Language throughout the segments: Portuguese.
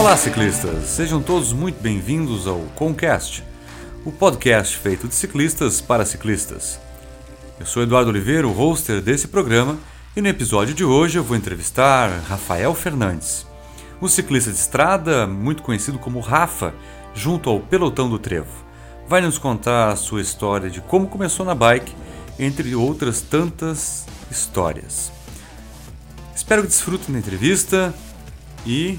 Olá, ciclistas! Sejam todos muito bem-vindos ao Concast, o podcast feito de ciclistas para ciclistas. Eu sou Eduardo Oliveira, o hoster desse programa, e no episódio de hoje eu vou entrevistar Rafael Fernandes, um ciclista de estrada muito conhecido como Rafa, junto ao Pelotão do Trevo. Vai nos contar a sua história de como começou na bike, entre outras tantas histórias. Espero que desfrutem da entrevista e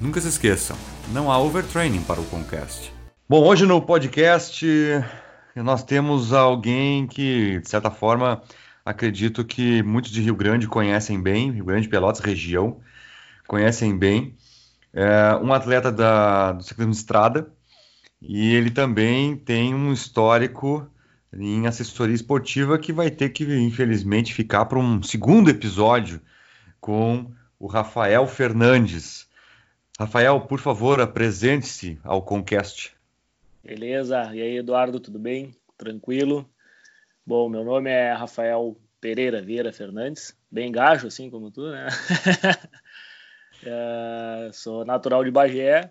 nunca se esqueçam, não há overtraining para o Concast. Bom, hoje no podcast nós temos alguém que, de certa forma, acredito que muitos de Rio Grande conhecem bem, Rio Grande, Pelotas, região, conhecem bem. É um atleta da, do ciclismo de estrada e ele também tem um histórico em assessoria esportiva que vai ter que, infelizmente, ficar para um segundo episódio com o Rafael Fernandes. Rafael, por favor, apresente-se ao Concast. Beleza, e aí, Eduardo, tudo bem? Tranquilo? Bom, meu nome é Rafael Pereira Vieira Fernandes, bem gajo, assim como tu, né? é, sou natural de Bagé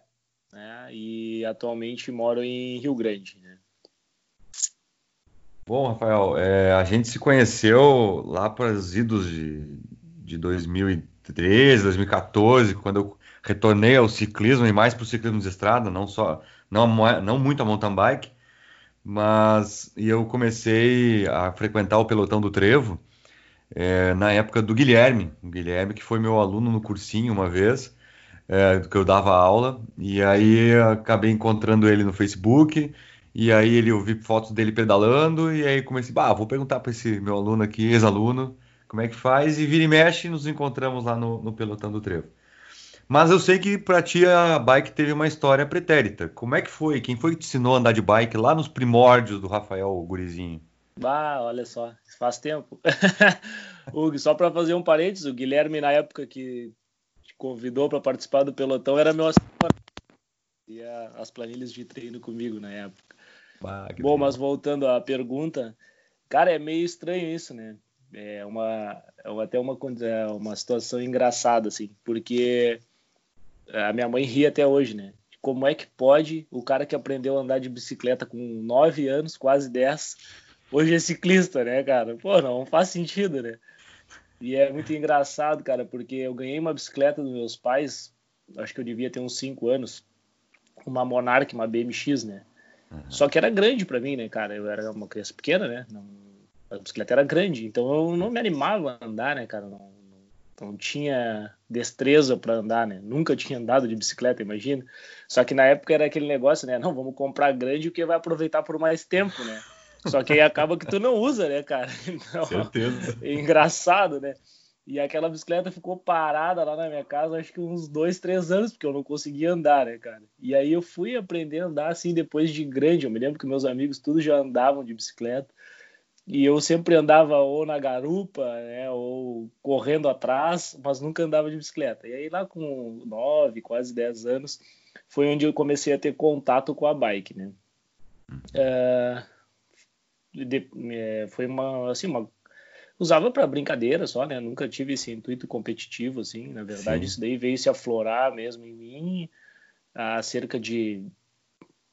né? e atualmente moro em Rio Grande. Né? Bom, Rafael, é, a gente se conheceu lá para os idos de, de 2013, 2014, quando eu retornei ao ciclismo e mais para o ciclismo de estrada, não só não, não muito a mountain bike, mas e eu comecei a frequentar o pelotão do Trevo é, na época do Guilherme, o Guilherme que foi meu aluno no cursinho uma vez, é, que eu dava aula, e aí acabei encontrando ele no Facebook, e aí ele eu vi fotos dele pedalando, e aí comecei, bah, vou perguntar para esse meu aluno aqui, ex-aluno, como é que faz, e vira e mexe, nos encontramos lá no, no pelotão do Trevo. Mas eu sei que para ti a bike teve uma história pretérita. Como é que foi? Quem foi que te ensinou a andar de bike lá nos primórdios do Rafael Gurizinho? Ah, olha só, faz tempo. Hugo, só para fazer um parênteses, o Guilherme, na época que te convidou para participar do pelotão, era meu. E as planilhas de treino comigo na época. Bah, Bom, mas voltando à pergunta, cara, é meio estranho isso, né? É uma, é até uma, é uma situação engraçada, assim, porque a minha mãe ri até hoje, né? Como é que pode o cara que aprendeu a andar de bicicleta com 9 anos, quase 10, hoje é ciclista, né, cara? Pô, não faz sentido, né? E é muito engraçado, cara, porque eu ganhei uma bicicleta dos meus pais, acho que eu devia ter uns 5 anos, uma Monarch, uma BMX, né? Uhum. Só que era grande para mim, né, cara? Eu era uma criança pequena, né? Não, a bicicleta era grande, então eu não me animava a andar, né, cara? Não, não tinha destreza para andar, né? Nunca tinha andado de bicicleta, imagina. Só que na época era aquele negócio, né? Não, vamos comprar grande porque vai aproveitar por mais tempo, né? Só que aí acaba que tu não usa, né, cara? Então, Certeza. É engraçado, né? E aquela bicicleta ficou parada lá na minha casa, acho que uns dois, três anos, porque eu não conseguia andar, né, cara? E aí eu fui aprender a andar assim depois de grande. Eu me lembro que meus amigos todos já andavam de bicicleta e eu sempre andava ou na garupa, né, ou correndo atrás, mas nunca andava de bicicleta. E aí lá com 9, quase 10 anos, foi onde eu comecei a ter contato com a bike, né. É, de, é, foi uma, assim, uma... Usava para brincadeira só, né, nunca tive esse intuito competitivo, assim, na verdade Sim. isso daí veio se aflorar mesmo em mim há cerca de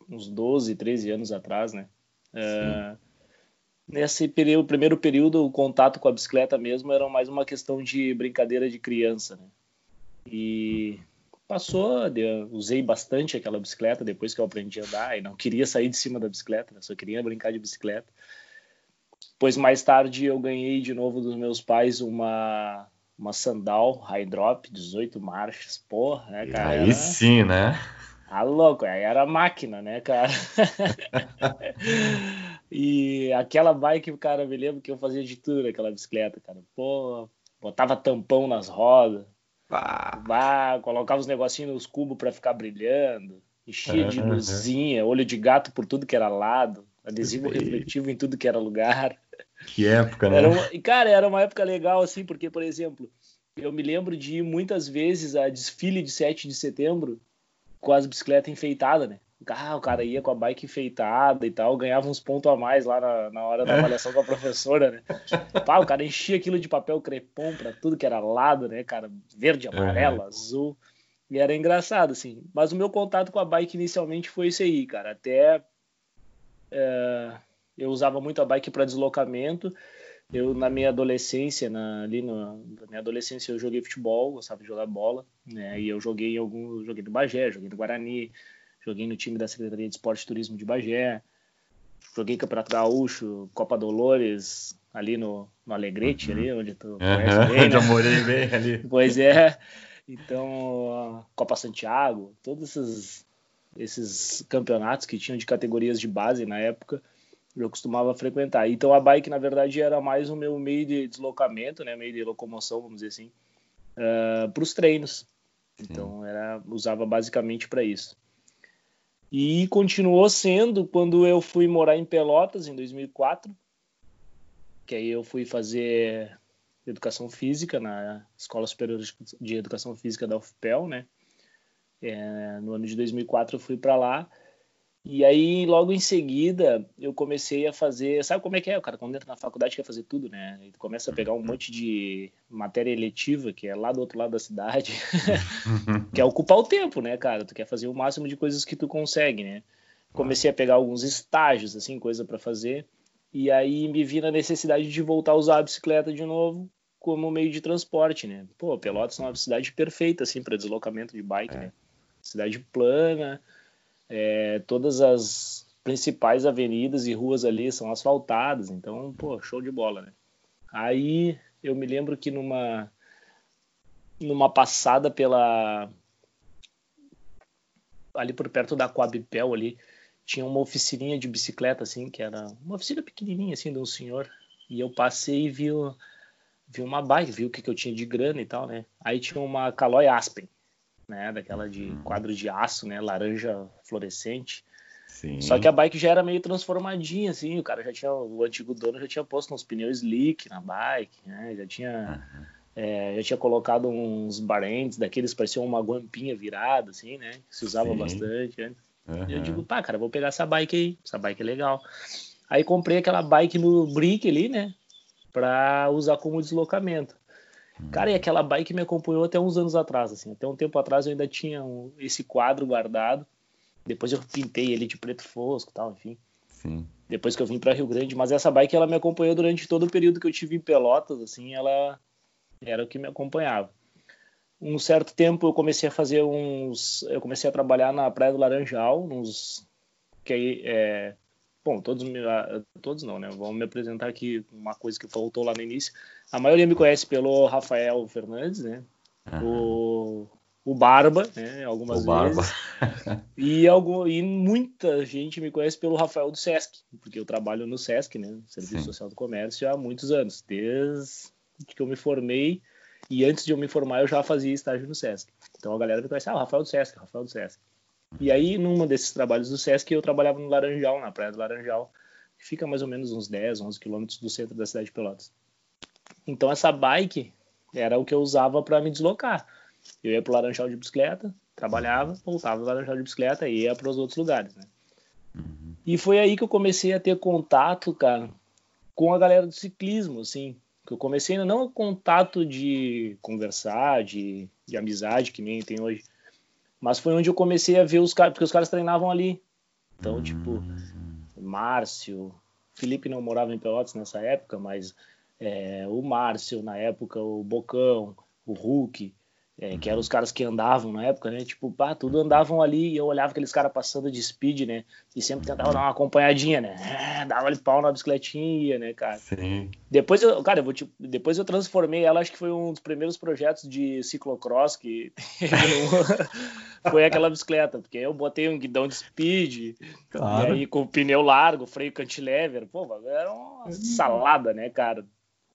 uns 12, 13 anos atrás, né. É, nesse período, primeiro período, o contato com a bicicleta mesmo era mais uma questão de brincadeira de criança, né? E passou, usei bastante aquela bicicleta depois que eu aprendi a andar e não queria sair de cima da bicicleta, né? só queria brincar de bicicleta. Depois, mais tarde, eu ganhei de novo dos meus pais uma, uma sandal high drop, 18 marchas, porra, né, cara? Aí sim, né? Ah, louco, aí era máquina, né, cara? e aquela bike, cara, me lembro que eu fazia de tudo naquela bicicleta, cara. Pô, botava tampão nas rodas, colocava os negocinhos nos cubos para ficar brilhando, enchia de luzinha, olho de gato por tudo que era lado, adesivo refletivo em tudo que era lugar. Que época, né? Era uma... E, cara, era uma época legal, assim, porque, por exemplo, eu me lembro de ir muitas vezes a desfile de 7 de setembro com as bicicletas enfeitadas, né? Ah, o cara ia com a bike enfeitada e tal, ganhava uns pontos a mais lá na, na hora da avaliação com a professora, né? Pá, o cara enchia aquilo de papel crepom pra tudo que era lado, né, cara? Verde, amarelo, uhum. azul. E era engraçado, assim. Mas o meu contato com a bike inicialmente foi esse aí, cara. Até é, eu usava muito a bike para deslocamento. Eu, na minha adolescência, na, ali no, na minha adolescência, eu joguei futebol, gostava de jogar bola, né? E eu joguei em algum, joguei no Bagé, joguei no Guarani, joguei no time da Secretaria de Esporte e Turismo de Bagé, joguei Campeonato Gaúcho, Copa Dolores, ali no, no Alegrete, uhum. ali onde tu uhum. conhece bem, né? Já morei bem ali. Pois é. Então, Copa Santiago, todos esses, esses campeonatos que tinham de categorias de base na época, eu costumava frequentar. Então, a bike, na verdade, era mais o meu meio de deslocamento, né, meio de locomoção, vamos dizer assim, uh, ah, para os treinos. Então, era, usava basicamente para isso. E continuou sendo quando eu fui morar em Pelotas, em 2004, que aí eu fui fazer educação física na Escola Superior de Educação Física da UFPEL, né? É, no ano de 2004 eu fui para lá e aí logo em seguida eu comecei a fazer, sabe como é que é? O cara quando entra na faculdade quer fazer tudo, né? Ele começa a pegar um uhum. monte de matéria eletiva que é lá do outro lado da cidade, quer ocupar o tempo, né, cara? Tu quer fazer o máximo de coisas que tu consegue, né? Comecei a pegar alguns estágios, assim, coisa para fazer. E aí me vi na necessidade de voltar a usar a bicicleta de novo como meio de transporte, né? Pô, Pelotas é uma cidade perfeita, assim, para deslocamento de bike, é. né? Cidade plana, é, todas as principais avenidas e ruas ali são asfaltadas, então, pô, show de bola, né? Aí eu me lembro que numa numa passada pela ali por perto da Coabipel ali, tinha uma oficininha de bicicleta, assim, que era uma oficina pequenininha, assim, de um senhor. E eu passei e vi, vi uma bike, vi o que, que eu tinha de grana e tal, né? Aí tinha uma Caloi Aspen, né? Daquela de uhum. quadro de aço, né? Laranja fluorescente. Sim. Só que a bike já era meio transformadinha, assim. O cara já tinha, o antigo dono já tinha posto uns pneus slick na bike, né? Já tinha, uhum. é, já tinha colocado uns barentes daqueles pareciam uma guampinha virada, assim, né? Que se usava Sim. bastante antes. Uhum. Eu digo, pá, cara, vou pegar essa bike aí, essa bike é legal. Aí comprei aquela bike no Brick ali, né? Pra usar como deslocamento. Cara, e aquela bike me acompanhou até uns anos atrás, assim. Até um tempo atrás eu ainda tinha um, esse quadro guardado. Depois eu pintei ele de preto fosco e tal, enfim. Sim. Depois que eu vim para Rio Grande. Mas essa bike, ela me acompanhou durante todo o período que eu tive em Pelotas, assim. Ela era o que me acompanhava um certo tempo eu comecei a fazer uns eu comecei a trabalhar na praia do Laranjal nos que aí é bom todos todos não né vamos me apresentar aqui uma coisa que faltou lá no início a maioria me conhece pelo Rafael Fernandes né uhum. o o Barba, né, algumas o vezes. Barba. e, algum, e muita gente me conhece pelo Rafael do Sesc, porque eu trabalho no Sesc, né, Serviço Sim. Social do Comércio, há muitos anos, desde que eu me formei e antes de eu me formar, eu já fazia estágio no SESC. Então a galera me conhece, ah, o Rafael do SESC, Rafael do SESC. E aí, num desses trabalhos do SESC, eu trabalhava no Laranjal, na Praia do Laranjal, que fica mais ou menos uns 10, 11 quilômetros do centro da cidade de Pelotas. Então essa bike era o que eu usava para me deslocar. Eu ia pro Laranjal de bicicleta, trabalhava, voltava do Laranjal de bicicleta e ia para os outros lugares, né? Uhum. E foi aí que eu comecei a ter contato, cara, com a galera do ciclismo, assim que eu comecei não contato de conversar, de, de amizade, que nem tem hoje, mas foi onde eu comecei a ver os caras, porque os caras treinavam ali. Então, uhum. tipo, Márcio, Felipe não morava em Pelotas nessa época, mas é, o Márcio na época, o Bocão, o Hulk, é, que eram os caras que andavam na época, né? Tipo, pá, tudo andavam ali e eu olhava aqueles caras passando de speed, né? E sempre tentava dar uma acompanhadinha, né? É, dava ali pau na bicicletinha, né, cara? Sim. Depois eu, cara, eu vou, tipo, depois eu transformei ela, acho que foi um dos primeiros projetos de ciclocross que foi aquela bicicleta, porque eu botei um guidão de speed, claro. e aí com pneu largo, freio cantilever, pô, era uma salada, né, cara?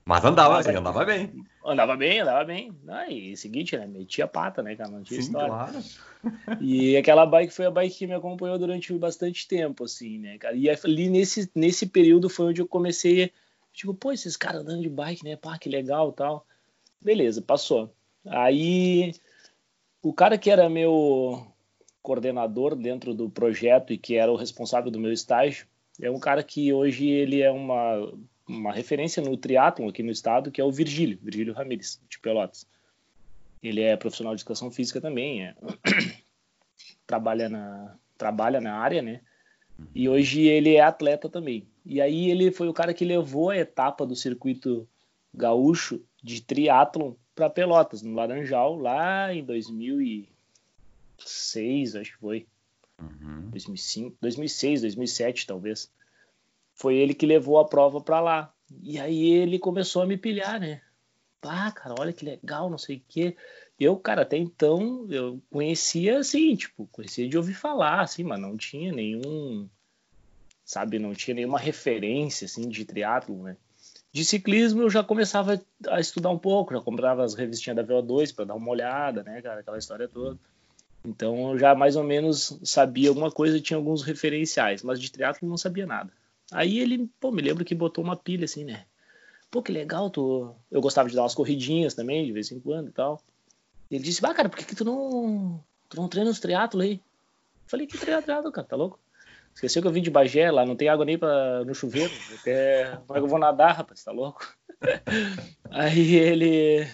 Mas andava, Mas, andava bem. Andava bem, andava bem. Ah, e seguinte, né? Metia pata, né, cara? Não tinha Sim, história. Claro. e aquela bike foi a bike que me acompanhou durante bastante tempo, assim, né, cara? E ali nesse, nesse período foi onde eu comecei, tipo, pô, esses caras andando de bike, né? Pá, que legal tal. Beleza, passou. Aí o cara que era meu coordenador dentro do projeto e que era o responsável do meu estágio, é um cara que hoje ele é uma uma referência no triatlon aqui no estado, que é o Virgílio, Virgílio Ramírez, de Pelotas. ele é profissional de educação física também, é... trabalha, na, trabalha na área, né? E hoje ele é atleta também. E aí ele foi o cara que levou a etapa do circuito gaúcho de triatlon para Pelotas, no Laranjal, lá em 2006, acho que foi. Uhum. 2005, 2006, 2007 talvez. Foi ele que levou a prova para lá. E aí ele começou a me pilhar, né? Ah, cara, olha que legal, não sei o quê. Eu, cara, até então eu conhecia assim, tipo, conhecia de ouvir falar, assim, mas não tinha nenhum, sabe, não tinha nenhuma referência assim de triatlo, né? De ciclismo eu já começava a estudar um pouco, já comprava as revistinhas da VO2 para dar uma olhada, né, cara, aquela história toda. Então eu já mais ou menos sabia alguma coisa, tinha alguns referenciais, mas de triatlo não sabia nada. Aí ele, pô, me lembro que botou uma pilha assim, né? Pô, que legal, tu... eu gostava de dar umas corridinhas também, de vez em quando e tal. Ele disse, ah, cara, por que, que tu não tu não treina os triatlos aí? Eu falei, que triatlo, cara, tá louco? Esqueceu que eu vim de Bagé, lá não tem água nem pra, no chuveiro. Até, como é que eu vou nadar, rapaz? Tá louco? aí ele.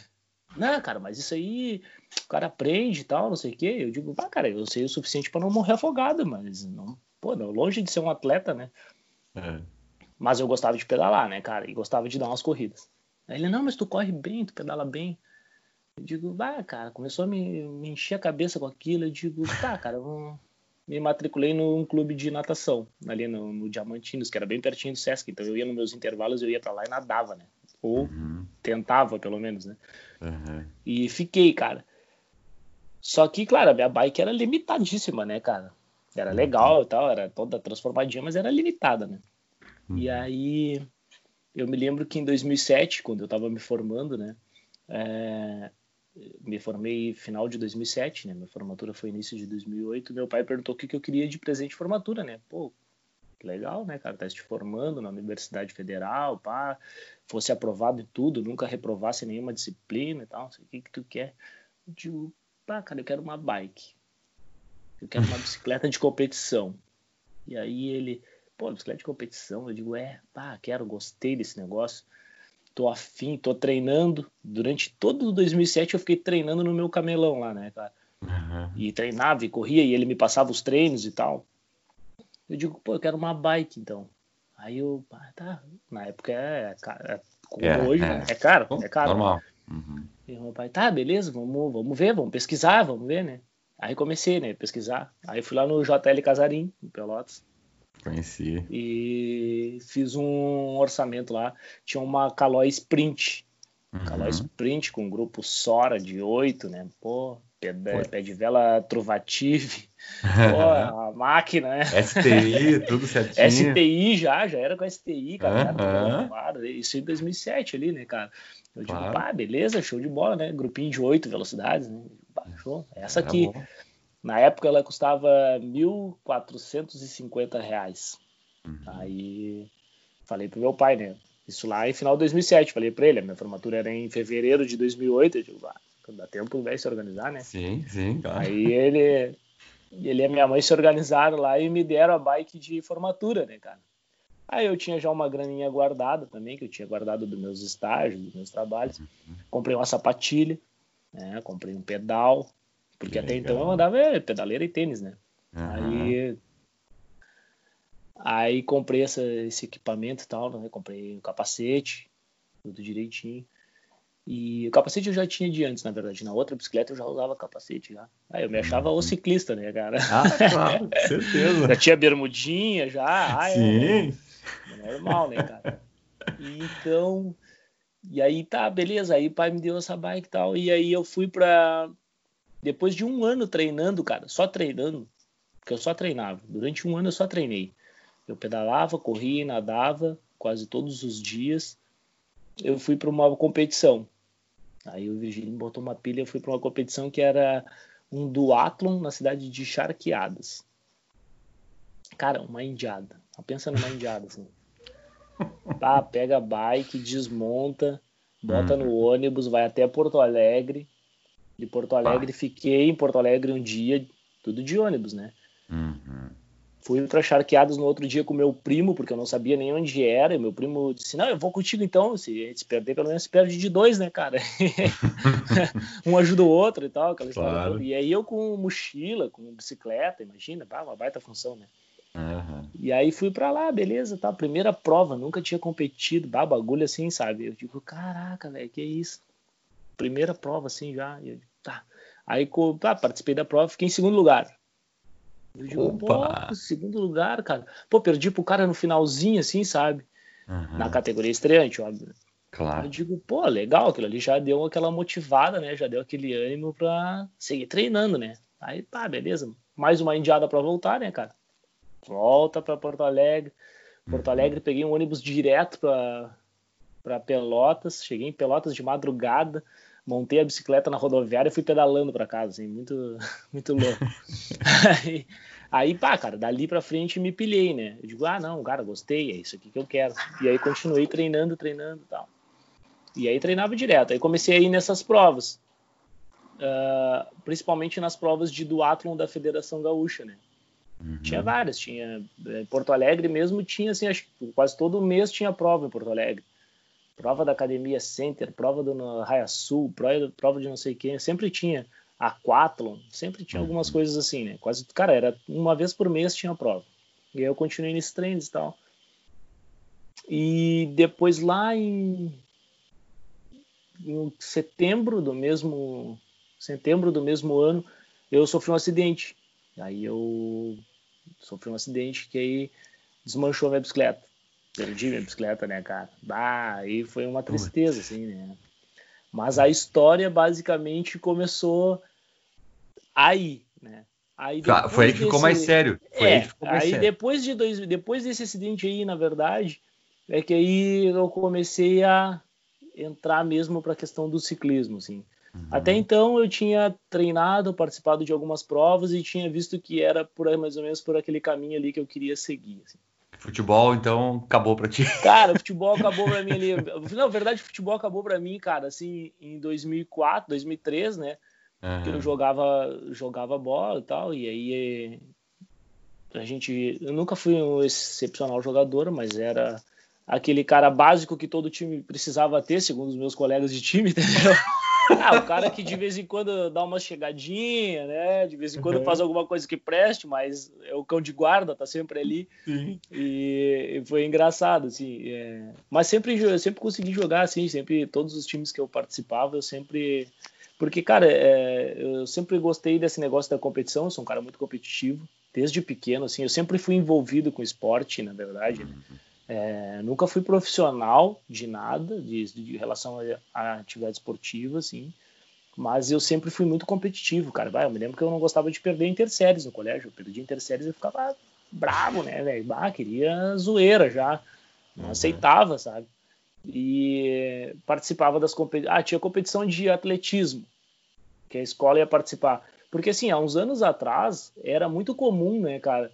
Não, cara, mas isso aí o cara aprende e tal, não sei o quê. Eu digo, ah, cara, eu sei o suficiente para não morrer afogado, mas não, pô, não, longe de ser um atleta, né? É. Mas eu gostava de pedalar, né, cara? E gostava de dar umas corridas. Aí ele, não, mas tu corre bem, tu pedala bem. Eu digo, vai, cara, começou a me, me encher a cabeça com aquilo. Eu digo, tá, cara, vamos me matriculei num clube de natação, ali no, no, Diamantinos, que era bem pertinho do Sesc. Então eu ia nos meus intervalos, eu ia para lá e nadava, né? Ou uhum. tentava, pelo menos, né? Uhum. E fiquei, cara. Só que, claro, a minha bike era limitadíssima, né, cara? Era uhum. legal e tal, era toda transformadinha, mas era limitada, né? Uhum. E aí, eu me lembro que em 2007, quando eu tava me formando, né? É, me formei final de 2007, né? Minha formatura foi início de 2008. Meu pai perguntou o que, que eu queria de presente de formatura, né? Pô, legal, né, cara? Tá se formando na Universidade Federal, pá, fosse aprovado em tudo, nunca reprovasse nenhuma disciplina e tal, não sei o que que tu quer. Eu digo, pá, cara, eu quero uma bike. Eu quero uma bicicleta de competição. E aí ele, pô, bicicleta de competição? Eu digo, é, pá, quero, gostei desse negócio tô afim, tô treinando. Durante todo 2007 eu fiquei treinando no meu camelão lá, né, cara? Uhum. E treinava e corria e ele me passava os treinos e tal. Eu digo, pô, eu quero uma bike então. Aí eu, ah, tá, na época é, é como é, hoje, é. é caro, é caro. Normal. Uhum. E meu pai, tá, beleza, vamos, vamos ver, vamos pesquisar, vamos ver, né? Aí comecei, né, pesquisar. Aí fui lá no JL Casarim, em Pelotas. Conheci. E fiz um orçamento lá. Tinha uma Caloi Sprint. Uhum. Caloi Sprint com grupo Sora de oito, né? Pô, pé, pé de vela Trovative. Pô, a máquina, né? STI, tudo certinho. STI já, já era com STI, cara. Uhum. Isso em 2007 ali, né, cara? Eu digo, claro. pá, beleza, show de bola, né? Grupinho de oito velocidades, né? Baixou. Essa aqui. Bom. Na época ela custava 1.450 reais. Uhum. Aí falei pro meu pai, né? Isso lá em final de 2007. Falei para ele, a minha formatura era em fevereiro de 2008. Eu digo, ah, dá tempo vai se organizar, né? Sim, sim, claro. Aí ele, ele e a minha mãe se organizaram lá e me deram a bike de formatura, né, cara? Aí eu tinha já uma graninha guardada também, que eu tinha guardado dos meus estágios, dos meus trabalhos. Uhum. Comprei uma sapatilha, né? Comprei um pedal, porque até então eu andava é, pedaleira e tênis, né? Uhum. Aí, aí comprei essa, esse equipamento e tal, né? Comprei o um capacete, tudo direitinho. E o capacete eu já tinha de antes, na verdade. Na outra bicicleta eu já usava capacete já. Aí eu me achava uhum. o ciclista, né, cara? Ah, claro, certeza. já tinha bermudinha, já. Ah, Sim. É, normal, né, cara? Então. E aí tá, beleza. Aí o pai me deu essa bike e tal. E aí eu fui pra, depois de um ano treinando, cara, só treinando, porque eu só treinava. Durante um ano eu só treinei. Eu pedalava, corria, nadava quase todos os dias. Eu fui para uma competição. Aí o Virgílio botou uma pilha, eu fui para uma competição que era um duatlon na cidade de Charqueadas. Cara, uma indiada. Pensa numa indiada, assim. Tá, pega a bike, desmonta, bota no uhum. ônibus, vai até Porto Alegre, de Porto Alegre. Ah. Fiquei em Porto Alegre um dia, tudo de ônibus, né? Uhum. Fui para Charqueadas no outro dia com meu primo, porque eu não sabia nem onde era. E meu primo disse: Não, eu vou contigo então. Se a gente se perder, pelo menos se perde de dois, né, cara? um ajuda o outro e tal. Aquela claro. E aí eu com mochila, com bicicleta, imagina, pá, uma baita função, né? Uhum. E aí fui para lá, beleza, tá? Primeira prova, nunca tinha competido, bah, bagulho assim, sabe? Eu digo, caraca, velho, que isso? Primeira prova assim já. Eu, tá. Aí tá, participei da prova, fiquei em segundo lugar. Eu digo, Opa. pô, segundo lugar, cara. Pô, perdi pro cara no finalzinho, assim, sabe? Uhum. Na categoria estreante, óbvio. Claro. Eu digo, pô, legal, aquilo ali já deu aquela motivada, né? Já deu aquele ânimo pra seguir treinando, né? Aí, tá, beleza. Mais uma indiada pra voltar, né, cara? Volta pra Porto Alegre. Porto uhum. Alegre, peguei um ônibus direto pra, pra Pelotas. Cheguei em Pelotas de madrugada montei a bicicleta na rodoviária e fui pedalando para casa, assim, muito, muito louco. aí, aí, pá, cara, dali para frente me pilhei, né? Eu digo, ah, não, cara, gostei, é isso aqui que eu quero. E aí continuei treinando, treinando e tal. E aí treinava direto. Aí comecei a ir nessas provas, uh, principalmente nas provas de duatlon da Federação Gaúcha, né? Uhum. Tinha várias, tinha em eh, Porto Alegre mesmo tinha assim, acho que quase todo mês tinha prova em Porto Alegre prova da Academia Center, prova do Raia Sul, prova, prova de não sei quem, sempre tinha aquatlon, sempre tinha algumas uhum. coisas assim, né? Quase, cara, era uma vez por mês tinha prova. E aí eu continuei nesses treinos e tal. E depois lá em, em setembro do mesmo setembro do mesmo ano, eu sofri um acidente. Aí eu sofri um acidente que aí desmanchou minha bicicleta perdi minha bicicleta, né, cara? Bah, aí foi uma tristeza, assim, né? Mas a história basicamente começou aí, né? Aí foi aí que ficou mais sério. Foi é, aí, mais aí sério. depois de dois, depois desse acidente aí, na verdade, é que aí eu comecei a entrar mesmo para a questão do ciclismo, assim. Uhum. Até então eu tinha treinado, participado de algumas provas e tinha visto que era por mais ou menos por aquele caminho ali que eu queria seguir. Assim. Futebol, então, acabou pra ti. Cara, futebol acabou pra mim ali. Na verdade, futebol acabou pra mim, cara, assim, em 2004, 2003, né? Uhum. Que eu jogava, jogava bola e tal, e aí a gente... Eu nunca fui um excepcional jogador, mas era aquele cara básico que todo time precisava ter, segundo os meus colegas de time, entendeu? Ah, o cara que de vez em quando dá uma chegadinha, né? De vez em quando uhum. faz alguma coisa que preste, mas é o cão de guarda, tá sempre ali. Sim. E, foi engraçado, assim. É... Mas sempre, eu sempre consegui jogar, assim, sempre, todos os times que eu participava, eu sempre. Porque, cara, é... eu sempre gostei desse negócio da competição, eu sou um cara muito competitivo, desde pequeno, assim, eu sempre fui envolvido com esporte, na verdade, né? É, nunca fui profissional de nada, de, de relação à atividade esportiva, assim, mas eu sempre fui muito competitivo, cara. Bah, eu me lembro que eu não gostava de perder interséries no colégio. Eu perdi interséries e eu ficava bravo, né, velho? Bah, queria zoeira já. Não uhum. aceitava, sabe? E participava das competições. Ah, tinha competição de atletismo, que a escola ia participar. Porque, assim, há uns anos atrás, era muito comum, né, cara?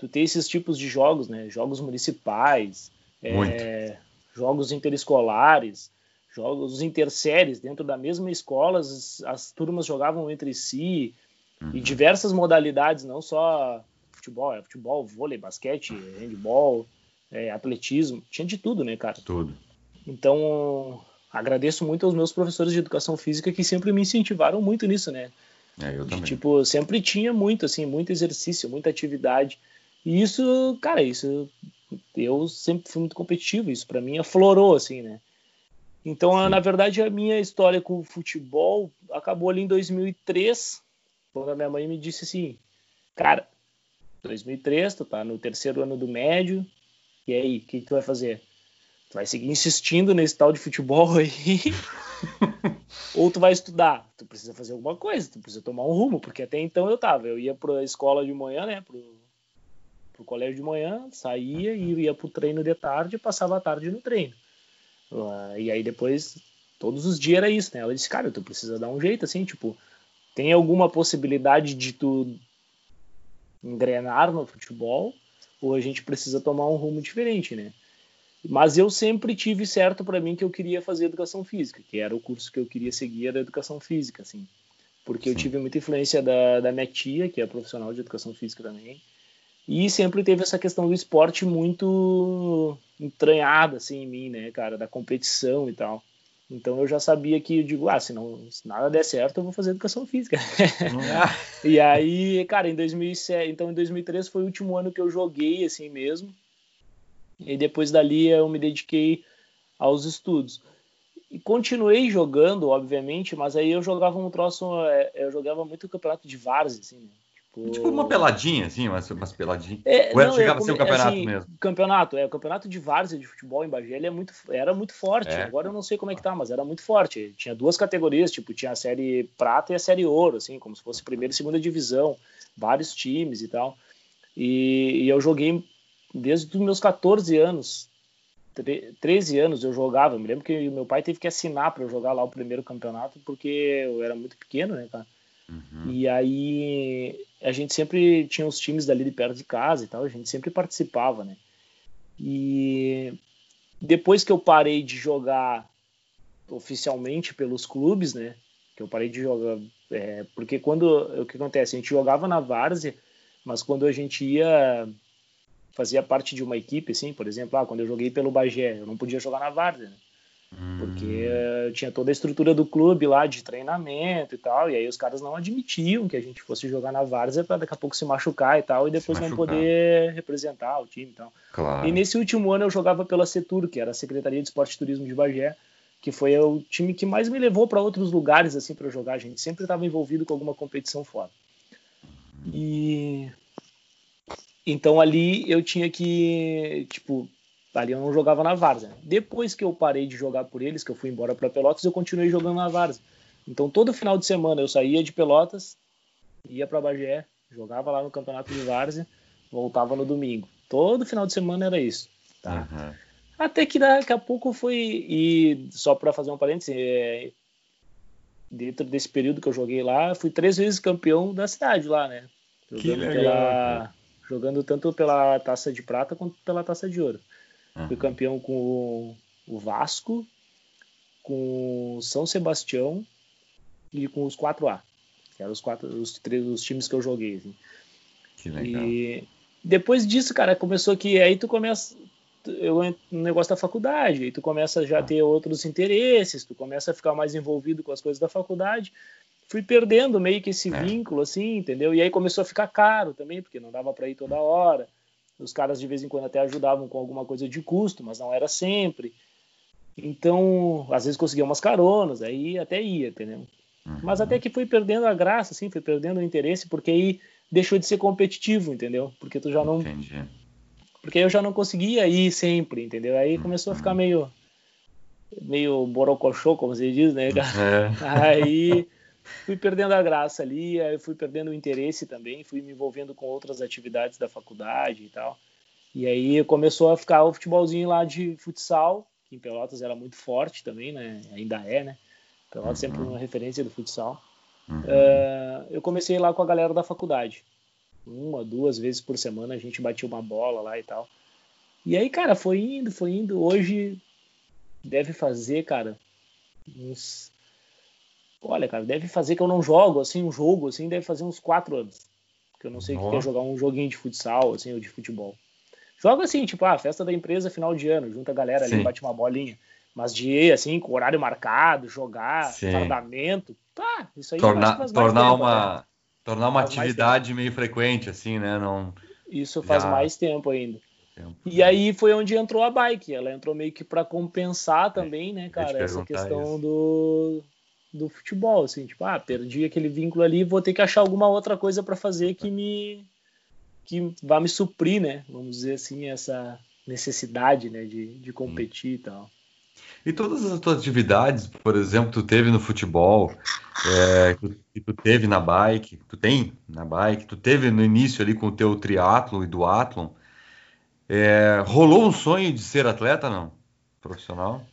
Tu ter esses tipos de jogos, né? Jogos municipais, é, jogos interescolares, jogos interséries dentro da mesma escola, as, as turmas jogavam entre si uhum. e diversas modalidades, não só futebol, é futebol, vôlei, basquete, handball, é, atletismo, tinha de tudo, né, cara? Tudo. Então, agradeço muito aos meus professores de educação física que sempre me incentivaram muito nisso, né? É, eu também. tipo, sempre tinha muito, assim, muito exercício, muita atividade. E isso, cara, isso eu sempre fui muito competitivo, isso para mim aflorou assim, né? Então, Sim. na verdade, a minha história com o futebol acabou ali em 2003, quando a minha mãe me disse assim: "Cara, 2003, tu tá no terceiro ano do médio, e aí, o que, que tu vai fazer? Tu vai seguir insistindo nesse tal de futebol aí?" ou tu vai estudar, tu precisa fazer alguma coisa, tu precisa tomar um rumo, porque até então eu tava, eu ia para a escola de manhã, né, pro, pro colégio de manhã, saía e ia pro treino de tarde passava a tarde no treino. Uh, e aí depois, todos os dias era isso, né? Ela disse, cara, tu precisa dar um jeito, assim, tipo, tem alguma possibilidade de tu engrenar no futebol ou a gente precisa tomar um rumo diferente, né? Mas eu sempre tive certo para mim que eu queria fazer educação física, que era o curso que eu queria seguir, era educação física, assim. Porque Sim. eu tive muita influência da, da minha tia, que é profissional de educação física também, E sempre teve essa questão do esporte muito entranhada assim em mim, né, cara, da competição e tal. Então eu já sabia que eu digo, ah, se, não, se nada der certo, eu vou fazer educação física. e aí, cara, em 2007, então em 2003 foi o último ano que eu joguei assim mesmo. E depois dali eu me dediquei aos estudos. E continuei jogando, obviamente, mas aí eu jogava um troço, é, eu jogava muito campeonato de várzea, assim, né? Tipo, tipo uma peladinha, assim, umas, umas peladinhas. É, Ou não, chegava a ser um campeonato assim, mesmo? Campeonato, é. O campeonato de várzea de futebol em Bagé, ele é muito, era muito forte. É. Agora eu não sei como é que tá, mas era muito forte. Tinha duas categorias, tipo, tinha a série prata e a série ouro, assim, como se fosse primeira e segunda divisão. Vários times e tal. E, e eu joguei desde os meus 14 anos. 13 anos eu jogava. Eu me lembro que meu pai teve que assinar para eu jogar lá o primeiro campeonato, porque eu era muito pequeno, né, cara? Uhum. E aí a gente sempre tinha os times dali de perto de casa e tal, a gente sempre participava, né? E depois que eu parei de jogar oficialmente pelos clubes, né? Que eu parei de jogar, é, porque quando o que acontece, a gente jogava na várzea, mas quando a gente ia fazia parte de uma equipe, assim, por exemplo, ah, quando eu joguei pelo Bagé, eu não podia jogar na várzea, né? Porque hum. tinha toda a estrutura do clube lá de treinamento e tal, e aí os caras não admitiam que a gente fosse jogar na várzea para daqui a pouco se machucar e tal, e depois não poder representar o time e tal. Claro. E nesse último ano eu jogava pela Setur, que era a Secretaria de Esporte e Turismo de Bagé, que foi o time que mais me levou para outros lugares assim para jogar. A gente sempre estava envolvido com alguma competição fora. E então ali eu tinha que, tipo, Ali eu não jogava na Várzea. Depois que eu parei de jogar por eles, que eu fui embora para Pelotas, eu continuei jogando na Várzea. Então todo final de semana eu saía de Pelotas, ia para Bagé, jogava lá no campeonato de Várzea, voltava no domingo. Todo final de semana era isso. Tá? Uhum. Até que daqui a pouco foi. E só para fazer um parênteses, é, dentro desse período que eu joguei lá, fui três vezes campeão da cidade lá, né? Jogando, legal, pela, jogando tanto pela taça de prata quanto pela taça de ouro. Uhum. Fui campeão com o Vasco, com o São Sebastião e com os 4A. Que eram os quatro, os três os times que eu joguei. Assim. Que legal. E depois disso, cara, começou que aí tu começa eu no negócio da faculdade, aí tu começa já a ter outros interesses, tu começa a ficar mais envolvido com as coisas da faculdade. Fui perdendo meio que esse é. vínculo, assim, entendeu? E aí começou a ficar caro também, porque não dava para ir toda hora. Os caras de vez em quando até ajudavam com alguma coisa de custo, mas não era sempre. Então, às vezes conseguia umas caronas, aí até ia, entendeu? Uhum. Mas até que fui perdendo a graça, assim, fui perdendo o interesse, porque aí deixou de ser competitivo, entendeu? Porque tu já não. Entendi. Porque eu já não conseguia ir sempre, entendeu? Aí uhum. começou a ficar meio. meio borocochô, como se diz, né? É. Aí fui perdendo a graça ali, fui perdendo o interesse também, fui me envolvendo com outras atividades da faculdade e tal. E aí começou a ficar o futebolzinho lá de futsal, que em Pelotas era muito forte também, né? Ainda é, né? Pelotas uhum. sempre uma referência do futsal. Uhum. Uh, eu comecei lá com a galera da faculdade. Uma, duas vezes por semana a gente batia uma bola lá e tal. E aí, cara, foi indo, foi indo. Hoje deve fazer, cara, uns Olha, cara, deve fazer que eu não jogo assim um jogo assim, deve fazer uns quatro anos. Que eu não sei o que é jogar um joguinho de futsal assim ou de futebol. Jogo assim, tipo, ah, festa da empresa final de ano, junta a galera Sim. ali, bate uma bolinha. Mas de assim, com horário marcado, jogar, fardamento, tá, isso aí Torna, faz tornar tempo, uma né? tornar uma faz atividade meio frequente assim, né? Não Isso faz Já... mais tempo ainda. Tempo. E aí foi onde entrou a bike. Ela entrou meio que para compensar também, né, cara, essa questão isso. do do futebol, assim, tipo, ah, perdi aquele vínculo ali, vou ter que achar alguma outra coisa para fazer que me que vá me suprir, né? Vamos dizer assim, essa necessidade, né, de, de competir e tal. E todas as tuas atividades, por exemplo, tu teve no futebol, é, que tu teve na bike, tu tem na bike, tu teve no início ali com o teu triatlo e duatlon, é, rolou um sonho de ser atleta, não? Profissional?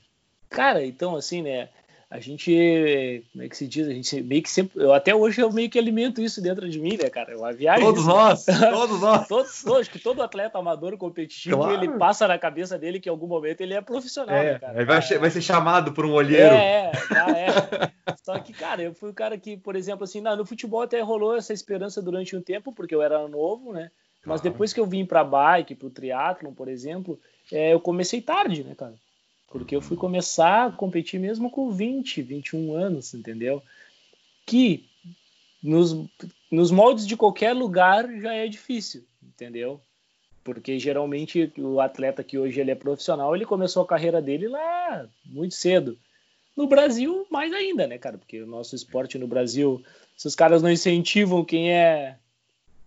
Cara, então assim, né? A gente, como é que se diz? A gente meio que sempre, eu até hoje eu meio que alimento isso dentro de mim, né, cara? É uma viagem. Todos nós, todos nós. todos, acho que todo atleta amador competitivo, claro. ele passa na cabeça dele que em algum momento ele é profissional, é, né, cara? Vai, é, vai ser chamado por um olheiro. É, é, é. Só que, cara, eu fui o cara que, por exemplo, assim, no futebol até rolou essa esperança durante um tempo, porque eu era novo, né? Mas depois que eu vim para bike, para o triatlon, por exemplo, é, eu comecei tarde, né, cara? Porque eu fui começar a competir mesmo com 20, 21 anos, entendeu? Que nos, nos moldes de qualquer lugar já é difícil, entendeu? Porque geralmente o atleta que hoje ele é profissional, ele começou a carreira dele lá muito cedo. No Brasil, mais ainda, né, cara? Porque o nosso esporte no Brasil, se os caras não incentivam quem é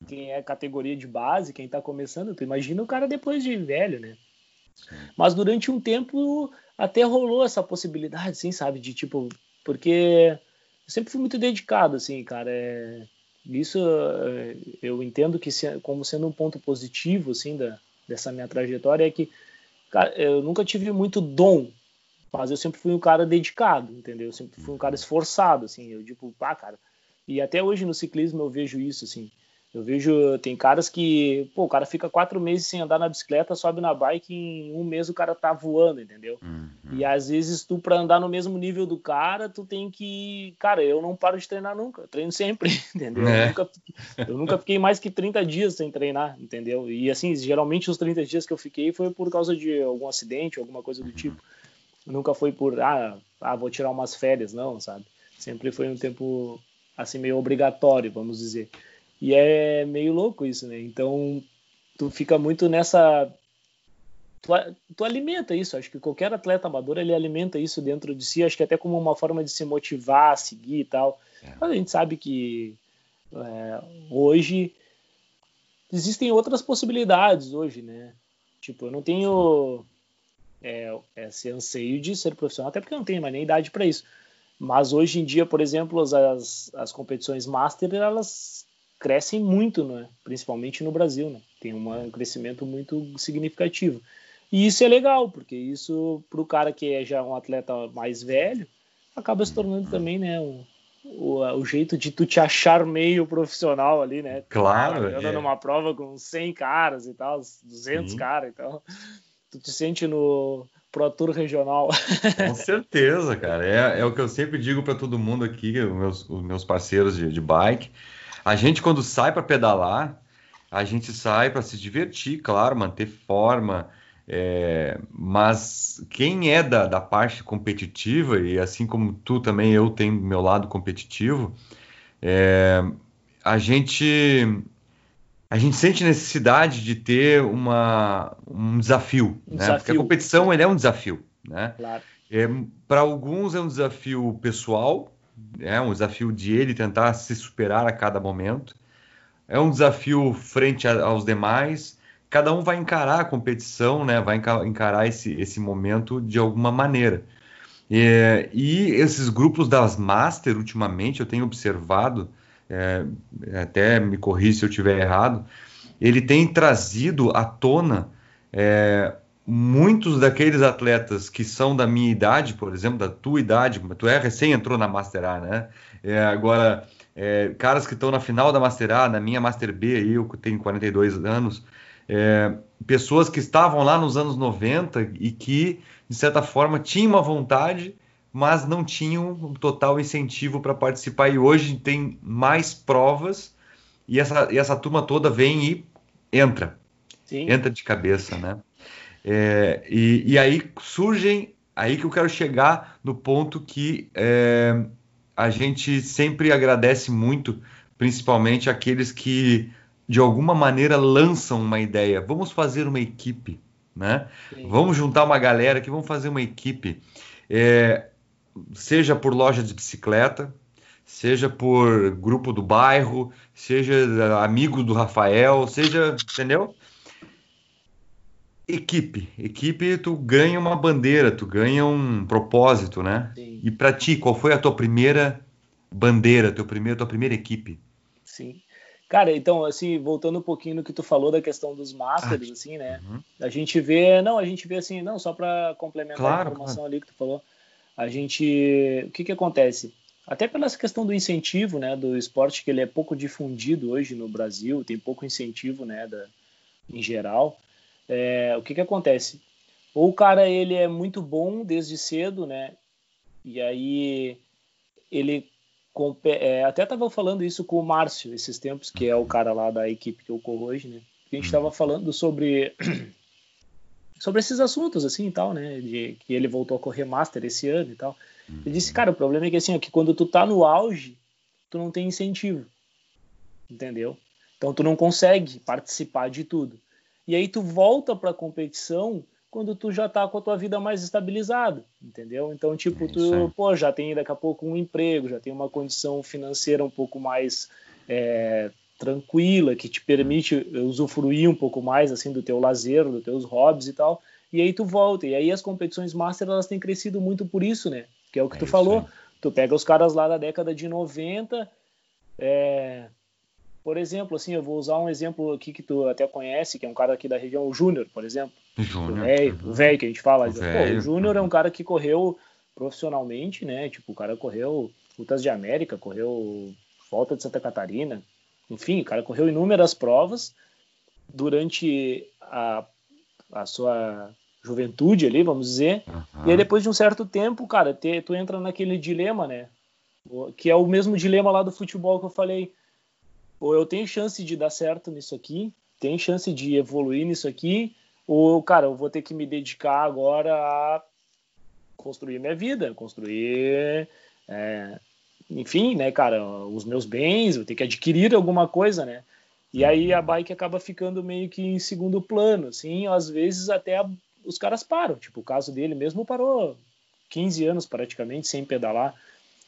quem é categoria de base, quem tá começando, tu imagina o cara depois de velho, né? Mas durante um tempo até rolou essa possibilidade, assim, sabe? De tipo, porque eu sempre fui muito dedicado, assim, cara. É, isso é, eu entendo que como sendo um ponto positivo, assim, da, dessa minha trajetória é que cara, eu nunca tive muito dom, mas eu sempre fui um cara dedicado, entendeu? Eu sempre fui um cara esforçado, assim. Eu tipo, pá, cara. E até hoje no ciclismo eu vejo isso, assim. Eu vejo, tem caras que, pô, o cara fica quatro meses sem andar na bicicleta, sobe na bike, em um mês o cara tá voando, entendeu? Uhum. E às vezes tu, pra andar no mesmo nível do cara, tu tem que. Cara, eu não paro de treinar nunca, treino sempre, entendeu? É. Eu, nunca, eu nunca fiquei mais que 30 dias sem treinar, entendeu? E assim, geralmente os 30 dias que eu fiquei foi por causa de algum acidente, alguma coisa do tipo. Nunca foi por, ah, ah, vou tirar umas férias, não, sabe? Sempre foi um tempo, assim, meio obrigatório, vamos dizer. E é meio louco isso, né? Então, tu fica muito nessa. Tu, tu, alimenta isso. Acho que qualquer atleta amador ele alimenta isso dentro de si. Acho que até como uma forma de se motivar, seguir e tal. É. Mas a gente sabe que é, hoje existem outras possibilidades hoje, né? Tipo, eu não tenho é, esse anseio de ser profissional, até porque eu não tenho mais nem idade para isso. Mas hoje em dia, por exemplo, as, as competições master, elas crescem muito, né? principalmente no Brasil. Né? Tem um crescimento muito significativo. E isso é legal, porque isso, para o cara que é já um atleta mais velho, acaba se tornando também né, o, o, o jeito de tu te achar meio profissional ali, né? Claro. Anda é. numa prova com 100 caras e tal, 200 caras, então tu te sente no Pro Tour regional. Com certeza, cara. É, é o que eu sempre digo para todo mundo aqui, os meus, os meus parceiros de, de bike a gente, quando sai para pedalar, a gente sai para se divertir, claro, manter forma. É, mas quem é da, da parte competitiva, e assim como tu também, eu tenho meu lado competitivo, é, a gente a gente sente necessidade de ter uma, um desafio, um né? desafio. Porque a competição ele é um desafio, né? Claro. É, Para alguns é um desafio pessoal, é um desafio de ele tentar se superar a cada momento. É um desafio frente a, aos demais. Cada um vai encarar a competição, né? Vai encarar esse, esse momento de alguma maneira. É, e esses grupos das Master, ultimamente, eu tenho observado, é, até me corri se eu estiver errado, ele tem trazido à tona é, muitos daqueles atletas que são da minha idade, por exemplo, da tua idade, tu é recém entrou na Master A, né? É, agora, é, caras que estão na final da Master A, na minha Master B, eu que tenho 42 anos, é, pessoas que estavam lá nos anos 90 e que, de certa forma, tinham uma vontade, mas não tinham um total incentivo para participar. E hoje tem mais provas e essa, e essa turma toda vem e entra. Sim. Entra de cabeça, né? É, e, e, aí surgem, aí que eu quero chegar no ponto que é, a gente sempre agradece muito, principalmente aqueles que de alguma maneira lançam uma ideia. Vamos fazer uma equipe, né? Vamos juntar uma galera que vamos fazer uma equipe, é, seja por loja de bicicleta, seja por grupo do bairro, seja amigo do Rafael, seja, entendeu? Equipe. Equipe, tu ganha uma bandeira, tu ganha um propósito, né? Sim. E para ti, qual foi a tua primeira bandeira, teu primeiro, tua primeira equipe? Sim. Cara, então, assim, voltando um pouquinho no que tu falou da questão dos masters, ah, assim, né? Uhum. A gente vê, não, a gente vê assim, não, só para complementar claro, a informação claro. ali que tu falou, a gente, o que que acontece? Até pela questão do incentivo, né, do esporte que ele é pouco difundido hoje no Brasil, tem pouco incentivo, né, da, em geral é, o que que acontece? Ou o cara ele é muito bom desde cedo, né? E aí ele é, até estava falando isso com o Márcio esses tempos, que é o cara lá da equipe que eu corro hoje, né? a gente estava falando sobre sobre esses assuntos assim e tal, né? De que ele voltou a correr master esse ano e tal. Ele disse, cara, o problema é que assim, é que quando tu tá no auge, tu não tem incentivo. Entendeu? Então tu não consegue participar de tudo. E aí tu volta para a competição quando tu já tá com a tua vida mais estabilizada, entendeu? Então, tipo, tu, pô, já tem daqui a pouco um emprego, já tem uma condição financeira um pouco mais é, tranquila, que te permite usufruir um pouco mais, assim, do teu lazer, dos teus hobbies e tal, e aí tu volta. E aí as competições Master, elas têm crescido muito por isso, né? Que é o que é tu falou. Tu pega os caras lá da década de 90, é, por exemplo, assim, eu vou usar um exemplo aqui que tu até conhece, que é um cara aqui da região, o Júnior, por exemplo. Júnior. O velho que a gente fala. O, o Júnior é um cara que correu profissionalmente, né? Tipo, o cara correu Lutas de América, correu Volta de Santa Catarina. Enfim, o cara correu inúmeras provas durante a, a sua juventude ali, vamos dizer. Uhum. E aí depois de um certo tempo, cara, te, tu entra naquele dilema, né? Que é o mesmo dilema lá do futebol que eu falei ou eu tenho chance de dar certo nisso aqui, tem chance de evoluir nisso aqui, ou, cara, eu vou ter que me dedicar agora a construir minha vida, construir, é, enfim, né, cara, os meus bens, eu tenho que adquirir alguma coisa, né? E aí a bike acaba ficando meio que em segundo plano, assim, às vezes até a, os caras param, tipo, o caso dele mesmo parou 15 anos praticamente sem pedalar.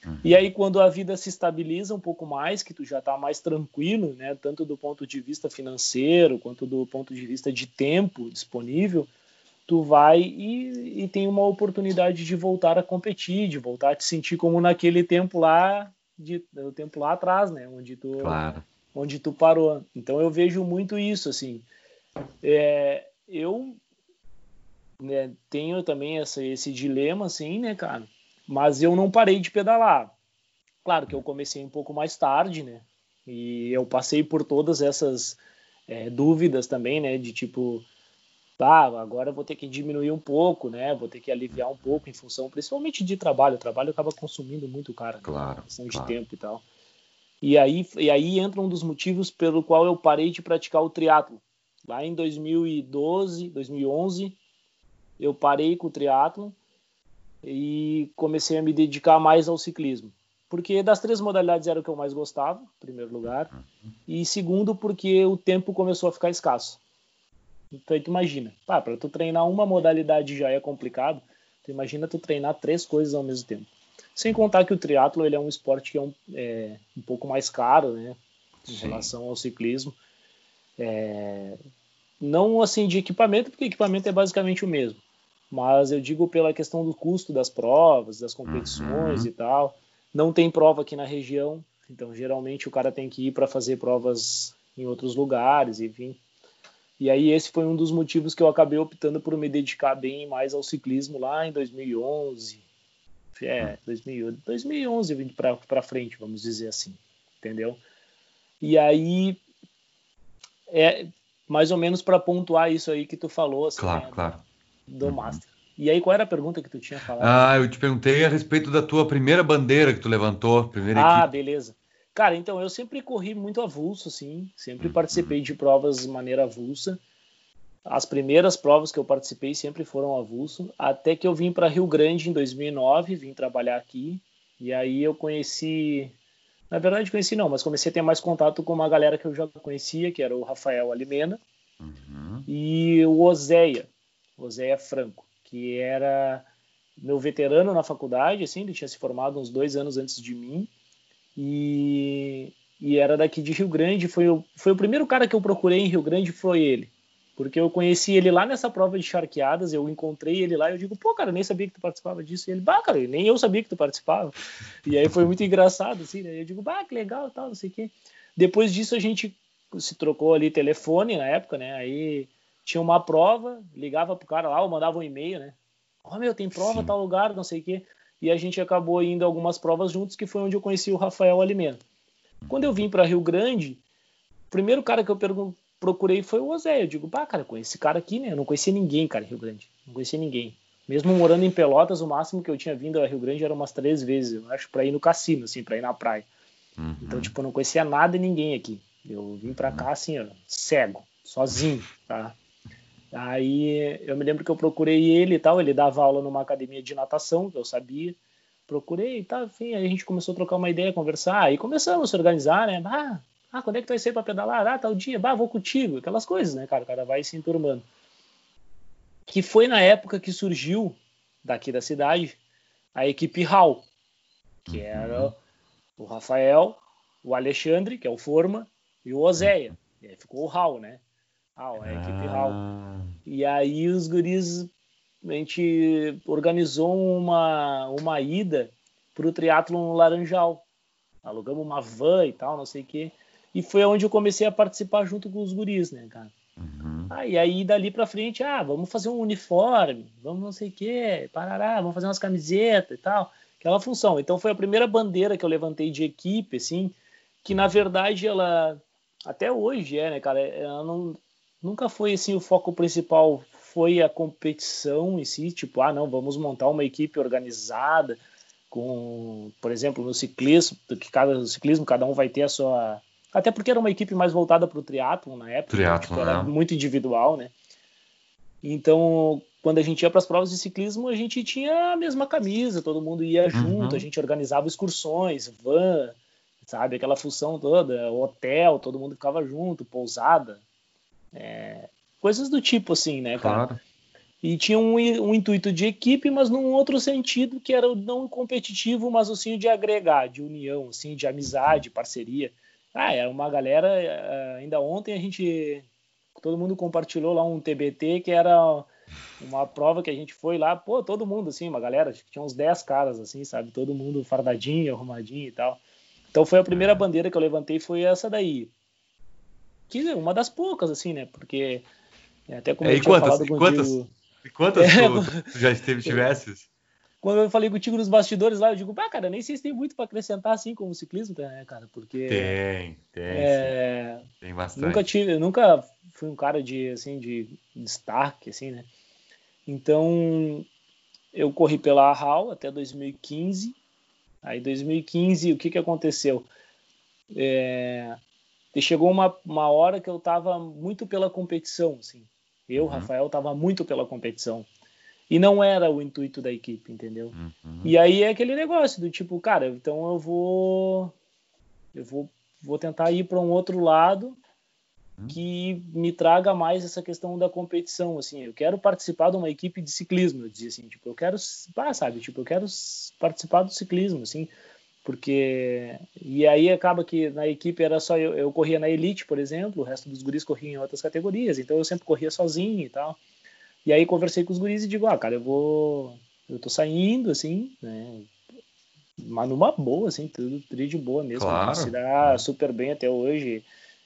Uhum. E aí, quando a vida se estabiliza um pouco mais, que tu já está mais tranquilo, né, tanto do ponto de vista financeiro quanto do ponto de vista de tempo disponível, tu vai e, e tem uma oportunidade de voltar a competir, de voltar a te sentir como naquele tempo lá, de, o tempo lá atrás, né, onde tu, claro. onde tu parou. Então eu vejo muito isso, assim. É, eu né, tenho também essa, esse dilema, assim, né, cara? Mas eu não parei de pedalar. Claro que eu comecei um pouco mais tarde, né? E eu passei por todas essas é, dúvidas também, né? De tipo, tá, agora vou ter que diminuir um pouco, né? Vou ter que aliviar um pouco em função, principalmente de trabalho. O trabalho acaba consumindo muito cara, claro, né? questão claro. de tempo e tal. E aí, e aí entra um dos motivos pelo qual eu parei de praticar o triatlo. Lá em 2012, 2011, eu parei com o triatlo e comecei a me dedicar mais ao ciclismo. Porque das três modalidades era o que eu mais gostava, em primeiro lugar, e segundo porque o tempo começou a ficar escasso. Então tu imagina, para tu treinar uma modalidade já é complicado, tu imagina tu treinar três coisas ao mesmo tempo. Sem contar que o triatlo ele é um esporte que é um, é, um pouco mais caro, né, em Sim. relação ao ciclismo. É, não assim de equipamento, porque equipamento é basicamente o mesmo mas eu digo pela questão do custo das provas, das competições uhum. e tal. Não tem prova aqui na região, então geralmente o cara tem que ir para fazer provas em outros lugares, enfim. E aí esse foi um dos motivos que eu acabei optando por me dedicar bem mais ao ciclismo lá em 2011. É, 2011 vindo para frente, vamos dizer assim, entendeu? E aí é mais ou menos para pontuar isso aí que tu falou, assim, claro, né? claro do uhum. Master. E aí, qual era a pergunta que tu tinha falado? Ah, eu te perguntei a respeito da tua primeira bandeira que tu levantou, primeira Ah, equipe. beleza. Cara, então eu sempre corri muito avulso, assim, sempre uhum. participei de provas de maneira avulsa. As primeiras provas que eu participei sempre foram avulso, até que eu vim para Rio Grande em 2009, vim trabalhar aqui, e aí eu conheci, na verdade conheci não, mas comecei a ter mais contato com uma galera que eu já conhecia, que era o Rafael Alimena uhum. e o Oséia. Oséia Franco, que era meu veterano na faculdade, assim, ele tinha se formado uns dois anos antes de mim, e, e era daqui de Rio Grande, foi o, foi o primeiro cara que eu procurei em Rio Grande, foi ele, porque eu conheci ele lá nessa prova de charqueadas, eu encontrei ele lá e eu digo, pô, cara, nem sabia que tu participava disso. E ele, bah, cara, nem eu sabia que tu participava. E aí foi muito engraçado, assim, né? Eu digo, bah, que legal tal, não sei o quê. Depois disso a gente se trocou ali telefone na época, né? Aí tinha uma prova, ligava pro cara lá, ou mandava um e-mail, né? Ó, oh, meu, tem prova Sim. tal lugar, não sei o quê. E a gente acabou indo algumas provas juntos, que foi onde eu conheci o Rafael Alimento. Quando eu vim para Rio Grande, o primeiro cara que eu procurei foi o Ozé. Eu digo, pá, cara, conheci esse cara aqui, né? Eu não conhecia ninguém, cara, em Rio Grande. Não conhecia ninguém. Mesmo morando em Pelotas, o máximo que eu tinha vindo a Rio Grande era umas três vezes, eu acho, para ir no cassino, assim, para ir na praia. Uhum. Então, tipo, eu não conhecia nada e ninguém aqui. Eu vim para cá, assim, ó, cego. sozinho, tá? Aí eu me lembro que eu procurei ele e tal, ele dava aula numa academia de natação, que eu sabia. Procurei e tal, enfim, aí a gente começou a trocar uma ideia, conversar, aí começamos a se organizar, né? Ah, ah quando é que tu vai sair pra pedalar? Ah, tal dia, bah, vou contigo, aquelas coisas, né, cara? O cara vai se enturmando. Que foi na época que surgiu, daqui da cidade, a equipe HAL, que uhum. era o Rafael, o Alexandre, que é o Forma, e o Oséia. E aí ficou o HAL, né? HAL, é a equipe HAL. Ah. E aí os guris, a gente organizou uma, uma ida para o triatlo no Laranjal. Alugamos uma van e tal, não sei o quê. E foi onde eu comecei a participar junto com os guris, né, cara? Uhum. Ah, e aí dali para frente, ah, vamos fazer um uniforme, vamos não sei o quê, parará, vamos fazer umas camisetas e tal. Aquela função. Então foi a primeira bandeira que eu levantei de equipe, assim, que na verdade ela até hoje é, né, cara? Ela não, nunca foi assim o foco principal foi a competição em si, tipo, ah, não, vamos montar uma equipe organizada com, por exemplo, no ciclismo, que cada no ciclismo cada um vai ter a sua, até porque era uma equipe mais voltada para o triatlo na época, triathlon, tipo, era né? muito individual, né? Então, quando a gente ia para as provas de ciclismo, a gente tinha a mesma camisa, todo mundo ia uhum. junto, a gente organizava excursões, van, sabe, aquela função toda, hotel, todo mundo ficava junto, pousada, é, coisas do tipo assim, né, cara? Claro. E tinha um, um, intuito de equipe, mas num outro sentido, que era não competitivo, mas assim de agregar, de união, assim, de amizade, parceria. Ah, era uma galera, eh, ainda ontem a gente, todo mundo compartilhou lá um TBT, que era uma prova que a gente foi lá, pô, todo mundo, assim, uma galera, tinha uns 10 caras, assim, sabe? Todo mundo fardadinho, arrumadinho e tal. Então foi a primeira bandeira que eu levantei, foi essa daí que é uma das poucas, assim, né? Porque é, até como é, eu tinha quantas, falado contigo... Quantas, e quantas é, tu, tu, já esteve, tivesses? Quando eu falei contigo nos bastidores lá, eu digo, ah, cara, nem sei se tem muito para acrescentar assim como ciclismo, né, cara? Porque. Tem, tem. É, tem bastante. Nunca tive, nunca fui um cara de, assim, de destaque, assim, né? Então, eu corri pela HAL até 2015. Aí, 2015, o que que aconteceu? É, e chegou uma, uma hora que eu estava muito pela competição, assim. Eu, uhum. Rafael, estava muito pela competição. E não era o intuito da equipe, entendeu? Uhum. E aí é aquele negócio do tipo, cara, então eu vou eu vou, vou tentar ir para um outro lado uhum. que me traga mais essa questão da competição, assim. Eu quero participar de uma equipe de ciclismo, eu dizia assim, tipo, eu quero, ah, sabe, tipo, eu quero participar do ciclismo, assim porque e aí acaba que na equipe era só eu, eu corria na elite, por exemplo, o resto dos guris corriam em outras categorias, então eu sempre corria sozinho e tal. E aí conversei com os guris e digo, ah, cara, eu vou, eu tô saindo assim, né? Mas numa boa, assim, tudo, tudo de boa mesmo. Claro. Se dá super bem até hoje.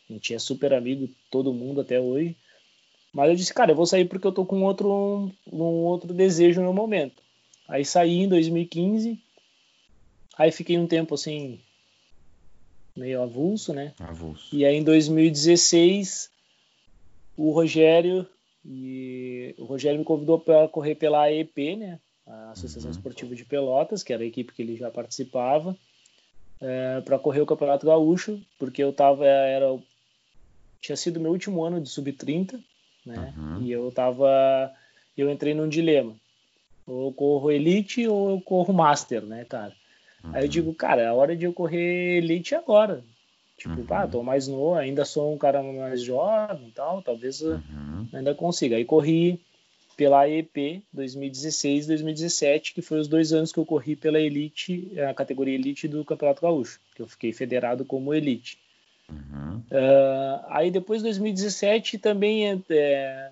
A gente é super amigo, todo mundo até hoje. Mas eu disse, cara, eu vou sair porque eu tô com outro, um, um outro desejo no momento. Aí saí em 2015, Aí fiquei um tempo assim, meio avulso, né? Avulso. E aí em 2016, o Rogério e o Rogério me convidou para correr pela AEP, né? A Associação uhum. Esportiva de Pelotas, que era a equipe que ele já participava, é, para correr o Campeonato Gaúcho, porque eu tava era tinha sido meu último ano de sub 30, né? Uhum. E eu tava eu entrei num dilema. Ou eu corro elite ou eu corro master, né, cara? Uhum. Aí eu digo, cara, é a hora de eu correr elite agora. Tipo, uhum. ah, tô mais novo, ainda sou um cara mais jovem e tal, talvez uhum. ainda consiga. Aí corri pela EP 2016 2017, que foi os dois anos que eu corri pela Elite, a categoria Elite do Campeonato Gaúcho, que eu fiquei federado como Elite. Uhum. Uh, aí depois 2017 também é, é,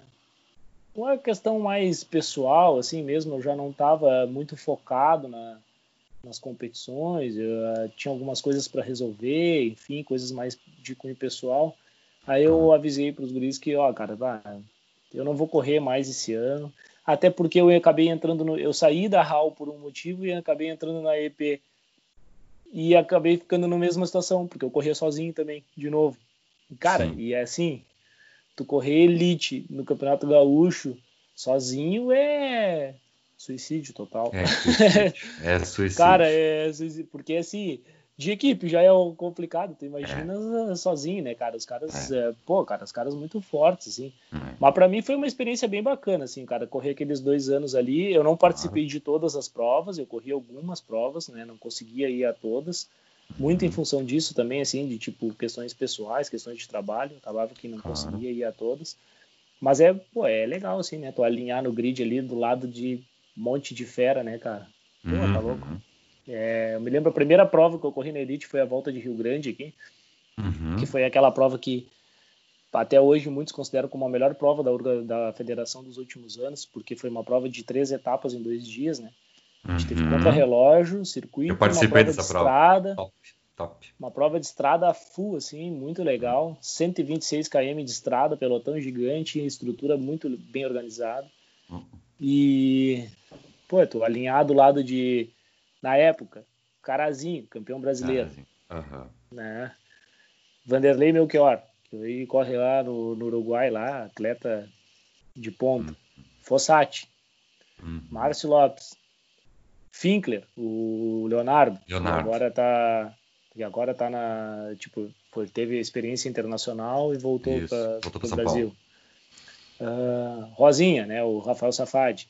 uma questão mais pessoal, assim mesmo, eu já não estava muito focado na, nas competições, eu, uh, tinha algumas coisas para resolver, enfim, coisas mais de cunho pessoal. Aí eu avisei para os guris que, ó, cara, vai, eu não vou correr mais esse ano, até porque eu acabei entrando no, eu saí da HAL por um motivo e acabei entrando na EP e acabei ficando na mesma situação, porque eu corria sozinho também, de novo. Cara, Sim. e é assim, tu correr elite no Campeonato Gaúcho sozinho é Suicídio total. É suicídio. É suicídio. Cara, é suicídio. Porque assim, de equipe já é complicado, tu imagina é. sozinho, né, cara? Os caras, é. É, pô, cara, os caras muito fortes, assim. É. Mas para mim foi uma experiência bem bacana, assim, cara, correr aqueles dois anos ali. Eu não participei de todas as provas, eu corri algumas provas, né? Não conseguia ir a todas. Muito em uhum. função disso também, assim, de tipo questões pessoais, questões de trabalho. Acabava que não conseguia ir a todas. Mas é, pô, é legal, assim, né? Tu alinhar no grid ali do lado de um monte de fera, né, cara? Pô, tá uhum. louco. É, eu me lembro a primeira prova que eu corri na Elite foi a volta de Rio Grande aqui, uhum. que foi aquela prova que até hoje muitos consideram como a melhor prova da, da federação dos últimos anos, porque foi uma prova de três etapas em dois dias, né? A gente teve uhum. contra-relógio, circuito, eu participei uma prova dessa de prova. estrada. Top, top. Uma prova de estrada full, assim, muito legal. 126 km de estrada, pelotão gigante, estrutura muito bem organizada. Uhum. E, pô, tô alinhado do lado de na época, Carazinho, campeão brasileiro. Uhum. Né? Vanderlei Melchior, que aí corre lá no, no, Uruguai, lá, atleta de ponta. Uhum. Fossati, uhum. Márcio Lopes, Finkler, o Leonardo, Leonardo. Que agora tá que agora tá na tipo foi, teve experiência internacional e voltou para o Brasil. Uh, Rosinha, né, o Rafael Safadi.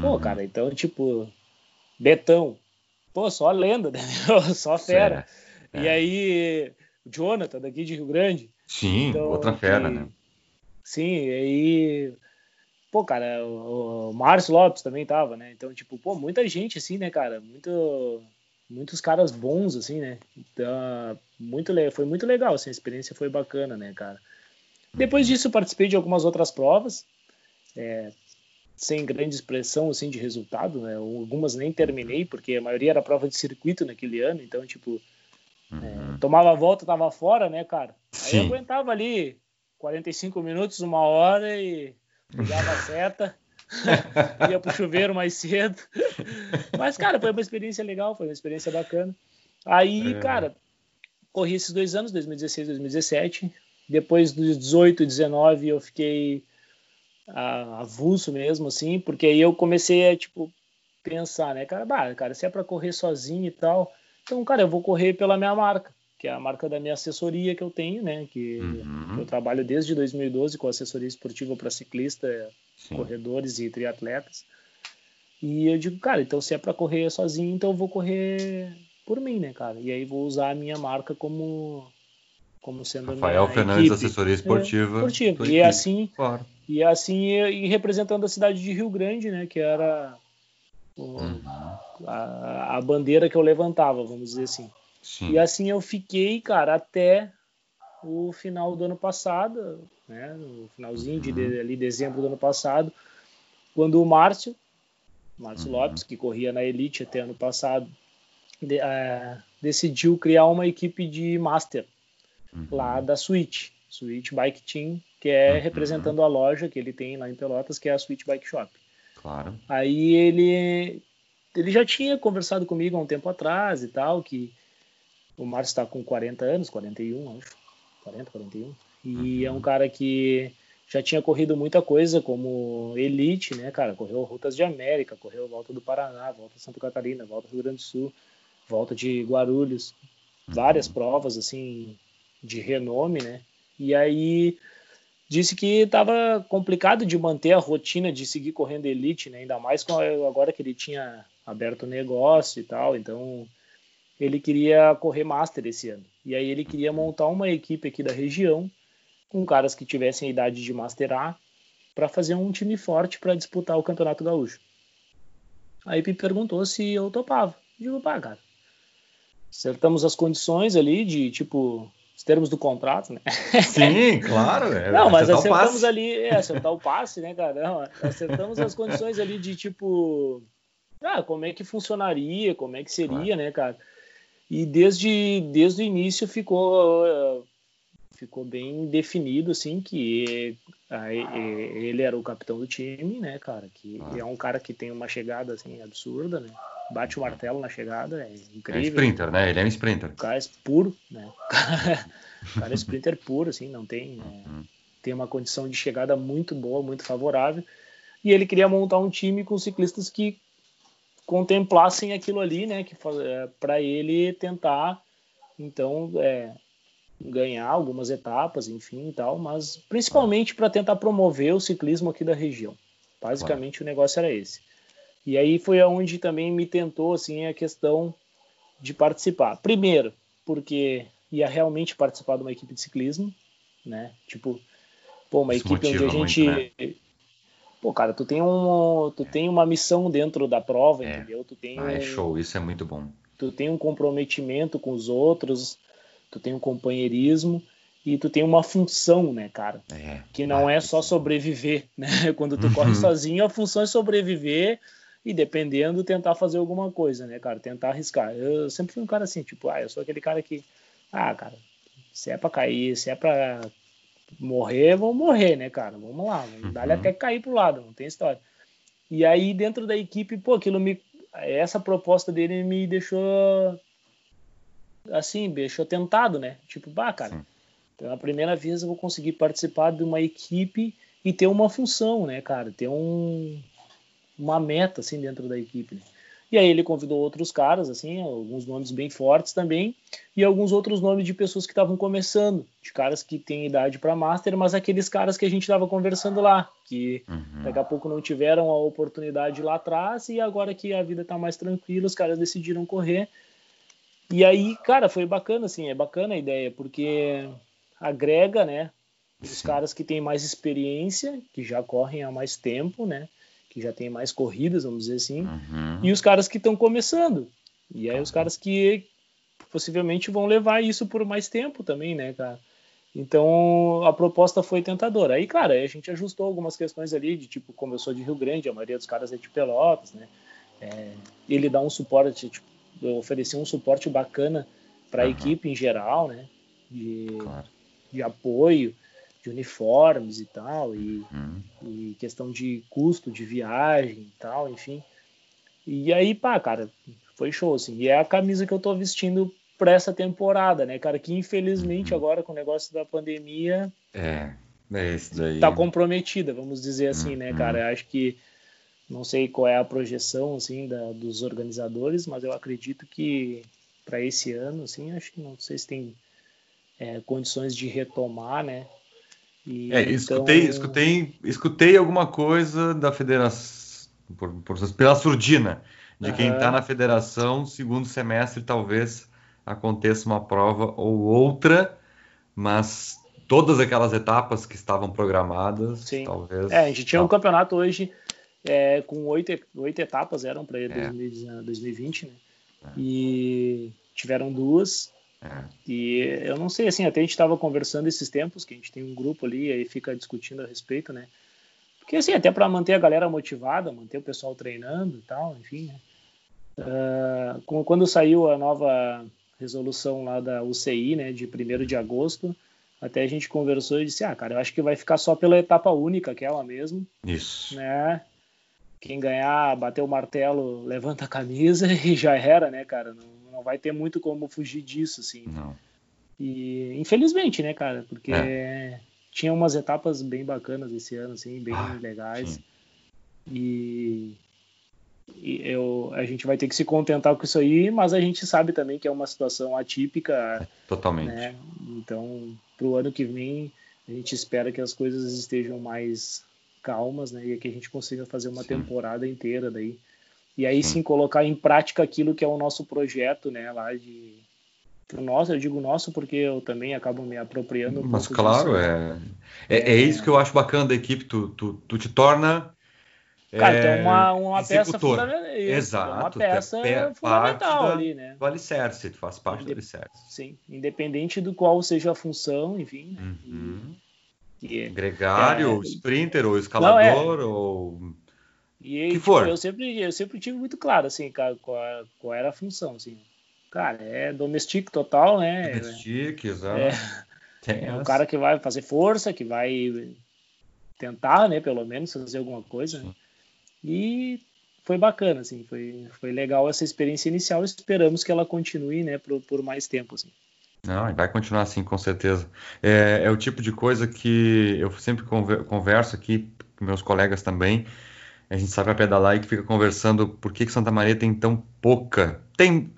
Pô, uhum. cara, então tipo Betão, pô, só lenda, né? só fera. É, é. E aí, o Jonathan, daqui de Rio Grande. Sim, então, outra fera, né? Sim, e aí. Pô, cara, o, Márcio Lopes também tava, né? Então, tipo, pô, muita gente, assim, né, cara? Muito, muitos caras bons, assim, né? Então, muito, foi muito legal, assim, a experiência foi bacana, né, cara? Depois disso, eu participei de algumas outras provas. É, sem grande expressão assim de resultado, né? Algumas nem terminei porque a maioria era prova de circuito naquele ano, então tipo é, uhum. é, tomava a volta, tava fora, né, cara? Aí eu aguentava ali 45 minutos, uma hora e ligava a seta, ia pro chuveiro mais cedo. Mas cara, foi uma experiência legal, foi uma experiência bacana. Aí, é. cara, corri esses dois anos, 2016, 2017. Depois dos 18, 19, eu fiquei avulso mesmo, assim, porque aí eu comecei a, tipo, pensar, né, cara, bah, cara, se é para correr sozinho e tal, então, cara, eu vou correr pela minha marca, que é a marca da minha assessoria que eu tenho, né, que uhum. eu trabalho desde 2012 com assessoria esportiva para ciclista, Sim. corredores e triatletas. E eu digo, cara, então se é para correr sozinho, então eu vou correr por mim, né, cara? E aí vou usar a minha marca como como sendo Rafael Fernandes equipe. assessoria esportiva. É, esportiva. E assim, claro. E assim, e representando a cidade de Rio Grande, né, que era o, uhum. a, a, bandeira que eu levantava, vamos dizer assim. Sim. E assim eu fiquei, cara, até o final do ano passado, né, no finalzinho uhum. de, ali dezembro do ano passado, quando o Márcio, Márcio uhum. Lopes, que corria na Elite até ano passado, de, uh, decidiu criar uma equipe de Master uhum. lá da Switch, Switch Bike Team, que é uhum. representando a loja que ele tem lá em Pelotas, que é a Switch Bike Shop. Claro. Aí ele ele já tinha conversado comigo há um tempo atrás e tal, que o Márcio está com 40 anos, 41, acho. 40, 41. E uhum. é um cara que já tinha corrido muita coisa como elite, né, cara? Correu Rutas de América, correu Volta do Paraná, Volta de Santa Catarina, Volta do Rio Grande do Sul, Volta de Guarulhos, várias uhum. provas assim de renome, né? E aí disse que estava complicado de manter a rotina de seguir correndo elite, né? ainda mais agora que ele tinha aberto o negócio e tal, então ele queria correr master esse ano. E aí ele queria montar uma equipe aqui da região com caras que tivessem a idade de master A para fazer um time forte para disputar o Campeonato Gaúcho. Aí me perguntou se eu topava. Eu digo, pá, cara, acertamos as condições ali de tipo os termos do contrato, né? Sim, claro. É, não, mas acertamos ali, é, acertar o passe, né, cara? Não, acertamos as condições ali de tipo, ah, como é que funcionaria, como é que seria, claro. né, cara? E desde, desde o início ficou ficou bem definido assim que ele era o capitão do time, né, cara? Que é um cara que tem uma chegada assim absurda, né? Bate o martelo na chegada, é incrível. É sprinter, né? Ele é um sprinter. O cara é puro, né? O cara é sprinter puro, assim, não tem. Né? Uhum. Tem uma condição de chegada muito boa, muito favorável. E ele queria montar um time com ciclistas que contemplassem aquilo ali, né? Que é, para ele tentar Então, é, ganhar algumas etapas, enfim e tal, mas principalmente para tentar promover o ciclismo aqui da região. Basicamente claro. o negócio era esse. E aí foi aonde também me tentou assim a questão de participar. Primeiro, porque ia realmente participar de uma equipe de ciclismo, né? Tipo, pô, uma Isso equipe onde a gente muito, né? Pô, cara, tu tem um, tu é. tem uma missão dentro da prova, é. entendeu? Tu tem ah, é show, isso é muito bom. Tu tem um comprometimento com os outros, tu tem um companheirismo e tu tem uma função, né, cara? É, que não é só sobreviver, né? Quando tu uhum. corre sozinho, a função é sobreviver e dependendo tentar fazer alguma coisa, né, cara? Tentar arriscar. Eu sempre fui um cara assim, tipo, ah, eu sou aquele cara que, ah, cara, se é para cair, se é para morrer, vamos morrer, né, cara? Vamos lá, vamos uhum. dar até cair pro lado, não tem história. E aí dentro da equipe, pô, aquilo me essa proposta dele me deixou assim, deixou tentado, né? Tipo, bah, cara, Sim. pela primeira vez eu vou conseguir participar de uma equipe e ter uma função, né, cara? Ter um, uma meta, assim, dentro da equipe. Né? E aí ele convidou outros caras, assim, alguns nomes bem fortes também, e alguns outros nomes de pessoas que estavam começando, de caras que têm idade para master, mas aqueles caras que a gente estava conversando lá, que uhum. daqui a pouco não tiveram a oportunidade lá atrás e agora que a vida está mais tranquila, os caras decidiram correr e aí, cara, foi bacana, assim, é bacana a ideia, porque agrega, né, os caras que têm mais experiência, que já correm há mais tempo, né, que já têm mais corridas, vamos dizer assim, uhum. e os caras que estão começando. E aí os caras que possivelmente vão levar isso por mais tempo também, né, cara? Então a proposta foi tentadora. Aí, cara, a gente ajustou algumas questões ali, de tipo, como eu sou de Rio Grande, a maioria dos caras é de Pelotas, né? É, ele dá um suporte, tipo, oferecer um suporte bacana para a uhum. equipe em geral, né? De, claro. de apoio, de uniformes e tal, e, uhum. e questão de custo de viagem e tal, enfim. E aí, pá, cara, foi show, assim. E é a camisa que eu tô vestindo para essa temporada, né, cara? Que infelizmente uhum. agora com o negócio da pandemia. É, é isso daí. Tá comprometida, vamos dizer assim, né, cara? Eu acho que não sei qual é a projeção assim da, dos organizadores, mas eu acredito que para esse ano, assim, acho que não sei se tem é, condições de retomar, né? E, é, escutei, então... escutei, escutei alguma coisa da federação, por, por, pela surdina, de uhum. quem está na federação, segundo semestre talvez aconteça uma prova ou outra, mas todas aquelas etapas que estavam programadas, Sim. talvez. É, a gente tinha um campeonato hoje é, com oito, oito etapas eram para é. 2020, né? É. E tiveram duas. E eu não sei, assim, até a gente estava conversando esses tempos, que a gente tem um grupo ali e aí fica discutindo a respeito, né? Porque, assim, até para manter a galera motivada, manter o pessoal treinando e tal, enfim, né? Uh, quando saiu a nova resolução lá da UCI, né, de 1 de agosto, até a gente conversou e disse, ah, cara, eu acho que vai ficar só pela etapa única, aquela mesmo. Isso. Né? Quem ganhar, bater o martelo, levanta a camisa e já era, né, cara? Não, não vai ter muito como fugir disso, assim. Não. E infelizmente, né, cara? Porque é. tinha umas etapas bem bacanas esse ano, assim, bem ah, legais. Sim. E, e eu, a gente vai ter que se contentar com isso aí, mas a gente sabe também que é uma situação atípica. É, totalmente. Né? Então, para o ano que vem, a gente espera que as coisas estejam mais calmas, né? E que a gente consiga fazer uma sim. temporada inteira daí. E aí sim. colocar em prática aquilo que é o nosso projeto, né? Lá de nosso, eu digo nosso porque eu também acabo me apropriando. Um Mas claro, é, é, é isso que eu acho bacana da equipe. Tu, tu, tu te torna Cara, é, tem uma, uma peça fundamental. Exato. Uma peça é fundamental da, ali, né? Do alicerce, tu faz parte Indep do alicerce. Sim, independente do qual seja a função, enfim. Né? Uhum. Que, Gregário, é, ou sprinter, ou escalador, não, é. ou. E que tipo, for. Eu sempre, eu sempre tive muito claro, assim, qual, qual era a função, assim. Cara, é domestic total, né? Domestic, exato. É, é um cara que vai fazer força, que vai tentar, né, pelo menos, fazer alguma coisa. Né? E foi bacana, assim, foi, foi legal essa experiência inicial. Esperamos que ela continue, né, por, por mais tempo, assim. Não, vai continuar assim, com certeza. É, é, o tipo de coisa que eu sempre converso aqui com meus colegas também. A gente sabe a pedalar e fica conversando por que, que Santa Maria tem tão pouca. Tem,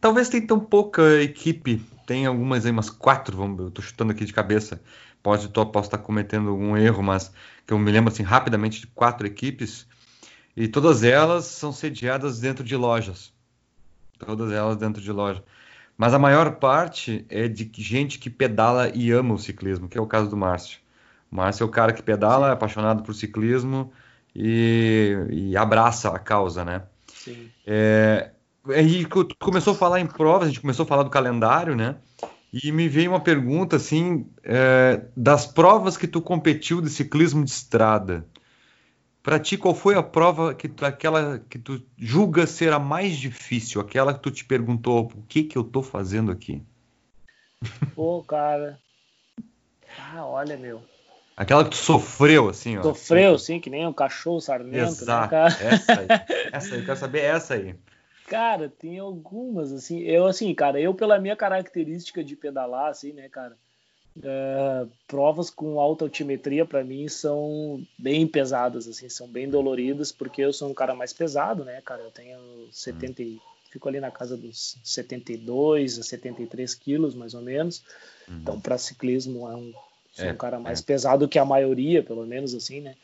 talvez tem tão pouca equipe tem algumas aí, umas quatro, vamos, eu tô chutando aqui de cabeça, pode, tô, posso estar cometendo algum erro, mas que eu me lembro assim rapidamente de quatro equipes, e todas elas são sediadas dentro de lojas. Todas elas dentro de loja. Mas a maior parte é de gente que pedala e ama o ciclismo, que é o caso do Márcio. O Márcio é o cara que pedala, é apaixonado por ciclismo e, e abraça a causa, né? Sim. É, e começou a falar em provas, a gente começou a falar do calendário, né? E me veio uma pergunta assim, é, das provas que tu competiu de ciclismo de estrada. Para ti, qual foi a prova que tu, aquela que tu julga ser a mais difícil, aquela que tu te perguntou, o que que eu tô fazendo aqui? Pô, cara. Ah, olha, meu. Aquela que tu sofreu, assim, ó. Sofreu, sim, que nem um cachorro sarmento, né, Exato. né, cara? Essa aí. Essa aí, eu quero saber essa aí. Cara, tem algumas, assim. Eu, assim, cara, eu, pela minha característica de pedalar, assim, né, cara, é, provas com alta altimetria, para mim, são bem pesadas, assim, são bem doloridas, porque eu sou um cara mais pesado, né, cara, eu tenho 70, hum. fico ali na casa dos 72 a 73 quilos, mais ou menos. Uhum. Então, para ciclismo, é um, sou é, um cara mais é. pesado que a maioria, pelo menos, assim, né.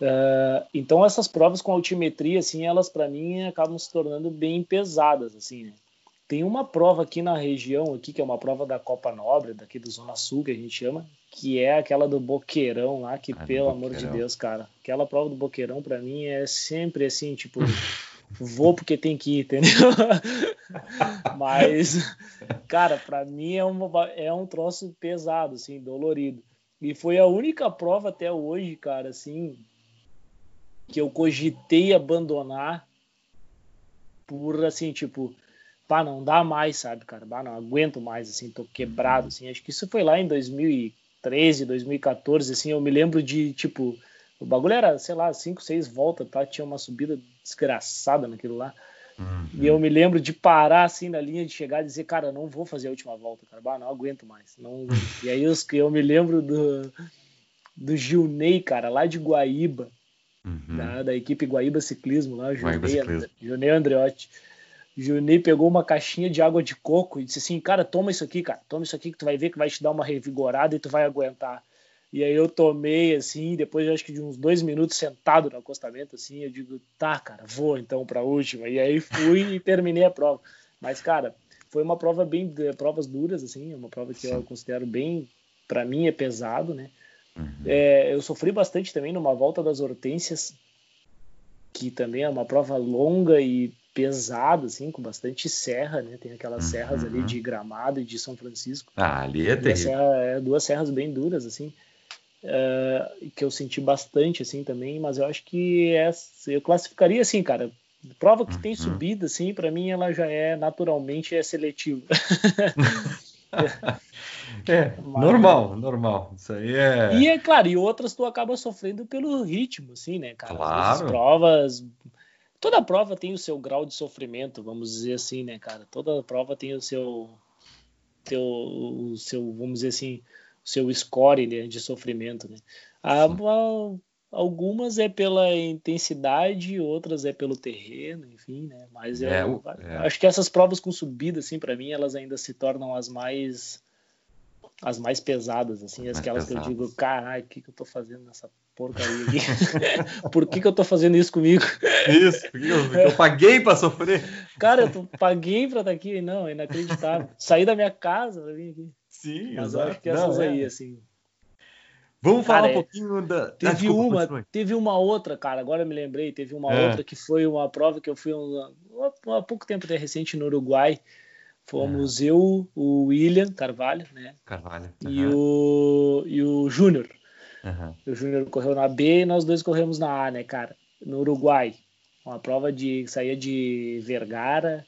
Uh, então essas provas com altimetria, assim, elas para mim acabam se tornando bem pesadas, assim. Né? Tem uma prova aqui na região aqui que é uma prova da Copa Nobre, daqui do Zona Sul que a gente chama, que é aquela do Boqueirão lá, que ah, pelo amor de Deus, cara, aquela prova do Boqueirão para mim é sempre assim, tipo, vou porque tem que ir, entendeu? Mas, cara, para mim é, uma, é um troço pesado, assim, dolorido. E foi a única prova até hoje, cara, assim, que eu cogitei abandonar por assim, tipo, pá, não dá mais, sabe, cara, pá, não aguento mais, assim, tô quebrado, assim, acho que isso foi lá em 2013, 2014, assim, eu me lembro de, tipo, o bagulho era, sei lá, 5, 6 voltas, tá, tinha uma subida desgraçada naquilo lá, uhum. e eu me lembro de parar, assim, na linha de chegar e dizer, cara, não vou fazer a última volta, cara, bah, não aguento mais, não e aí eu, eu me lembro do, do Gilney, cara, lá de Guaíba, uhum. da, da, equipe Guaíba Ciclismo, lá, Junei, Andreotti. Junei pegou uma caixinha de água de coco e disse assim, cara, toma isso aqui, cara, toma isso aqui que tu vai ver que vai te dar uma revigorada e tu vai aguentar. E aí eu tomei, assim, depois acho que de uns dois minutos sentado no acostamento, assim, eu digo, tá, cara, vou então para a última. E aí fui e terminei a prova. Mas, cara, foi uma prova bem, provas duras, assim, uma prova que Sim. eu considero bem, para mim é pesado, né? Uhum. É, eu sofri bastante também numa volta das hortênsias, que também é uma prova longa e pesada, assim, com bastante serra, né? Tem aquelas uhum. serras ali de Gramado e de São Francisco. Ah, ali é terrível. Serra, é, duas serras bem duras, assim, é, que eu senti bastante, assim, também, mas eu acho que é, eu classificaria assim, cara, prova que uhum. tem subida, assim, para mim ela já é naturalmente é seletiva. É, Mas, normal, normal. Isso aí é. E é claro, e outras tu acaba sofrendo pelo ritmo, assim, né, cara? Claro. provas. Toda prova tem o seu grau de sofrimento, vamos dizer assim, né, cara? Toda prova tem o seu. Teu, o seu, vamos dizer assim, o seu score né, de sofrimento, né? A, a, algumas é pela intensidade, outras é pelo terreno, enfim, né? Mas é, eu, é. acho que essas provas com subida, assim, para mim, elas ainda se tornam as mais as mais pesadas, assim, mais aquelas pesadas. que eu digo, caralho, o que, que eu tô fazendo nessa porcaria aqui? Por que, que eu tô fazendo isso comigo? Isso, porque eu, eu paguei para sofrer. Cara, eu tô, paguei para estar tá aqui, não, é inacreditável. Saí da minha casa pra vir aqui. Sim, Mas exato. eu acho que essas não, aí, é. assim. Vamos cara, falar um pouquinho da. Teve ah, desculpa, uma, continue. teve uma outra, cara. Agora eu me lembrei. Teve uma é. outra que foi uma prova que eu fui um, há pouco tempo até recente no Uruguai. Fomos é. eu, o William Carvalho, né? Carvalho. Uhum. E o, e o Júnior. Uhum. O Júnior correu na B e nós dois corremos na A, né, cara? No Uruguai. Uma prova de saía de Vergara.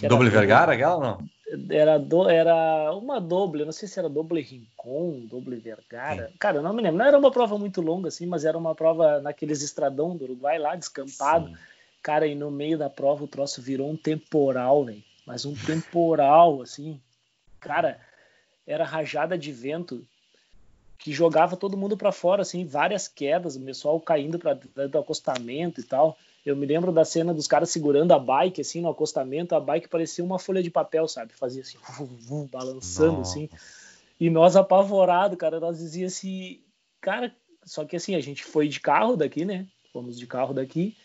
Doble Vergara, aquela não? Era, do, era uma doble, não sei se era doble Rincon, doble Vergara. Sim. Cara, eu não me lembro. Não era uma prova muito longa, assim, mas era uma prova naqueles estradão do Uruguai lá, descampado. Sim. Cara, e no meio da prova o troço virou um temporal, velho mas um temporal, assim, cara, era rajada de vento que jogava todo mundo para fora, assim, várias quedas, o pessoal caindo para do acostamento e tal. Eu me lembro da cena dos caras segurando a bike, assim, no acostamento, a bike parecia uma folha de papel, sabe? Fazia assim, balançando, Nossa. assim. E nós apavorados, cara, nós dizíamos assim, cara, só que assim, a gente foi de carro daqui, né? Fomos de carro daqui.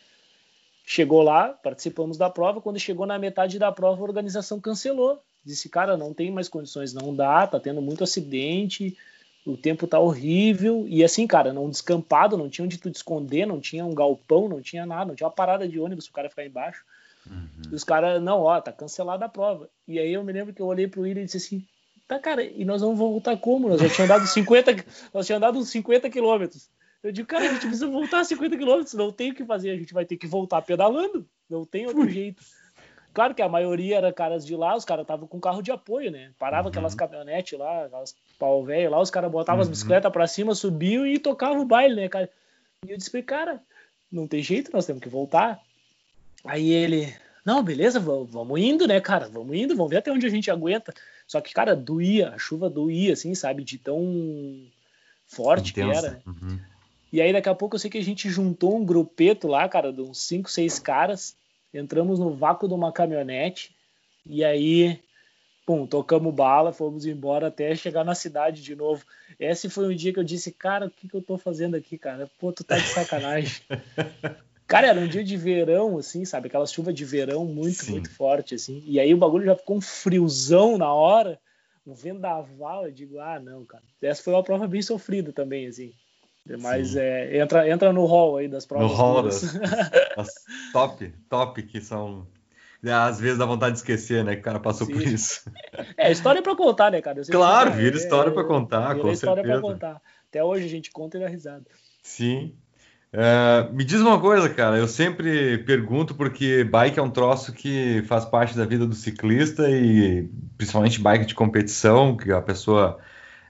Chegou lá, participamos da prova. Quando chegou na metade da prova, a organização cancelou. Disse, cara, não tem mais condições, não dá, tá tendo muito acidente, o tempo tá horrível. E assim, cara, não descampado, não tinha onde tu te esconder, não tinha um galpão, não tinha nada, não tinha uma parada de ônibus pro cara ficar embaixo. Uhum. E os caras, não, ó, tá cancelada a prova. E aí eu me lembro que eu olhei pro William e disse assim, tá, cara, e nós vamos voltar como? Nós já tínhamos andado 50, nós tínhamos andado uns 50 quilômetros. Eu digo, cara, a gente precisa voltar 50 quilômetros, não tem o que fazer, a gente vai ter que voltar pedalando, não tem outro jeito. Claro que a maioria era caras de lá, os caras estavam com carro de apoio, né? Parava uhum. aquelas caminhonetes lá, aquelas pau velho lá, os caras botavam uhum. as bicicletas pra cima, subiam e tocavam o baile, né, cara? E eu disse, cara, não tem jeito, nós temos que voltar. Aí ele, não, beleza, vamos indo, né, cara? Vamos indo, vamos ver até onde a gente aguenta. Só que, cara, doía, a chuva doía, assim, sabe? De tão forte Intensa. que era. Uhum. E aí, daqui a pouco, eu sei que a gente juntou um grupeto lá, cara, de uns 5, 6 caras entramos no vácuo de uma caminhonete e aí, pum, tocamos bala, fomos embora até chegar na cidade de novo. Esse foi um dia que eu disse, cara, o que, que eu tô fazendo aqui, cara? Pô, tu tá de sacanagem. cara, era um dia de verão, assim, sabe? Aquela chuva de verão muito, Sim. muito forte, assim. E aí o bagulho já ficou um friozão na hora, um vendaval. Eu digo, ah, não, cara. Essa foi uma prova bem sofrida também, assim. Mas é, entra, entra no hall aí das provas. No hall das, das top, top, que são. Né, às vezes dá vontade de esquecer, né? Que o cara passou Sim. por isso. É, história para contar, né, cara? Claro, vira é, história para contar, com história certeza. Pra contar. Até hoje a gente conta e dá risada. Sim. Uh, me diz uma coisa, cara. Eu sempre pergunto porque bike é um troço que faz parte da vida do ciclista e principalmente bike de competição, que a pessoa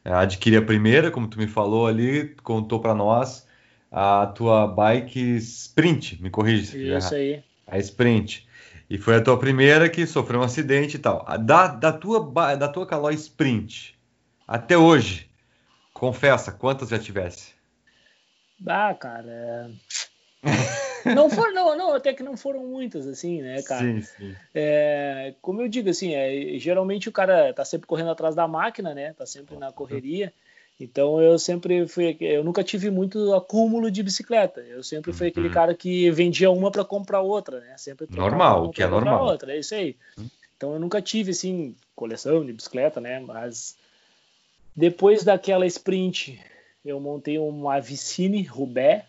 é, adquiri a primeira, como tu me falou ali, contou para nós a tua bike Sprint, me corrige. Isso aí. A Sprint. E foi a tua primeira que sofreu um acidente e tal. Da, da, tua, da tua Caloi Sprint até hoje, confessa, quantas já tivesse? Ah, cara. não foram, não, não, até que não foram muitas, assim, né, cara? Sim, sim. É, como eu digo, assim, é, geralmente o cara tá sempre correndo atrás da máquina, né? Tá sempre na correria. Então eu sempre fui, eu nunca tive muito acúmulo de bicicleta. Eu sempre fui aquele uhum. cara que vendia uma para comprar outra, né? Sempre normal, o que é normal. Outra, é isso aí. Uhum. Então eu nunca tive assim coleção de bicicleta, né? Mas depois daquela sprint, eu montei uma Vicine Rubé,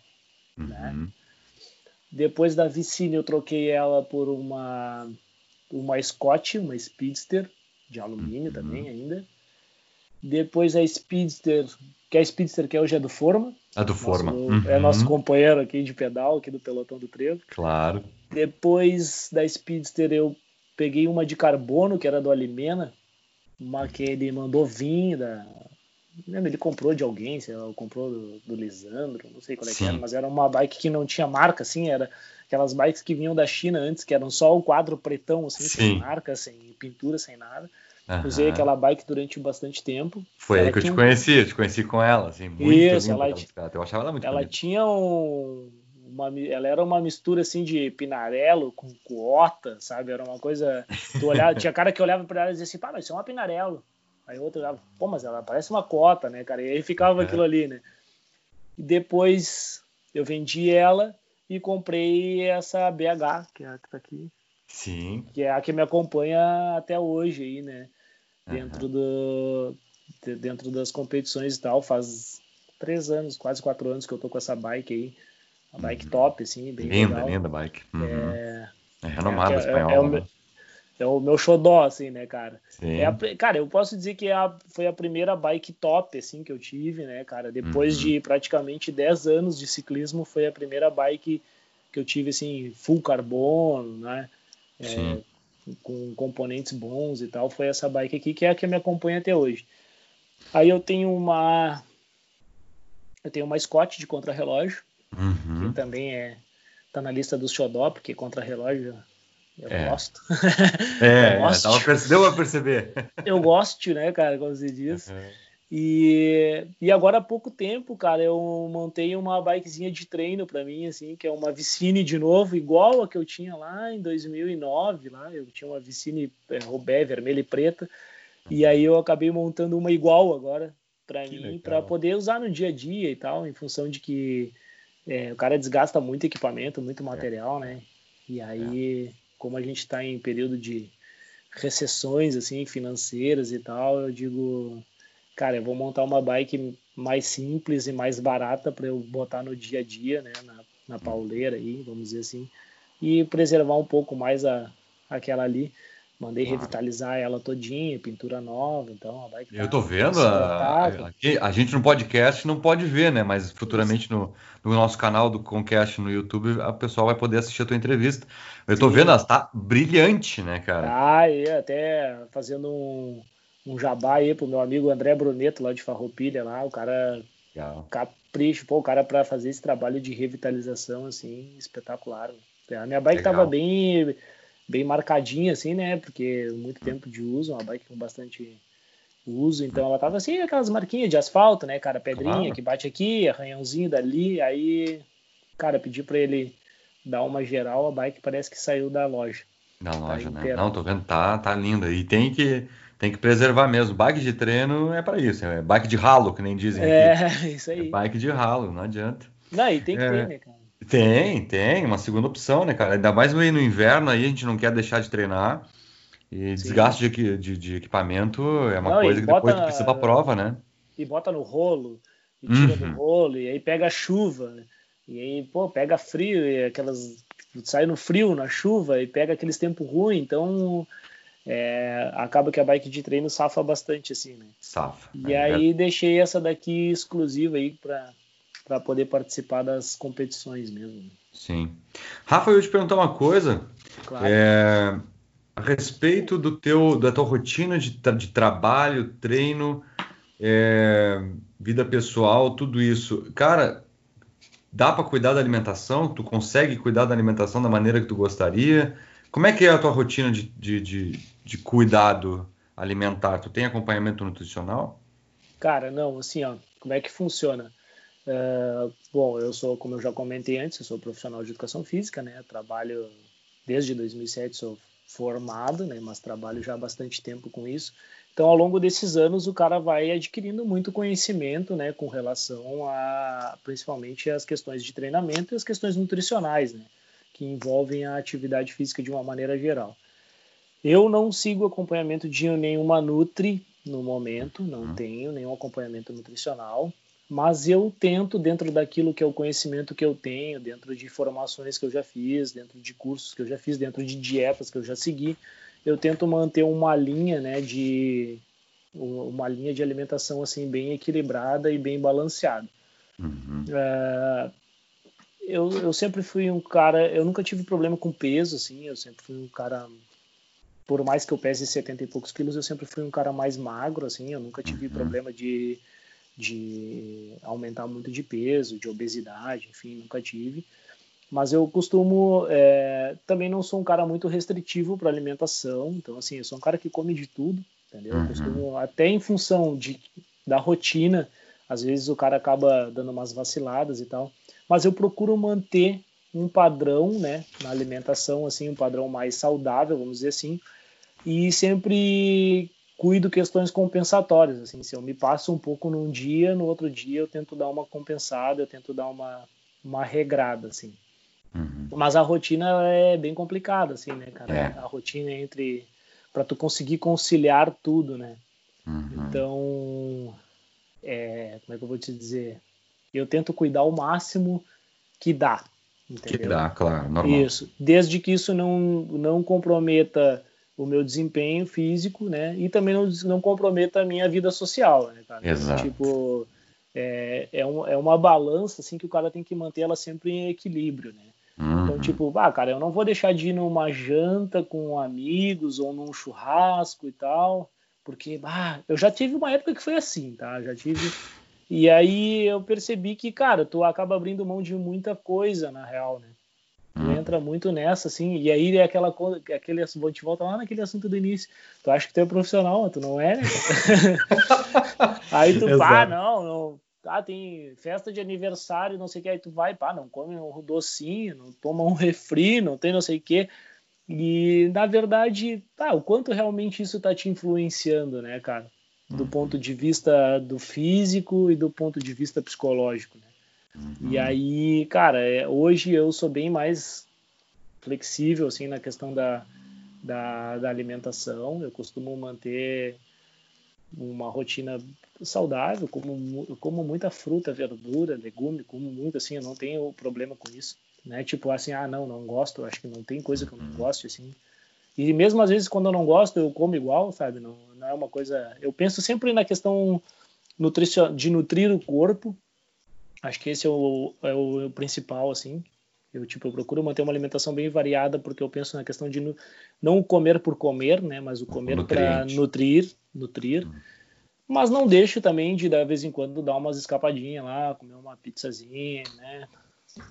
né? uhum. né? Depois da Vicine eu troquei ela por uma uma Scott, uma Speedster de alumínio uhum. também ainda. Depois a Speedster, que é a Speedster que hoje é do Forma. A do Forma. Uhum. É nosso companheiro aqui de pedal, aqui do pelotão do trevo. Claro. Depois da Speedster eu peguei uma de carbono, que era do Alimena, uma que ele mandou vir da, lembro, ele comprou de alguém, sei lá, comprou do, do Lisandro, não sei qual é que era, mas era uma bike que não tinha marca, assim, era aquelas bikes que vinham da China antes, que eram só o quadro pretão, assim, Sim. sem marca, sem pintura, sem nada. Uhum. Usei aquela bike durante bastante tempo. Foi ela aí que eu te conheci, eu te conheci com ela, assim, muito Isso, ela, eu achava ela muito Ela bonita. tinha um, uma, ela era uma mistura assim de pinarelo com cuota, sabe? Era uma coisa. Tu olhava, tinha cara que olhava para ela e dizia assim, pá, mas isso é uma pinarelo. Aí outro olhava, pô, mas ela parece uma cota, né, cara? E aí ficava é. aquilo ali, né? E depois eu vendi ela e comprei essa BH, que é a que tá aqui. Sim. Que é a que me acompanha até hoje aí, né? Dentro uhum. do dentro das competições e tal, faz três anos, quase quatro anos que eu tô com essa bike aí. Uma bike uhum. top, assim, bem linda, legal. Linda, bike. Uhum. É, é renomada é, espanhola, é, é, né? É o meu xodó, assim, né, cara? É a, cara, eu posso dizer que é a, foi a primeira bike top, assim, que eu tive, né, cara? Depois uhum. de praticamente 10 anos de ciclismo, foi a primeira bike que eu tive, assim, full carbono, né? É, com componentes bons e tal. Foi essa bike aqui, que é a que me acompanha até hoje. Aí eu tenho uma... Eu tenho uma Scott de contrarrelógio, uhum. que também é tá na lista dos xodó, porque contrarrelógio eu é. gosto. É, eu gosto. Tava, deu a perceber. eu gosto, né, cara, como se diz. Uhum. E, e agora há pouco tempo, cara, eu montei uma bikezinha de treino para mim, assim, que é uma Vicine de novo, igual a que eu tinha lá em 2009, lá eu tinha uma Vicine é, Robé vermelha e preta, e aí eu acabei montando uma igual agora para mim, para poder usar no dia a dia e tal, em função de que é, o cara desgasta muito equipamento, muito material, é. né? E aí, é. Como a gente está em período de recessões assim financeiras e tal, eu digo cara, eu vou montar uma bike mais simples e mais barata para eu botar no dia a dia, né, na, na pauleira aí, vamos dizer assim, e preservar um pouco mais a, aquela ali. Mandei revitalizar ela todinha, pintura nova, então a bike tá Eu tô vendo, a, a, a, gente no podcast não pode ver, né? Mas futuramente no, no nosso canal do Concast no YouTube, a pessoal vai poder assistir a tua entrevista. Eu tô Sim. vendo, ela tá brilhante, né, cara? Ah, e até fazendo um, um jabá aí pro meu amigo André Bruneto, lá de Farroupilha, lá, o cara Legal. capricho, pô, o cara para fazer esse trabalho de revitalização, assim, espetacular. A minha bike Legal. tava bem, bem marcadinha, assim, né, porque muito tempo de uso, uma bike com bastante uso, então ela tava assim, aquelas marquinhas de asfalto, né, cara, pedrinha claro. que bate aqui, arranhãozinho dali, aí, cara, pedi para ele dar uma geral, a bike parece que saiu da loja. Da tá loja, tá né? Não, tô vendo, tá, tá linda. E tem que tem que preservar mesmo. Bike de treino é para isso, é bike de ralo, que nem dizem é, aqui. É, isso aí. É bike de ralo, não adianta. Não, e tem que é, ter, né, cara? Tem, tem, uma segunda opção, né, cara? Ainda mais no inverno aí, a gente não quer deixar de treinar. E Sim. desgaste de, de, de, equipamento é uma não, coisa que depois tu precisa pra prova, né? E bota no rolo, e tira uhum. do rolo, e aí pega chuva, né? e aí, pô, pega frio, e aquelas. Sai no frio, na chuva, e pega aqueles tempos ruins, então é, acaba que a bike de treino safa bastante, assim, né? Safa. E é, aí é. deixei essa daqui exclusiva aí para poder participar das competições mesmo. Sim. Rafa, eu ia te perguntar uma coisa. Claro. É, a respeito do teu, da tua rotina de, de trabalho, treino, é, vida pessoal, tudo isso. Cara, dá para cuidar da alimentação? Tu consegue cuidar da alimentação da maneira que tu gostaria? Como é que é a tua rotina de, de, de, de cuidado alimentar? Tu tem acompanhamento nutricional? Cara, não, assim, ó, como é que funciona? Uh, bom, eu sou, como eu já comentei antes, eu sou profissional de educação física, né? trabalho desde 2007, sou formado, né? Mas trabalho já há bastante tempo com isso. Então, ao longo desses anos, o cara vai adquirindo muito conhecimento, né? Com relação a, principalmente, as questões de treinamento e as questões nutricionais, né? que envolvem a atividade física de uma maneira geral. Eu não sigo acompanhamento de nenhuma Nutri no momento, não uhum. tenho nenhum acompanhamento nutricional, mas eu tento, dentro daquilo que é o conhecimento que eu tenho, dentro de formações que eu já fiz, dentro de cursos que eu já fiz, dentro de dietas que eu já segui, eu tento manter uma linha, né, de uma linha de alimentação assim bem equilibrada e bem balanceada. Uhum. Uh, eu, eu sempre fui um cara, eu nunca tive problema com peso, assim, eu sempre fui um cara, por mais que eu pese 70 e poucos quilos, eu sempre fui um cara mais magro, assim, eu nunca tive uhum. problema de, de aumentar muito de peso, de obesidade, enfim, nunca tive. Mas eu costumo, é, também não sou um cara muito restritivo para alimentação, então, assim, eu sou um cara que come de tudo, entendeu? Uhum. Eu costumo, até em função de, da rotina, às vezes o cara acaba dando umas vaciladas e tal mas eu procuro manter um padrão, né, na alimentação, assim, um padrão mais saudável, vamos dizer assim, e sempre cuido questões compensatórias, assim, se eu me passo um pouco num dia, no outro dia eu tento dar uma compensada, eu tento dar uma, uma regrada, assim. Uhum. Mas a rotina é bem complicada, assim, né, cara? É. A rotina entre para tu conseguir conciliar tudo, né? Uhum. Então, é, como é que eu vou te dizer? Eu tento cuidar o máximo que dá. Entendeu? Que dá, claro, normal. Isso. Desde que isso não, não comprometa o meu desempenho físico, né? E também não, não comprometa a minha vida social, né, cara? Exato. Tipo, é, é, um, é uma balança, assim, que o cara tem que manter ela sempre em equilíbrio, né? Uhum. Então, tipo, ah, cara, eu não vou deixar de ir numa janta com amigos ou num churrasco e tal, porque, ah, eu já tive uma época que foi assim, tá? Já tive e aí eu percebi que, cara, tu acaba abrindo mão de muita coisa, na real, né? Tu entra muito nessa, assim, e aí é aquela coisa, aquele, vou te voltar lá naquele assunto do início. Tu acha que tu é profissional, mas tu não é, né? aí tu, pá, não, não. Ah, tem festa de aniversário, não sei o que, aí tu vai, pá, não come um docinho, não toma um refri, não tem não sei o que. E, na verdade, tá, o quanto realmente isso tá te influenciando, né, cara? Do uhum. ponto de vista do físico e do ponto de vista psicológico, né? Uhum. E aí, cara, é, hoje eu sou bem mais flexível, assim, na questão da, da, da alimentação. Eu costumo manter uma rotina saudável, como, como muita fruta, verdura, legume, como muito, assim, eu não tenho problema com isso né? Tipo assim, ah, não, não gosto, acho que não tem coisa que eu não uhum. goste, assim. E mesmo às vezes quando eu não gosto, eu como igual, sabe? Não, não é uma coisa. Eu penso sempre na questão nutricion... de nutrir o corpo. Acho que esse é o, é o, é o principal, assim. Eu tipo eu procuro manter uma alimentação bem variada porque eu penso na questão de não comer por comer, né? Mas o comer para nutrir, nutrir. Hum. Mas não deixo também de, de vez em quando, dar umas escapadinhas lá, comer uma pizzazinha, né?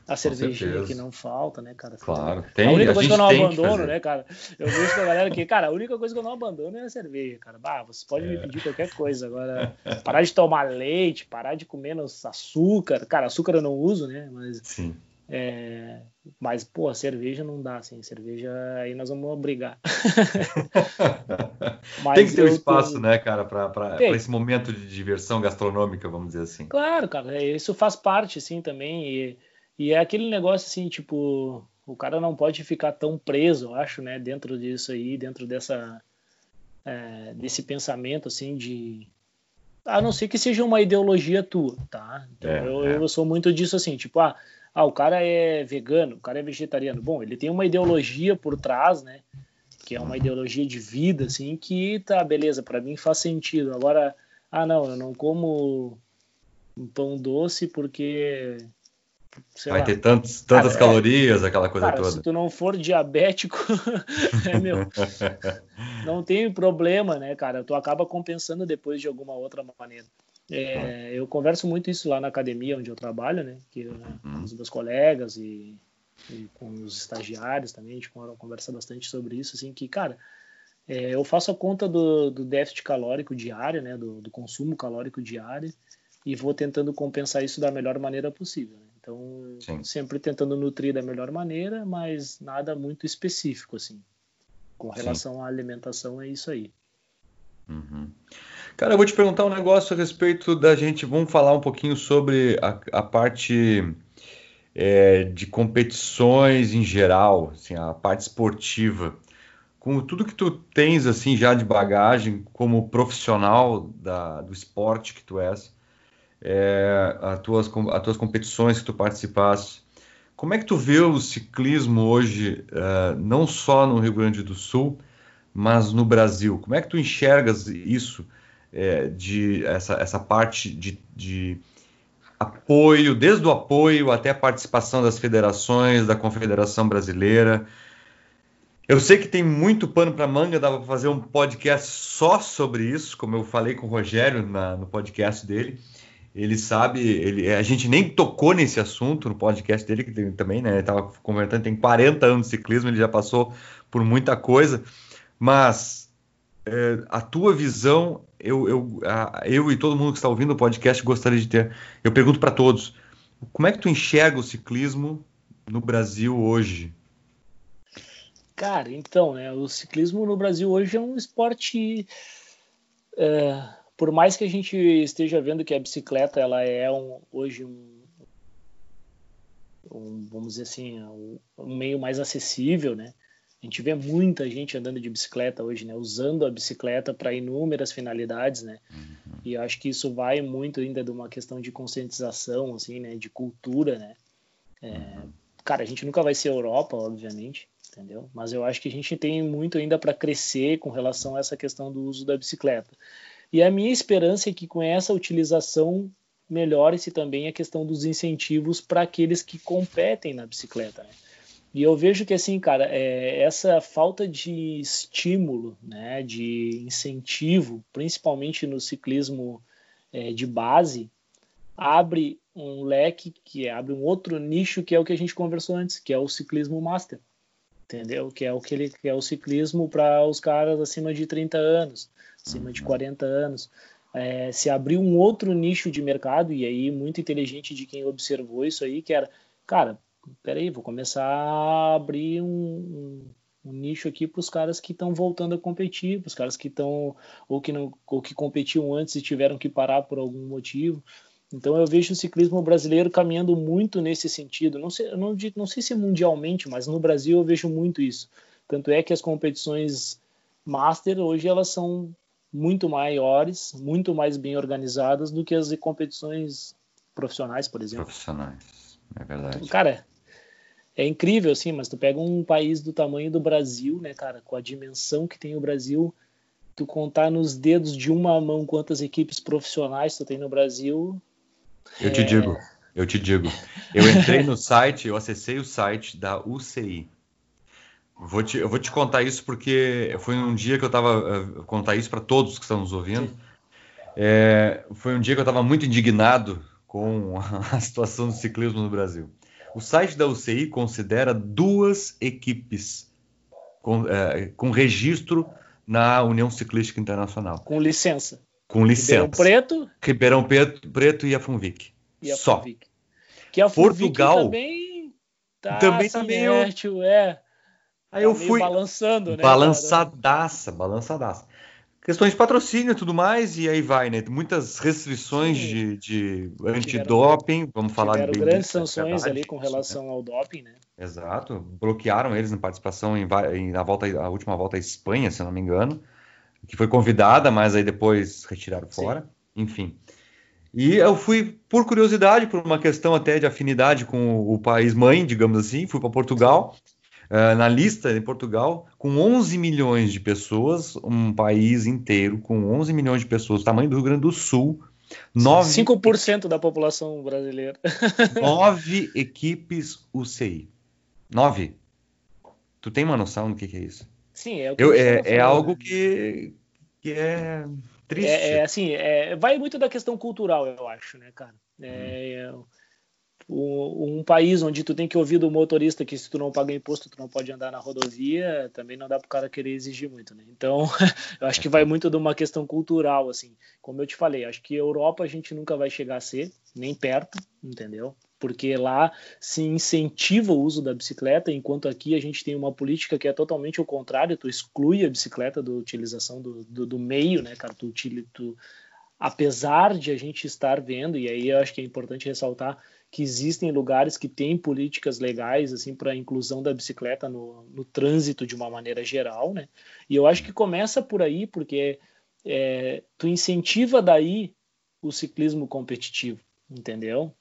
A cervejinha que não falta, né, cara? Claro, tem. A única a coisa que eu não abandono, né, cara? Eu vejo com a galera que, cara, a única coisa que eu não abandono é a cerveja, cara. Bah, você pode é. me pedir qualquer coisa. Agora, parar de tomar leite, parar de comer menos açúcar. Cara, açúcar eu não uso, né? Mas. Sim. É, mas, pô, a cerveja não dá, assim. Cerveja, aí nós vamos brigar. Tem que ter um espaço, tô... né, cara, para esse momento de diversão gastronômica, vamos dizer assim. Claro, cara, isso faz parte, assim, também. E e é aquele negócio assim, tipo, o cara não pode ficar tão preso, eu acho, né, dentro disso aí, dentro dessa é, desse pensamento assim de a não ser que seja uma ideologia tua, tá? Então, é, eu, é. eu sou muito disso assim, tipo, ah, ah, o cara é vegano, o cara é vegetariano. Bom, ele tem uma ideologia por trás, né? Que é uma ideologia de vida, assim, que tá, beleza, para mim faz sentido. Agora, ah, não, eu não como um pão doce porque Vai lá. ter tantos, tantas é, calorias, é, aquela coisa cara, toda. Se tu não for diabético, é, meu, não tem problema, né, cara? Tu acaba compensando depois de alguma outra maneira. É, eu converso muito isso lá na academia onde eu trabalho, né? Que, né, com uhum. os meus colegas e, e, com os estagiários também, a gente conversa bastante sobre isso, assim, que, cara, é, eu faço a conta do, do déficit calórico diário, né? Do, do consumo calórico diário e vou tentando compensar isso da melhor maneira possível. Né? Então, Sim. sempre tentando nutrir da melhor maneira, mas nada muito específico, assim. Com relação Sim. à alimentação, é isso aí. Uhum. Cara, eu vou te perguntar um negócio a respeito da gente. Vamos falar um pouquinho sobre a, a parte é, de competições em geral, assim, a parte esportiva. Com tudo que tu tens assim já de bagagem como profissional da, do esporte que tu és, é, as, tuas, as tuas competições que tu participaste. Como é que tu vê o ciclismo hoje, uh, não só no Rio Grande do Sul, mas no Brasil? Como é que tu enxergas isso, é, de essa, essa parte de, de apoio, desde o apoio até a participação das federações, da Confederação Brasileira? Eu sei que tem muito pano para manga, dava para fazer um podcast só sobre isso, como eu falei com o Rogério na, no podcast dele ele sabe, ele, a gente nem tocou nesse assunto no podcast dele, que tem, também, né? Ele estava conversando, tem 40 anos de ciclismo, ele já passou por muita coisa, mas é, a tua visão, eu, eu, a, eu e todo mundo que está ouvindo o podcast gostaria de ter. Eu pergunto para todos: como é que tu enxerga o ciclismo no Brasil hoje? Cara, então, né? O ciclismo no Brasil hoje é um esporte. É por mais que a gente esteja vendo que a bicicleta ela é um, hoje um, um, vamos dizer assim um, um, meio mais acessível né? A gente vê muita gente andando de bicicleta hoje né? Usando a bicicleta para inúmeras finalidades né? Uhum. e eu acho que isso vai muito ainda de uma questão de conscientização assim né? De cultura né? É, uhum. cara a gente nunca vai ser Europa obviamente entendeu? Mas eu acho que a gente tem muito ainda para crescer com relação a essa questão do uso da bicicleta e a minha esperança é que com essa utilização melhore-se também a questão dos incentivos para aqueles que competem na bicicleta. Né? E eu vejo que assim, cara, é, essa falta de estímulo, né, de incentivo, principalmente no ciclismo é, de base, abre um leque que abre um outro nicho que é o que a gente conversou antes, que é o ciclismo master. Entendeu? Que é o que ele que é o ciclismo para os caras acima de 30 anos, acima de 40 anos. É, se abriu um outro nicho de mercado, e aí muito inteligente de quem observou isso aí, que era, cara, peraí, vou começar a abrir um, um, um nicho aqui para os caras que estão voltando a competir, para os caras que estão ou que não ou que competiam antes e tiveram que parar por algum motivo. Então eu vejo o ciclismo brasileiro caminhando muito nesse sentido. Não sei, não, não sei se mundialmente, mas no Brasil eu vejo muito isso. Tanto é que as competições master hoje elas são muito maiores, muito mais bem organizadas do que as competições profissionais, por exemplo. Profissionais, é verdade. Cara, é incrível assim, mas tu pega um país do tamanho do Brasil, né, cara, com a dimensão que tem o Brasil, tu contar nos dedos de uma mão quantas equipes profissionais tu tem no Brasil, eu te digo, eu te digo. Eu entrei no site, eu acessei o site da UCI. Vou te, eu vou te contar isso porque foi um dia que eu estava uh, contar isso para todos que estão nos ouvindo. É, foi um dia que eu estava muito indignado com a situação do ciclismo no Brasil. O site da UCI considera duas equipes com, é, com registro na União Ciclística Internacional. Com licença. Com licença. Ribeirão Preto. Ribeirão Preto, Preto e a Funvic. E a Só. Funvic. Que a Portugal também tá também assim, tá meio- né, tio, é. Aí Tá eu fui balançando, né? balançadaça, balançadaça. Questões de patrocínio e tudo mais, e aí vai, né? Muitas restrições Sim. de, de antidoping, vamos falar bem grandes é sanções ali com né? relação ao doping, né? Exato. Bloquearam eles na participação em, em- na volta, a última volta à Espanha, se eu não me engano, que foi convidada, mas aí depois retiraram Sim. fora. Enfim. E eu fui por curiosidade, por uma questão até de afinidade com o, o país mãe, digamos assim, fui para Portugal. Eh, na lista de Portugal, com 11 milhões de pessoas, um país inteiro com 11 milhões de pessoas, tamanho do Rio Grande do Sul, nove, 5% da população brasileira. nove equipes UCI. Nove. Tu tem uma noção do que, que é isso? Sim, é o que Eu, é, é algo que, que é triste. É, é, assim, é, vai muito da questão cultural, eu acho, né, cara? É, o- um país onde tu tem que ouvir do motorista que se tu não paga imposto, tu não pode andar na rodovia, também não dá pro cara querer exigir muito, né? Então, eu acho que vai muito de uma questão cultural, assim. Como eu te falei, acho que Europa a gente nunca vai chegar a ser, nem perto, entendeu? Porque lá se incentiva o uso da bicicleta, enquanto aqui a gente tem uma política que é totalmente o contrário, tu exclui a bicicleta da utilização do, do, do meio, né, cara? Tu, tu, apesar de a gente estar vendo, e aí eu acho que é importante ressaltar que existem lugares que têm políticas legais assim para a inclusão da bicicleta no, no trânsito de uma maneira geral, né? E eu acho que começa por aí, porque é, tu incentiva daí o ciclismo competitivo, entendeu?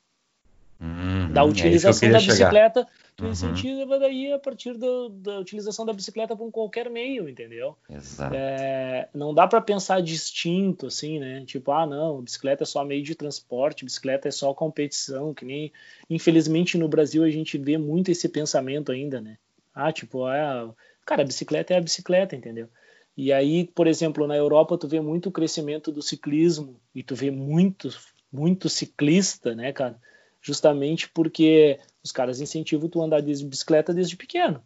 Uhum, Da é que utilização queria da chegar. bicicleta, tu Uhum. incentiva daí a partir do- da utilização da bicicleta por qualquer meio, entendeu? Exato. É, não dá para pensar distinto assim, né? Tipo, ah, não, bicicleta é só meio de transporte, bicicleta é só competição, que nem infelizmente no Brasil a gente vê muito esse pensamento ainda, né? Ah, tipo, ah, cara, a bicicleta é a bicicleta, entendeu? E aí, por exemplo, na Europa tu vê muito crescimento do ciclismo e tu vê muito muito ciclista, né, cara? Justamente porque os caras incentivam tu a andar de bicicleta desde pequeno.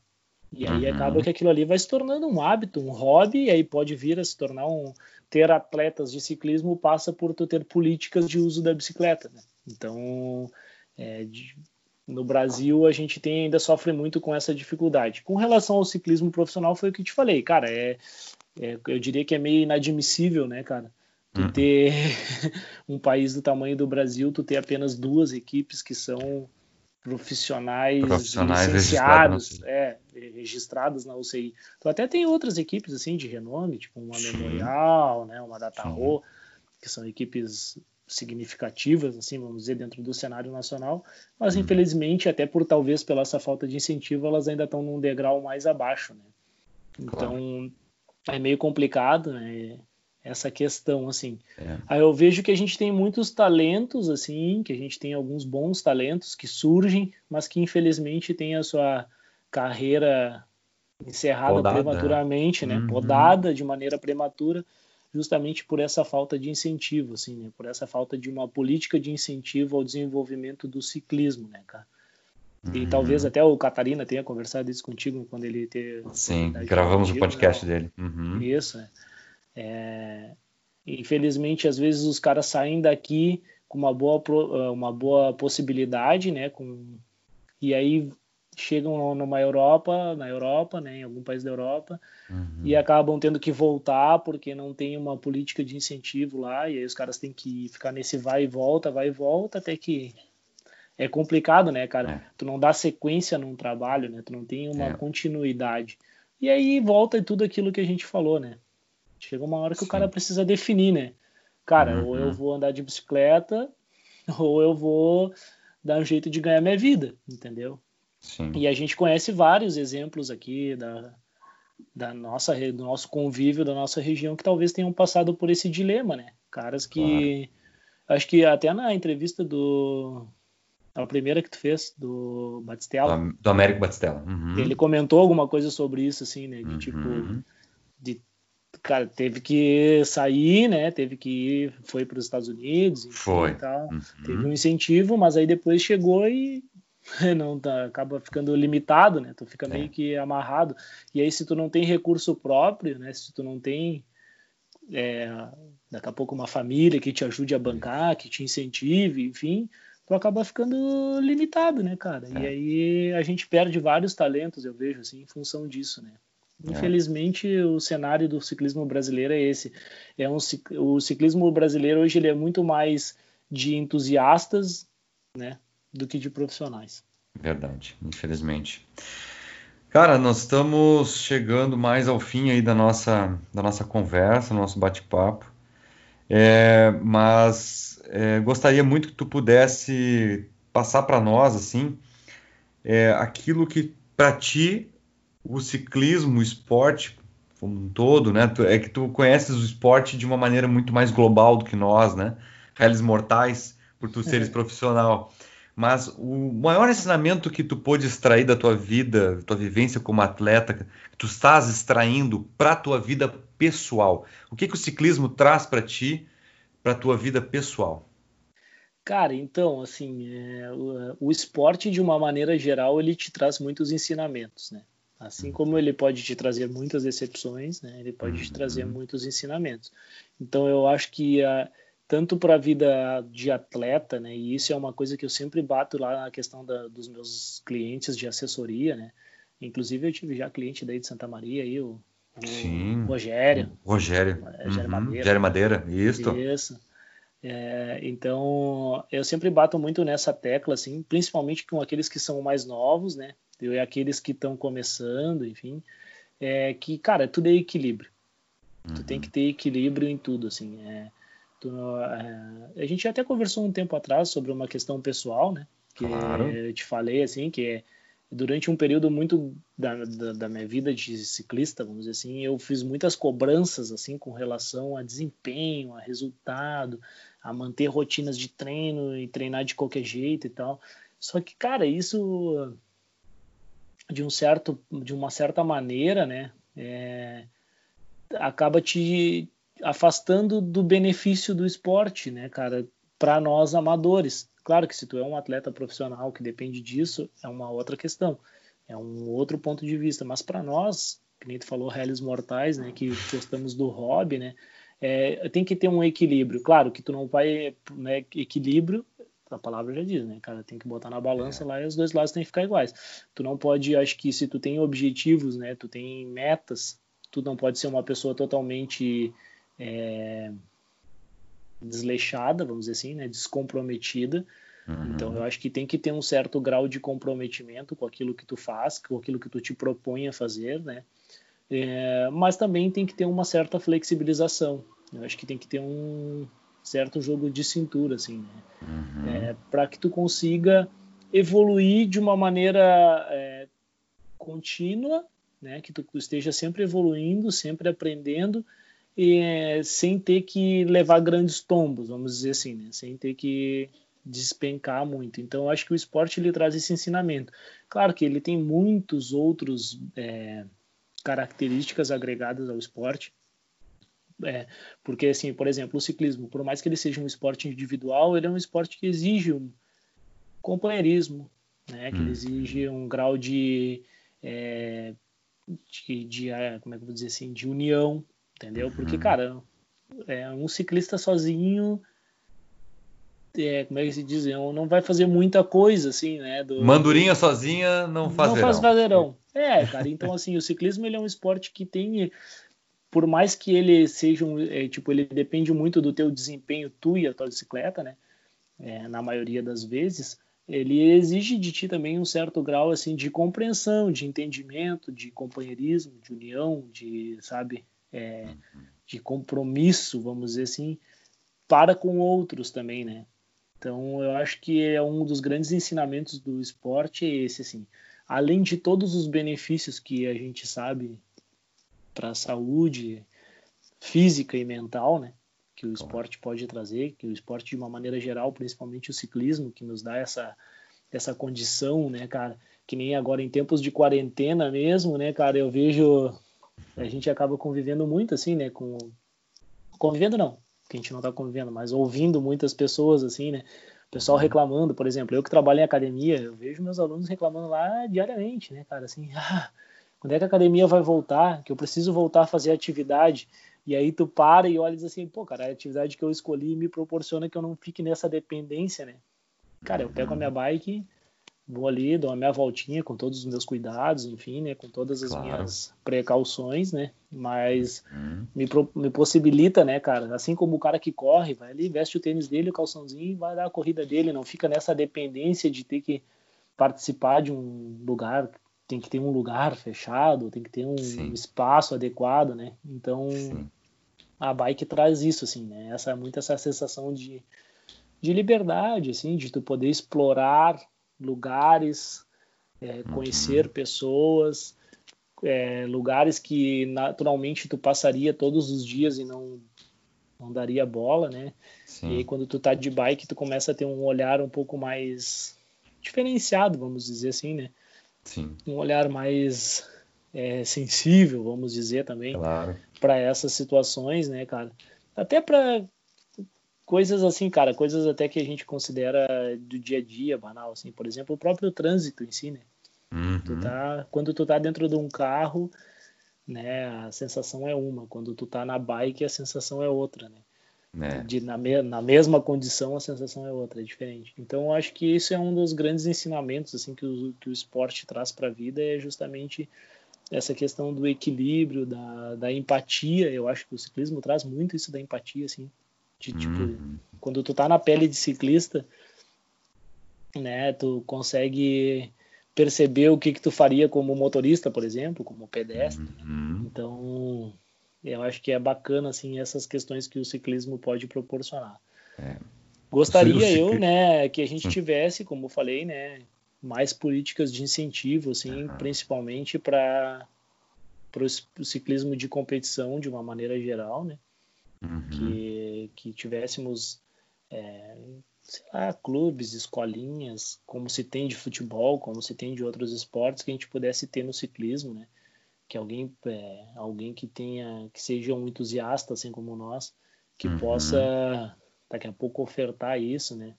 E aí Uhum. acaba que aquilo ali vai se tornando um hábito, um hobby, e aí pode vir a se tornar um. Ter atletas de ciclismo passa por tu ter políticas de uso da bicicleta. Né? Então, é, de- no Brasil, a gente tem, ainda sofre muito com essa dificuldade. Com relação ao ciclismo profissional, foi o que te falei, cara. É, é- eu diria que é meio inadmissível, né, cara? Tu Uhum. ter um país do tamanho do Brasil, tu ter apenas duas equipes que são profissionais, Profissionais licenciados, registrados é, registrados na UCI. Tu até tem outras equipes assim de renome, tipo uma Sim. Memorial, né, uma. Dataho, que são equipes significativas, assim, vamos dizer, dentro do cenário nacional, mas Uhum. infelizmente, até por talvez pela essa falta de incentivo, elas ainda estão num degrau mais abaixo, né? Então, é meio complicado, né? Essa questão, assim. É. Aí eu vejo que a gente tem muitos talentos, assim, que a gente tem alguns bons talentos que surgem, mas que infelizmente têm a sua carreira encerrada Podada. prematuramente, né? Uhum. Podada de maneira prematura, justamente por essa falta de incentivo, assim, né? Por essa falta de uma política de incentivo ao desenvolvimento do ciclismo, né, cara? E uhum. talvez até o Catarina tenha conversado isso contigo quando ele teve. Sim, gravamos o podcast né? dele. Uhum. Isso. É. é. Infelizmente, às vezes os caras saem daqui com uma boa, uma boa possibilidade, né? Com... E aí chegam numa Europa, na Europa, né, em algum país da Europa, uhum. e acabam tendo que voltar porque não tem uma política de incentivo lá, e aí os caras têm que ficar nesse vai e volta, vai e volta, até que é complicado, né, cara? É. Tu não dá sequência num trabalho, né? Tu não tem uma é. continuidade. E aí volta tudo aquilo que a gente falou, né? Chega uma hora que Sim. o cara precisa definir, né? Cara, uhum. ou eu vou andar de bicicleta, ou eu vou dar um jeito de ganhar minha vida, entendeu? Sim. E a gente conhece vários exemplos aqui da, da nossa, do nosso convívio, da nossa região, que talvez tenham passado por esse dilema, né? Caras que. Claro. Acho que até na entrevista do. A primeira que tu fez, do Batistella. Do, do Américo Batistella. Uhum. Ele comentou alguma coisa sobre isso, assim, né? De tipo. Uhum. De, cara, teve que sair, né? Teve que ir, foi para os Estados Unidos. Foi. E tal. Uhum. Teve um incentivo, mas aí depois chegou e não tá, acaba ficando limitado, né? Tu fica meio é. que amarrado. E aí se tu não tem recurso próprio, né? Se tu não tem é, daqui a pouco uma família que te ajude a bancar, que te incentive, enfim, tu acaba ficando limitado, né, cara? É. E aí a gente perde vários talentos, eu vejo assim, em função disso, né? É. Infelizmente, o cenário do ciclismo brasileiro é esse. É um, o ciclismo brasileiro hoje ele é muito mais de entusiastas, né, do que de profissionais. Verdade, infelizmente. Cara, nós estamos chegando mais ao fim aí da nossa, da nossa conversa, nosso bate-papo. É, mas é, gostaria muito que tu pudesse passar para nós assim é, aquilo que para ti o ciclismo, o esporte como um todo, né? É que tu conheces o esporte de uma maneira muito mais global do que nós, né? Réis mortais, por tu seres profissional. Mas o maior ensinamento que tu pôde extrair da tua vida, tua vivência como atleta, que tu estás extraindo para a tua vida pessoal, o que, que o ciclismo traz para ti, para tua vida pessoal? Cara, então, assim, é, o, o, esporte, de uma maneira geral, ele te traz muitos ensinamentos, né? Assim como ele pode te trazer muitas decepções, né? Ele pode te trazer uhum. muitos ensinamentos. Então, eu acho que a, tanto para a vida de atleta, né? E isso é uma coisa que eu sempre bato lá na questão da, dos meus clientes de assessoria, né? Inclusive eu tive já cliente daí de Santa Maria aí, o, o Rogério. Rogério. Rogério uhum. Madeira. Rogério Madeira, isso. Isso. É, então eu sempre bato muito nessa tecla, assim, principalmente com aqueles que são mais novos, né? E aqueles que estão começando, enfim, é que cara, tudo é equilíbrio. Uhum. Tu tem que ter equilíbrio em tudo, assim. É, é, a gente até conversou um tempo atrás sobre uma questão pessoal, né? Que claro. eu te falei, assim, que é, durante um período muito da, da, da, minha vida de ciclista, vamos dizer assim, eu fiz muitas cobranças, assim, com relação a desempenho, a resultado, a manter rotinas de treino e treinar de qualquer jeito e tal. Só que, cara, isso de um certo, de uma certa maneira, né, é, acaba te, afastando do benefício do esporte, né, cara, para nós amadores. Claro que se tu é um atleta profissional que depende disso, é uma outra questão, é um outro ponto de vista, mas para nós, que nem tu falou, réis mortais, né, que gostamos do hobby, né, é, tem que ter um equilíbrio. Claro que tu não vai, né, equilíbrio, a palavra já diz, né, cara, tem que botar na balança é. lá e os dois lados têm que ficar iguais. Tu não pode, acho que se tu tem objetivos, né, tu tem metas, tu não pode ser uma pessoa totalmente é, desleixada, vamos dizer assim, né, descomprometida. Uhum. Então eu acho que tem que ter um certo grau de comprometimento com aquilo que tu faz, com aquilo que tu te propõe a fazer, né? É, mas também tem que ter uma certa flexibilização. Eu acho que tem que ter um certo jogo de cintura, assim, né? Uhum. É, para que tu consiga evoluir de uma maneira é, contínua, né? Que tu esteja sempre evoluindo, sempre aprendendo e, sem ter que levar grandes tombos, vamos dizer assim, né? sem ter que despencar muito. Então, eu acho que o esporte ele traz esse ensinamento. Claro que ele tem muitos outros é, características agregadas ao esporte, É, porque, assim, por exemplo, o ciclismo, por mais que ele seja um esporte individual, ele é um esporte que exige um companheirismo, né? Que hum. ele exige um grau de, é, de, de, é, como é que vou dizer assim, de união, entendeu? Porque, uhum. cara, é, um ciclista sozinho é, como é que se diz, não vai fazer muita coisa, assim, né? Do, Mandurinha sozinha não faz não verão. faz verão. É, cara, então assim, o ciclismo ele é um esporte que tem, por mais que ele seja um, é, tipo, ele depende muito do teu desempenho, tu e a tua bicicleta, né? É, na maioria das vezes, ele exige de ti também um certo grau, assim, de compreensão, de entendimento, de companheirismo, de união, de, sabe, é, de compromisso, vamos dizer assim, para com outros também, né? Então, eu acho que é um dos grandes ensinamentos do esporte é esse, assim. Além de todos os benefícios que a gente sabe para a saúde física e mental, né? Que o esporte pode trazer, que o esporte de uma maneira geral, principalmente o ciclismo, que nos dá essa essa condição, né, cara? Que nem agora em tempos de quarentena mesmo, né, cara? Eu vejo a gente acaba convivendo muito assim, né, com convivendo não, que a gente não está convivendo, mas ouvindo muitas pessoas assim, né? pessoal uhum. reclamando, por exemplo, eu que trabalho em academia, eu vejo meus alunos reclamando lá diariamente, né, cara, assim, ah, quando é que a academia vai voltar? Que eu preciso voltar a fazer atividade. E aí tu para e olha e diz assim, pô, cara, a atividade que eu escolhi me proporciona que eu não fique nessa dependência, né? Cara, eu pego a minha bike, vou ali, dou a minha voltinha com todos os meus cuidados, enfim, né, com todas as claro. minhas precauções, né, mas uhum. me, me possibilita, né, cara, assim como o cara que corre, vai ali, veste o tênis dele, o calçãozinho vai dar a corrida dele, não fica nessa dependência de ter que participar de um lugar, tem que ter um lugar fechado, tem que ter um Sim. espaço adequado, né, então Sim. a bike traz isso, assim, né, essa, muito essa sensação de de liberdade, assim, de tu poder explorar lugares, é, uhum. conhecer uhum. pessoas, é, lugares que naturalmente tu passaria todos os dias e não não daria bola, né? Sim. E aí, quando tu tá de bike, tu começa a ter um olhar um pouco mais diferenciado, vamos dizer assim, né? Sim. Um olhar mais é, sensível, vamos dizer também, claro. para essas situações, né, cara? Até para coisas assim, cara, coisas até que a gente considera do dia a dia, banal, assim, por exemplo, o próprio trânsito em si, né? Uhum. Tu tá, quando tu tá dentro de um carro, né, a sensação é uma, quando tu tá na bike, a sensação é outra, né? É. De, na, me, na mesma condição, a sensação é outra, é diferente. Então, eu acho que isso é um dos grandes ensinamentos assim que o, que o esporte traz para a vida, é justamente essa questão do equilíbrio, da, da empatia. Eu acho que o ciclismo traz muito isso da empatia, assim. De, tipo, uhum. quando tu tá na pele de ciclista, né, tu consegue perceber o que que tu faria como motorista, por exemplo, como pedestre. Uhum. Então, eu acho que é bacana assim essas questões que o ciclismo pode proporcionar. É. Gostaria eu, né, que a gente hum. tivesse, como eu falei, né, mais políticas de incentivo, assim, uhum. principalmente para o ciclismo de competição de uma maneira geral, né? uhum. que, que tivéssemos, é, sei lá, clubes, escolinhas, como se tem de futebol, como se tem de outros esportes, que a gente pudesse ter no ciclismo, né? Que alguém, é, alguém que tenha, que seja um entusiasta, assim como nós, que uhum. possa daqui a pouco ofertar isso, né?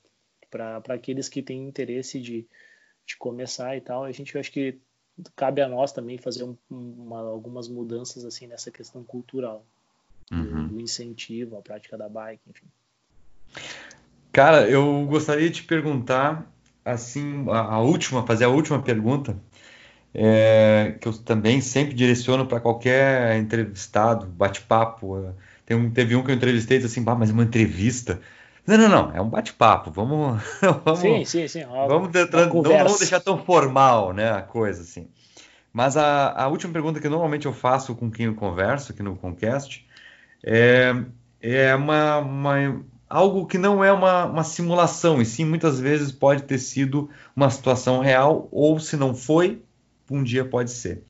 Para aqueles que têm interesse de, de começar e tal. A gente acho que cabe a nós também fazer um, uma, algumas mudanças assim nessa questão cultural uhum. do, incentivo à prática da bike, enfim. Cara, eu gostaria de perguntar, assim, a, a última, fazer a última pergunta, é, que eu também sempre direciono para qualquer entrevistado, bate-papo. Tem um, teve um que eu entrevistei e disse assim, bah, mas é uma entrevista. Não, não, não, é um bate-papo. Vamos, vamos, sim, sim, sim. Ó, vamos, não, não vamos deixar tão formal, né, a coisa assim. Mas a, a última pergunta que normalmente eu faço com quem eu converso aqui no Concast é, é uma, uma, algo que não é uma, uma simulação, e sim muitas vezes pode ter sido uma situação real, ou se não foi, um dia pode ser.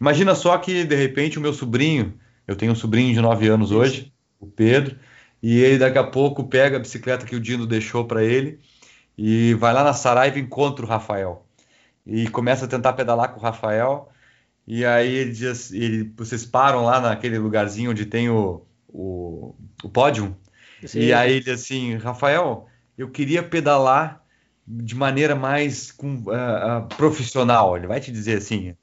Imagina só que de repente o meu sobrinho, eu tenho um sobrinho de 9 anos hoje, o Pedro, e ele daqui a pouco pega a bicicleta que o Dino deixou para ele e vai lá na Saraiva e encontra o Rafael. E começa a tentar pedalar com o Rafael. E aí ele diz, ele, vocês param lá naquele lugarzinho onde tem o, o, o pódio. E aí ele assim, Rafael, eu queria pedalar de maneira mais com, uh, uh, profissional. Ele vai te dizer assim,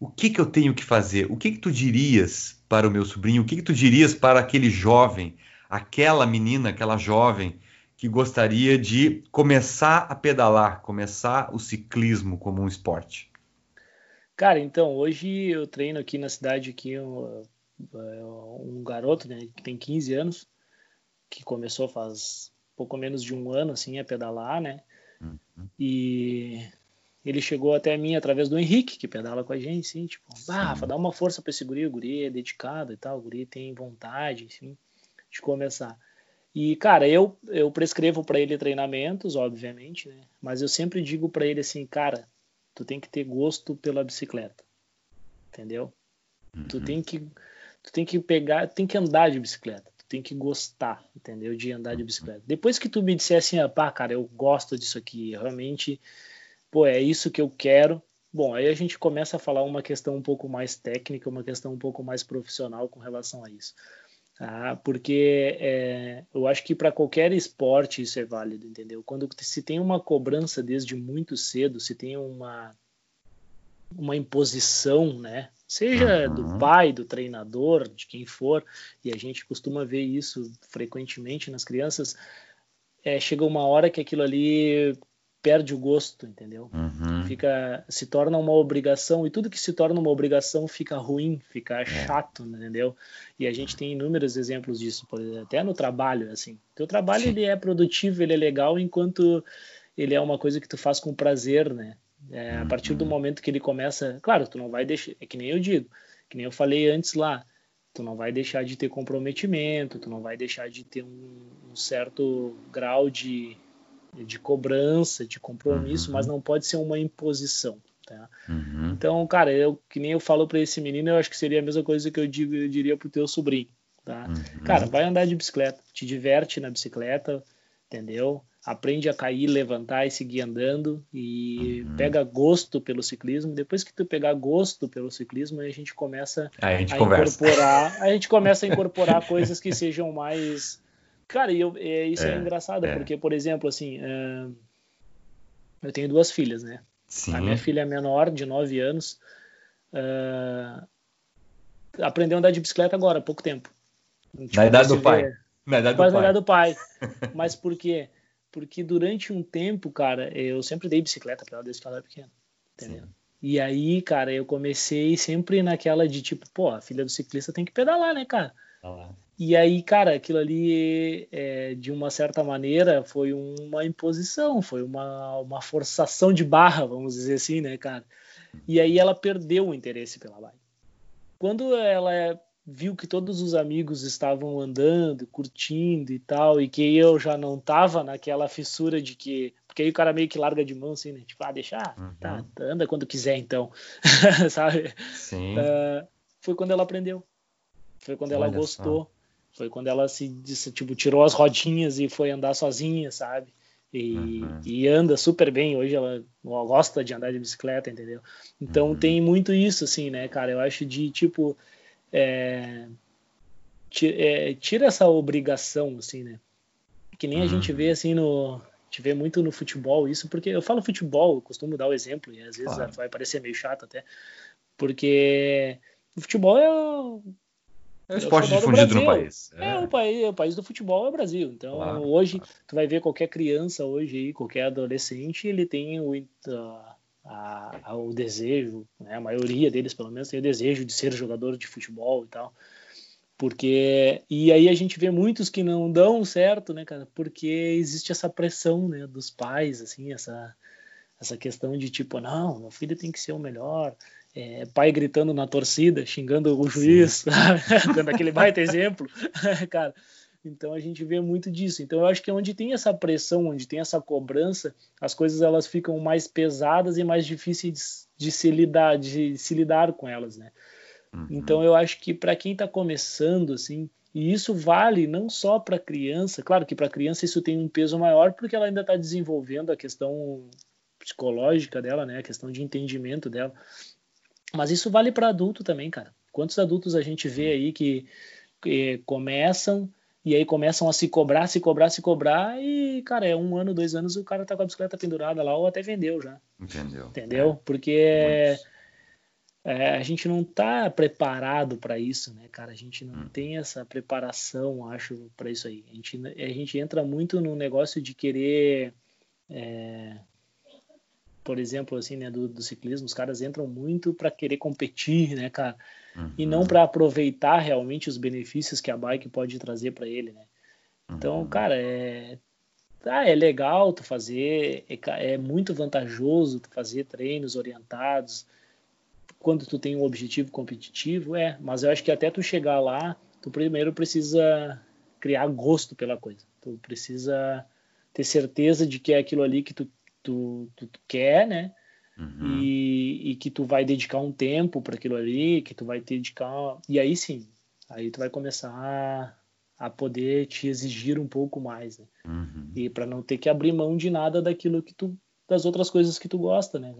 o que que eu tenho que fazer? O que que tu dirias para o meu sobrinho? O que que tu dirias para aquele jovem, aquela menina, aquela jovem que gostaria de começar a pedalar, começar o ciclismo como um esporte? Cara, então, hoje eu treino aqui na cidade aqui um, um garoto, né, que tem 15 anos, que começou faz pouco menos de um ano, assim, a pedalar, né. E ele chegou até mim através do Henrique, que pedala com a gente, assim, tipo, ah, Rafa, dá uma força para esse guri, o guri é dedicado e tal, o guri tem vontade, assim, de começar. E, cara, eu, eu prescrevo para ele treinamentos, obviamente, né? Mas eu sempre digo para ele assim, cara, tu tem que ter gosto pela bicicleta. Entendeu? Uhum. Tu tem que tu tem que pegar, tem que andar de bicicleta. Tem que gostar, entendeu? De andar de bicicleta. Depois que tu me disser assim, ah, pá, cara, eu gosto disso aqui, realmente, pô, é isso que eu quero. Bom, aí a gente começa a falar uma questão um pouco mais técnica, uma questão um pouco mais profissional com relação a isso. Ah, porque é, eu acho que para qualquer esporte isso é válido, entendeu? Quando se tem uma cobrança desde muito cedo, se tem uma uma imposição, né? Seja do uhum. pai, do treinador, de quem for, e a gente costuma ver isso frequentemente nas crianças, é, chega uma hora que aquilo ali perde o gosto, entendeu? Uhum. Fica, se torna uma obrigação e tudo que se torna uma obrigação fica ruim, fica é. chato, entendeu? E a gente tem inúmeros exemplos disso, até no trabalho, assim. Teu trabalho Sim. ele é produtivo, ele é legal enquanto ele é uma coisa que tu faz com prazer, né? É, uhum. A partir do uhum. momento que ele começa, claro, tu não vai deixar, é que nem eu digo, que nem eu falei antes lá, tu não vai deixar de ter comprometimento, tu não vai deixar de ter um, um certo grau de de cobrança, de compromisso, uhum. mas não pode ser uma imposição. Tá? Uhum. Então, cara, eu que nem eu falo para esse menino, eu acho que seria a mesma coisa que eu, digo, eu diria pro teu sobrinho, tá? Uhum. Cara, vai andar de bicicleta, te diverte na bicicleta, entendeu? Aprende a cair, levantar e seguir andando e uhum. pega gosto pelo ciclismo. Depois que tu pegar gosto pelo ciclismo, a gente começa a, gente a incorporar, a gente começa a incorporar coisas que sejam mais Cara, e eu, é, isso é, é engraçado, é. porque, por exemplo, assim, uh, eu tenho duas filhas, né? Sim. A minha filha menor, de 9 anos, uh, aprendeu a andar de bicicleta agora, há pouco tempo. Tipo, na idade do pai. Na idade do pai. na idade do pai. Mas por quê? Porque durante um tempo, cara, eu sempre dei bicicleta para ela desde que ela era pequena. Entendeu? Sim. E aí, cara, eu comecei sempre naquela de tipo, pô, a filha do ciclista tem que pedalar, né, cara? Pedalar. E aí, cara, aquilo ali, é, de uma certa maneira, foi uma imposição, foi uma, uma forçação de barra, vamos dizer assim, né, cara? E aí ela perdeu o interesse pela bike. Quando ela viu que todos os amigos estavam andando, curtindo e tal, e que eu já não tava naquela fissura de que. Porque aí o cara meio que larga de mão, assim, né? Tipo, ah, deixa, ah, uhum. tá, anda quando quiser, então. Sabe? Sim. Uh, foi quando ela aprendeu. Foi quando Olha ela gostou. Só foi quando ela se disse, tipo, tirou as rodinhas e foi andar sozinha, sabe? E, uhum. e anda super bem. Hoje ela gosta de andar de bicicleta, entendeu? Então uhum. tem muito isso, assim, né, cara? Eu acho de tipo. É, é, tira essa obrigação, assim, né? Que nem a uhum. gente vê assim no. A gente vê muito no futebol isso, porque eu falo futebol, eu costumo dar o exemplo, e às vezes claro. vai parecer meio chato até, porque o futebol é é o esporte é difundido no país. É. é, o país, o país do futebol é o Brasil. Então, claro, hoje, claro. tu vai ver qualquer criança hoje aí, qualquer adolescente, ele tem o, a, a, o desejo, né? a maioria deles, pelo menos, tem o desejo de ser jogador de futebol e tal. Porque, e aí a gente vê muitos que não dão certo, né, cara? Porque existe essa pressão, né, dos pais, assim, essa, essa questão de tipo, não, meu filho tem que ser o melhor, é, pai gritando na torcida, xingando o juiz, dando aquele baita exemplo, cara. Então a gente vê muito disso. Então eu acho que onde tem essa pressão, onde tem essa cobrança, as coisas elas ficam mais pesadas e mais difíceis de se lidar, de se lidar com elas, né? Uhum. Então eu acho que para quem está começando assim, e isso vale não só para criança, claro que para criança isso tem um peso maior porque ela ainda está desenvolvendo a questão psicológica dela, né? A questão de entendimento dela. Mas isso vale para adulto também, cara. Quantos adultos a gente vê aí que eh, começam e aí começam a se cobrar, se cobrar, se cobrar, e, cara, é um ano, dois anos, o cara tá com a bicicleta pendurada lá, ou até vendeu já. Entendeu. Entendeu? É. Porque é, é, a gente não tá preparado para isso, né, cara? A gente não hum. tem essa preparação, acho, para isso aí. A gente, a gente entra muito no negócio de querer. É, por exemplo, assim, né, do, do ciclismo, os caras entram muito para querer competir, né, cara? Uhum. E não para aproveitar realmente os benefícios que a bike pode trazer para ele, né? Então, uhum. cara, é, ah, é legal tu fazer, é, é, muito vantajoso tu fazer treinos orientados quando tu tem um objetivo competitivo, é, mas eu acho que até tu chegar lá, tu primeiro precisa criar gosto pela coisa. Tu precisa ter certeza de que é aquilo ali que tu tu, tu, tu quer, né? Uhum. E, e, que tu vai dedicar um tempo para aquilo ali, que tu vai dedicar. E aí sim, aí tu vai começar a, a poder te exigir um pouco mais, né? Uhum. E para não ter que abrir mão de nada daquilo que tu. das outras coisas que tu gosta, né?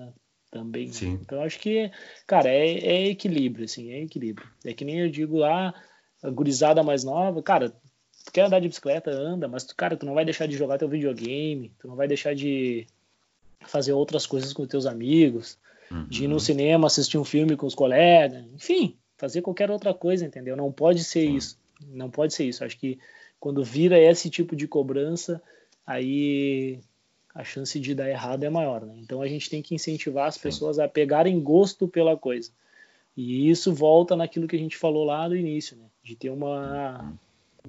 Também. Sim. Então acho que, cara, é, é equilíbrio, assim, é equilíbrio. É que nem eu digo lá, a gurizada mais nova, cara, tu quer andar de bicicleta, anda, mas, tu, cara, tu não vai deixar de jogar teu videogame, tu não vai deixar de fazer outras coisas com teus amigos, uhum. de ir no cinema, assistir um filme com os colegas, enfim, fazer qualquer outra coisa, entendeu? Não pode ser uhum. isso. Não pode ser isso. Acho que quando vira esse tipo de cobrança, aí a chance de dar errado é maior, né? Então a gente tem que incentivar as Sim. pessoas a pegarem gosto pela coisa. E isso volta naquilo que a gente falou lá no início, né? De ter uma, uhum.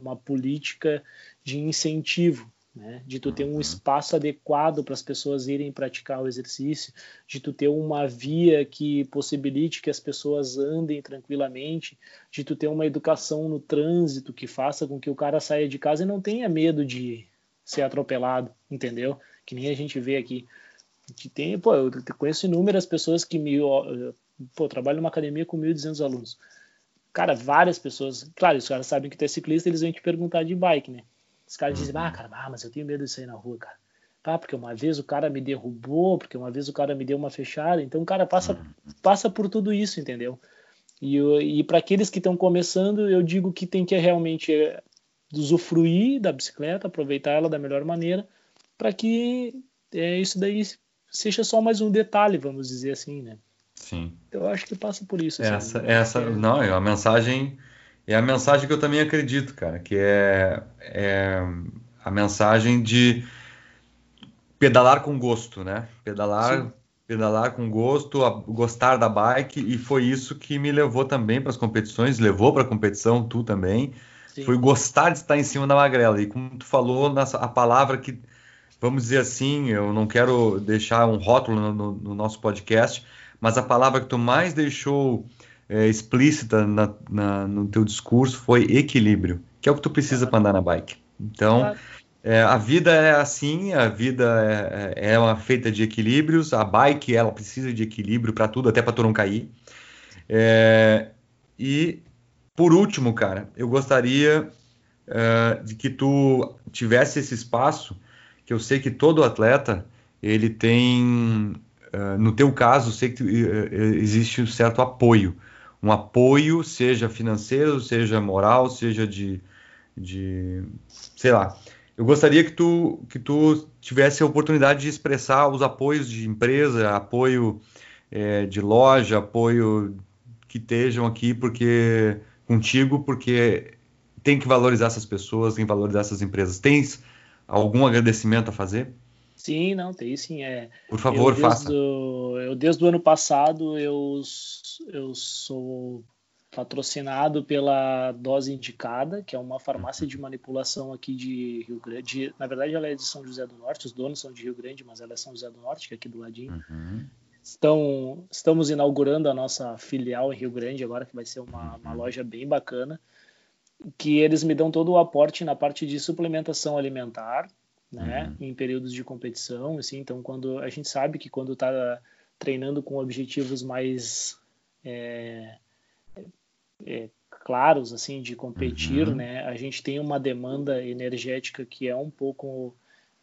uma política de incentivo né? De tu ter um uhum. espaço adequado para as pessoas irem praticar o exercício, de tu ter uma via que possibilite que as pessoas andem tranquilamente, de tu ter uma educação no trânsito que faça com que o cara saia de casa e não tenha medo de ser atropelado, entendeu? Que nem a gente vê aqui. Que tem, pô, eu conheço inúmeras pessoas que me, pô, trabalho numa academia com 1.200 alunos. Cara, várias pessoas, claro, os caras sabem que tu é ciclista, eles vêm te perguntar de bike, né? Os caras dizem, ah, cara, ah, mas eu tenho medo de sair na rua, cara. Ah, porque uma vez o cara me derrubou, porque uma vez o cara me deu uma fechada. Então o cara passa, uhum. passa por tudo isso, entendeu? E, e para aqueles que estão começando, eu digo que tem que realmente é, usufruir da bicicleta, aproveitar ela da melhor maneira, para que é, isso daí seja só mais um detalhe, vamos dizer assim, né? Sim. Eu acho que passa por isso. Assim, essa, né? essa, é... não, é uma mensagem é a mensagem que eu também acredito, cara, que é, é a mensagem de pedalar com gosto, né? Pedalar, Sim. pedalar com gosto, gostar da bike e foi isso que me levou também para as competições, levou para a competição tu também. Sim. Foi gostar de estar em cima da magrela e como tu falou, a palavra que vamos dizer assim, eu não quero deixar um rótulo no, no, no nosso podcast, mas a palavra que tu mais deixou é, explícita na, na, no teu discurso foi equilíbrio, que é o que tu precisa para andar na bike. Então, é, a vida é assim, a vida é, é, é uma feita de equilíbrios, a bike ela precisa de equilíbrio para tudo, até para tu não cair. É, e por último, cara, eu gostaria uh, de que tu tivesse esse espaço, que eu sei que todo atleta ele tem, uh, no teu caso, sei que uh, existe um certo apoio um apoio, seja financeiro, seja moral, seja de, de sei lá. Eu gostaria que tu, que tu tivesse a oportunidade de expressar os apoios de empresa, apoio é, de loja, apoio que estejam aqui porque contigo, porque tem que valorizar essas pessoas, tem que valorizar essas empresas. Tens algum agradecimento a fazer? Sim, não, tem sim. É, Por favor, eu, faça. eu, desde o ano passado, eu, eu sou patrocinado pela Dose Indicada, que é uma farmácia de manipulação aqui de Rio Grande. Na verdade, ela é de São José do Norte, os donos são de Rio Grande, mas ela é São José do Norte, que é aqui do ladinho. Uhum. Estão, estamos inaugurando a nossa filial em Rio Grande agora, que vai ser uma, uma uhum. loja bem bacana, que eles me dão todo o aporte na parte de suplementação alimentar, né, uhum. em períodos de competição, assim, então quando a gente sabe que quando está treinando com objetivos mais é, é, claros, assim, de competir, uhum. né, a gente tem uma demanda energética que é um pouco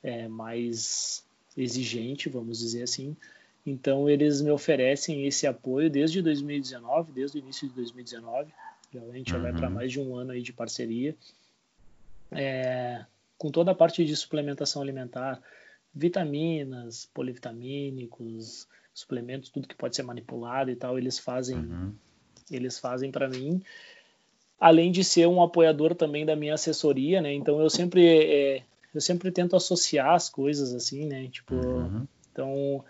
é, mais exigente, vamos dizer assim, então eles me oferecem esse apoio desde 2019, desde o início de 2019, Já, a gente uhum. já vai para mais de um ano aí de parceria. É, com toda a parte de suplementação alimentar, vitaminas, polivitamínicos, suplementos, tudo que pode ser manipulado e tal, eles fazem, uhum. eles fazem para mim. Além de ser um apoiador também da minha assessoria, né? Então eu sempre é, eu sempre tento associar as coisas assim, né? Tipo, uhum. então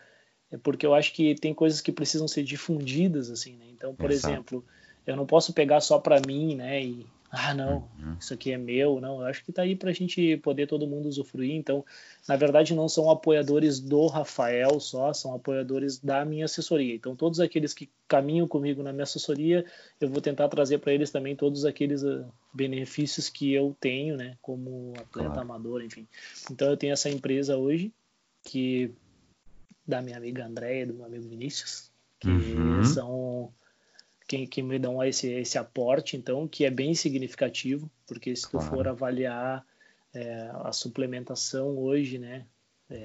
é porque eu acho que tem coisas que precisam ser difundidas assim, né? Então, por Exato. exemplo, eu não posso pegar só para mim, né? E ah, não, uhum. isso aqui é meu, não, eu acho que está aí para a gente poder todo mundo usufruir. Então, na verdade, não são apoiadores do Rafael só, são apoiadores da minha assessoria. Então, todos aqueles que caminham comigo na minha assessoria, eu vou tentar trazer para eles também todos aqueles uh, benefícios que eu tenho, né, como atleta claro. amador, enfim. Então, eu tenho essa empresa hoje, que da minha amiga Andréia do meu amigo Vinícius, que uhum. são que, que me dão esse, esse aporte, então, que é bem significativo, porque se claro. tu for avaliar é, a suplementação hoje, né, é,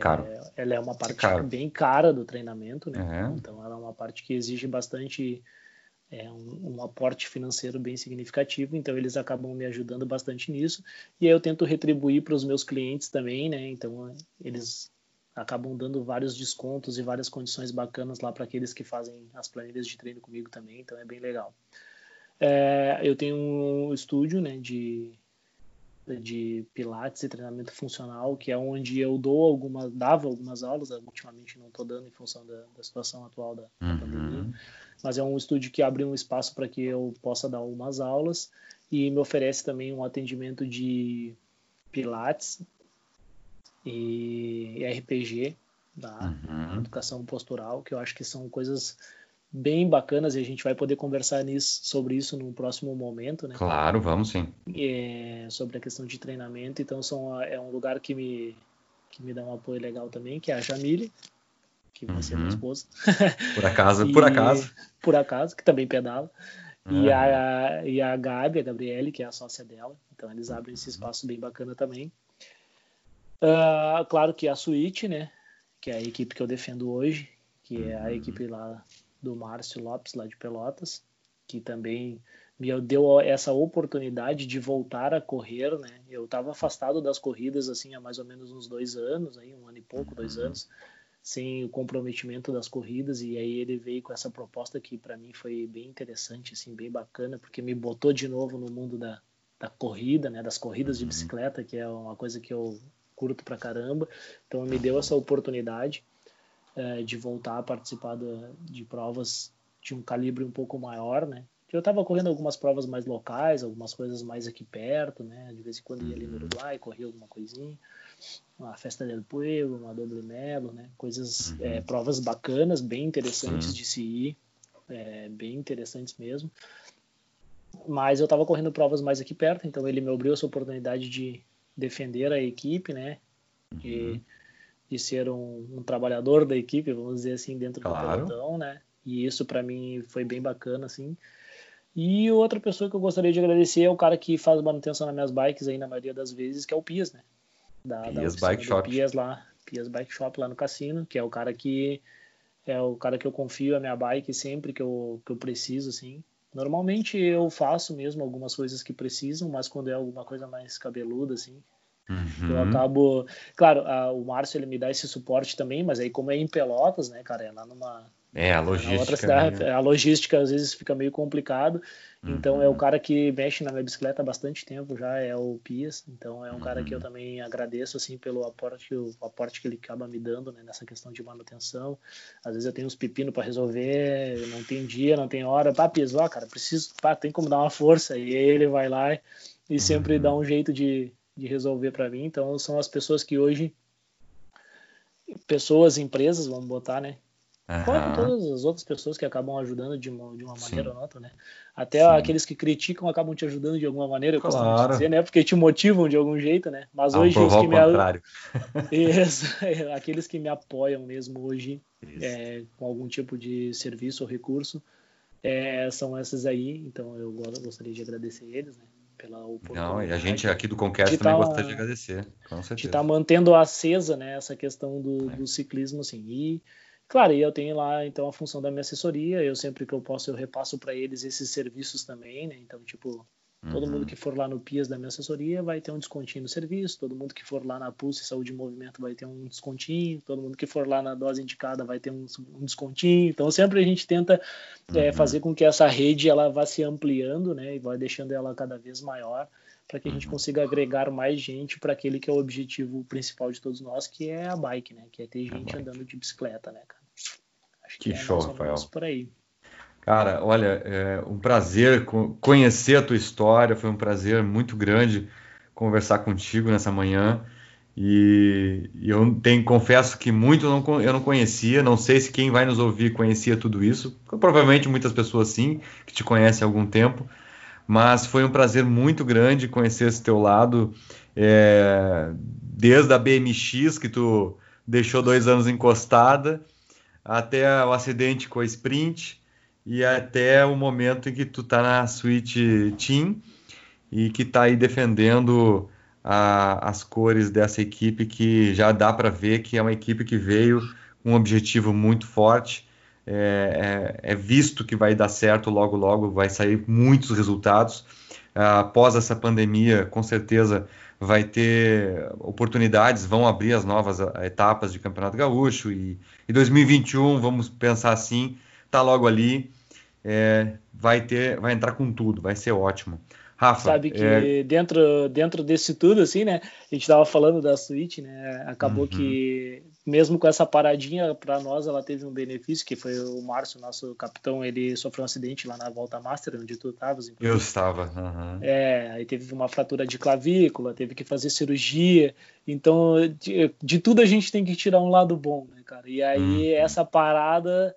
ela é uma parte Caro. bem cara do treinamento, né? Uhum. Então, ela é uma parte que exige bastante é, um, um, aporte financeiro bem significativo, então eles acabam me ajudando bastante nisso. E aí eu tento retribuir para os meus clientes também, né? Então, eles acabam dando vários descontos e várias condições bacanas lá para aqueles que fazem as planilhas de treino comigo também, então é bem legal. É, eu tenho um estúdio né, de, de pilates e treinamento funcional, que é onde eu dou algumas, dava algumas aulas, ultimamente não estou dando em função da, da situação atual da, uhum. pandemia, mas é um estúdio que abre um espaço para que eu possa dar algumas aulas e me oferece também um atendimento de pilates e RPG, da uhum. educação postural, que eu acho que são coisas bem bacanas e a gente vai poder conversar nisso, sobre isso no próximo momento, né? Claro, vamos sim. É, sobre a questão de treinamento, então são, é um lugar que me, que me dá um apoio legal também, que é a Jamile, que vai uhum. ser minha uhum. esposa. Por acaso, e, por acaso. Por acaso, que também pedala. Uhum. E, a, e a Gabi, a Gabriele, que é a sócia dela. Então eles abrem esse espaço bem bacana também. Uh, claro que a Suíte, né? Que é a equipe que eu defendo hoje, que é a uhum. equipe lá do Márcio Lopes, lá de Pelotas, que também me deu essa oportunidade de voltar a correr, né? Eu estava afastado das corridas assim há mais ou menos uns dois anos, aí um ano e pouco, dois uhum. anos, sem o comprometimento das corridas e aí ele veio com essa proposta que para mim foi bem interessante, assim, bem bacana, porque me botou de novo no mundo da, da corrida, né? Das corridas de uhum. bicicleta, que é uma coisa que eu curto pra caramba, então me deu essa oportunidade é, de voltar a participar da, de provas de um calibre um pouco maior, né? Eu estava correndo algumas provas mais locais, algumas coisas mais aqui perto, né? De vez em quando ia ali no uhum. Uruguai, corria alguma coisinha, uma festa del pueblo, uma doble melo, né? Coisas, uhum. é, provas bacanas, bem interessantes de se ir, é, bem interessantes mesmo. Mas eu estava correndo provas mais aqui perto, então ele me abriu essa oportunidade de, defender a equipe, né? De, uhum. de ser um, um, trabalhador da equipe, vamos dizer assim, dentro claro. do pelotão, né? E isso para mim foi bem bacana, assim. E outra pessoa que eu gostaria de agradecer é o cara que faz manutenção nas minhas bikes aí na maioria das vezes, que é o Pias, né? Da, Pias da Bike Shop. Pias lá, Pias Bike Shop lá no cassino, que é o cara que é o cara que eu confio a minha bike sempre que eu, que eu preciso, assim. Normalmente eu faço mesmo algumas coisas que precisam, mas quando é alguma coisa mais cabeluda, assim, uhum. eu acabo. Claro, a, o Márcio ele me dá esse suporte também, mas aí como é em Pelotas, né, cara, é lá numa. É, a logística. Outra cidade, né? A logística às vezes fica meio complicado. Então uhum. é o cara que mexe na minha bicicleta há bastante tempo já, é o Pias. Então é um uhum. cara que eu uhum. também agradeço assim pelo aporte, o aporte que ele acaba me dando né, nessa questão de manutenção. Às vezes eu tenho uns pepinos para resolver, não tem dia, não tem hora. Pá, Pias, ó, cara, preciso, pá, tem como dar uma força. E ele vai lá e sempre uhum. dá um jeito de, de resolver para mim. Então são as pessoas que hoje pessoas, empresas, vamos botar, né, Uhum. Fora todas as outras pessoas que acabam ajudando de uma, de uma maneira Sim. ou outra, né? Até Sim. aqueles que criticam acabam te ajudando de alguma maneira, eu claro. costumo dizer, né? Porque te motivam de algum jeito, né? Mas hoje os que me Isso, é, aqueles que me apoiam mesmo hoje é, com algum tipo de serviço ou recurso é, são esses aí. Então eu gostaria de agradecer eles, né? Pela oportunidade. Não, e a gente aqui do Conquest também tá, gostaria de agradecer, com certeza. De estar tá mantendo acesa, né? Essa questão do, é. do ciclismo, assim. E Claro, e eu tenho lá então a função da minha assessoria, eu sempre que eu posso eu repasso para eles esses serviços também, né? Então, tipo, todo uhum. mundo que for lá no PIAS da minha assessoria vai ter um descontinho no serviço, todo mundo que for lá na Pulse Saúde e Movimento vai ter um descontinho, todo mundo que for lá na dose indicada vai ter um, um descontinho. Então, sempre a gente tenta é, uhum. é, fazer com que essa rede ela vá se ampliando, né? E vai deixando ela cada vez maior para que a gente uhum. consiga agregar mais gente para aquele que é o objetivo principal de todos nós, que é a bike, né? Que é ter gente andando de bicicleta, né, cara? Acho que, que é show, Rafael. Por aí. Cara, olha, é um prazer conhecer a tua história, foi um prazer muito grande conversar contigo nessa manhã. E, eu tenho, confesso que muito não, eu não conhecia, não sei se quem vai nos ouvir conhecia tudo isso. Provavelmente muitas pessoas sim, que te conhecem há algum tempo mas foi um prazer muito grande conhecer esse teu lado, é, desde a BMX, que tu deixou dois anos encostada, até o acidente com a Sprint, e até o momento em que tu tá na Switch Team, e que tá aí defendendo a, as cores dessa equipe, que já dá para ver que é uma equipe que veio com um objetivo muito forte, é, é, é, visto que vai dar certo logo, logo, vai sair muitos resultados. após essa pandemia, com certeza vai ter oportunidades, vão abrir as novas etapas de Campeonato Gaúcho e, e 2021, vamos pensar assim, tá logo ali, é, vai ter, vai entrar com tudo, vai ser ótimo. Rafa, sabe que é... dentro, dentro desse tudo, assim, né? A gente estava falando da Switch, né? Acabou uhum. que, mesmo com essa paradinha, para nós ela teve um benefício, que foi o Márcio, nosso capitão, ele sofreu um acidente lá na Volta Master, onde tu estavas. Eu estava. Uhum. É, aí teve uma fratura de clavícula, teve que fazer cirurgia. Então, de, de tudo a gente tem que tirar um lado bom, né, cara? E aí, uhum. essa parada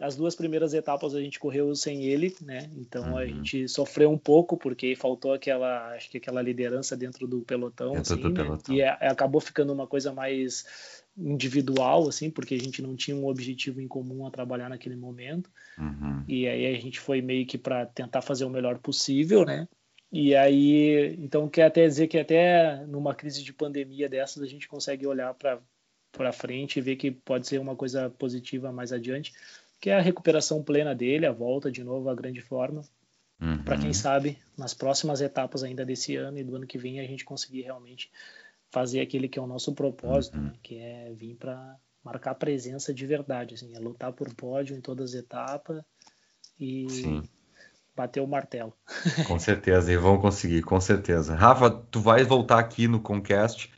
as duas primeiras etapas a gente correu sem ele, né? Então uhum. a gente sofreu um pouco porque faltou aquela, acho que aquela liderança dentro do pelotão, dentro assim, do né? pelotão. E é, acabou ficando uma coisa mais individual, assim, porque a gente não tinha um objetivo em comum a trabalhar naquele momento. Uhum. E aí a gente foi meio que para tentar fazer o melhor possível, né? E aí, então quer até dizer que até numa crise de pandemia dessas a gente consegue olhar para para frente e ver que pode ser uma coisa positiva mais adiante que é a recuperação plena dele, a volta de novo à grande forma. Uhum. Para quem sabe, nas próximas etapas ainda desse ano e do ano que vem, a gente conseguir realmente fazer aquele que é o nosso propósito, uhum. né? que é vir para marcar presença de verdade, assim, é lutar por pódio em todas as etapas e Sim. bater o martelo. Com certeza, e vão conseguir, com certeza. Rafa, tu vais voltar aqui no Concast,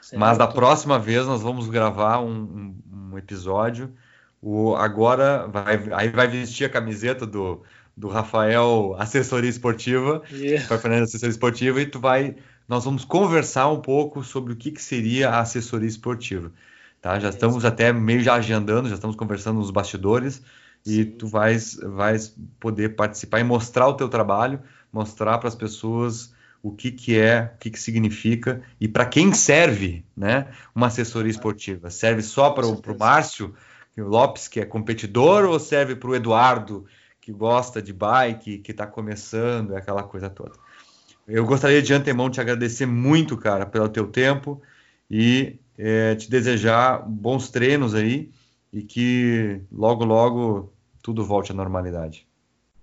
certo. mas da próxima vez nós vamos gravar um, um, um episódio o, agora vai, aí vai vestir a camiseta do, do Rafael assessoria esportiva, yeah. Fernando assessoria esportiva e tu vai, nós vamos conversar um pouco sobre o que, que seria a assessoria esportiva, tá? Já é estamos isso. até meio já agendando, já estamos conversando nos bastidores e Sim. tu vais, vais poder participar e mostrar o teu trabalho, mostrar para as pessoas o que, que é, o que, que significa e para quem serve, né? Uma assessoria esportiva. Serve só para o Márcio? Lopes, que é competidor, ou serve para o Eduardo, que gosta de bike, que está começando, aquela coisa toda. Eu gostaria de antemão te agradecer muito, cara, pelo teu tempo e é, te desejar bons treinos aí e que logo, logo tudo volte à normalidade.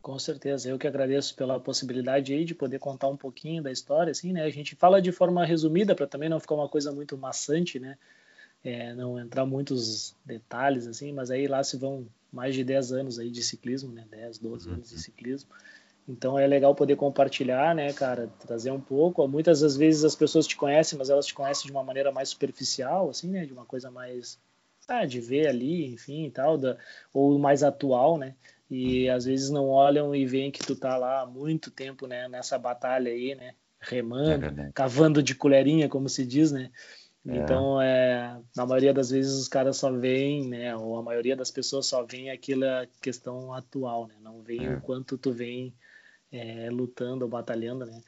Com certeza, eu que agradeço pela possibilidade aí de poder contar um pouquinho da história, assim, né? A gente fala de forma resumida para também não ficar uma coisa muito maçante, né? é, não entrar muitos detalhes assim, mas aí lá se vão mais de 10 anos aí de ciclismo, né? 10, 12 anos de uhum. ciclismo. Então é legal poder compartilhar, né, cara, trazer um pouco. Muitas das vezes as pessoas te conhecem, mas elas te conhecem de uma maneira mais superficial, assim, né, de uma coisa mais ah, de ver ali, enfim, e tal, da, ou mais atual, né? E às vezes não olham e veem que tu tá lá há muito tempo, né, nessa batalha aí, né, remando, é cavando de colherinha, como se diz, né? É. Então, é, na maioria das vezes os caras só veem, né, ou a maioria das pessoas só vem aquela questão atual, né, não vem é. o quanto tu vem é, lutando ou batalhando, né,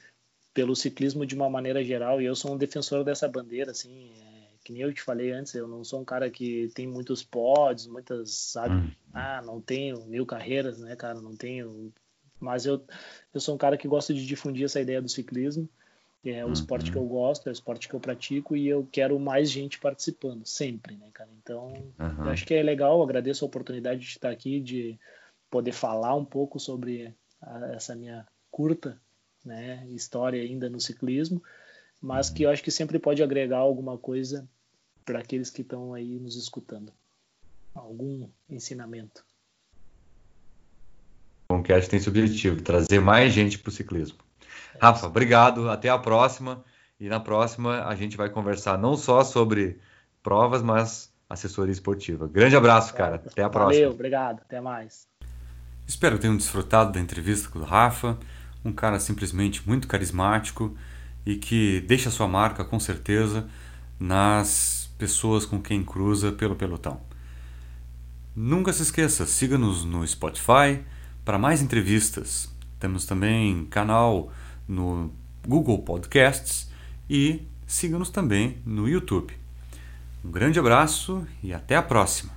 pelo ciclismo de uma maneira geral. E eu sou um defensor dessa bandeira, assim, é, que nem eu te falei antes, eu não sou um cara que tem muitos pods, muitas, sabe, hum. ah, não tenho mil carreiras, né, cara, não tenho, mas eu, eu sou um cara que gosta de difundir essa ideia do ciclismo É o uhum. esporte que eu gosto, é o esporte que eu pratico e eu quero mais gente participando, sempre, né, cara? Então, uhum. eu acho que é legal, agradeço a oportunidade de estar aqui, de poder falar um pouco sobre essa minha curta né, história ainda no ciclismo, mas que eu acho que sempre pode agregar alguma coisa para aqueles que estão aí nos escutando. Algum ensinamento. O Conquest tem esse objetivo, trazer mais gente para o ciclismo. É Rafa, obrigado, até a próxima. E na próxima a gente vai conversar não só sobre provas, mas assessoria esportiva. Grande abraço, cara. Até a próxima. Valeu, obrigado. Até mais. Espero tenham desfrutado da entrevista com o Rafa, um cara simplesmente muito carismático e que deixa sua marca com certeza nas pessoas com quem cruza pelo pelotão. Nunca se esqueça, siga-nos no Spotify para mais entrevistas. Temos também canal no Google Podcasts e siga-nos também no YouTube. Um grande abraço e até a próxima!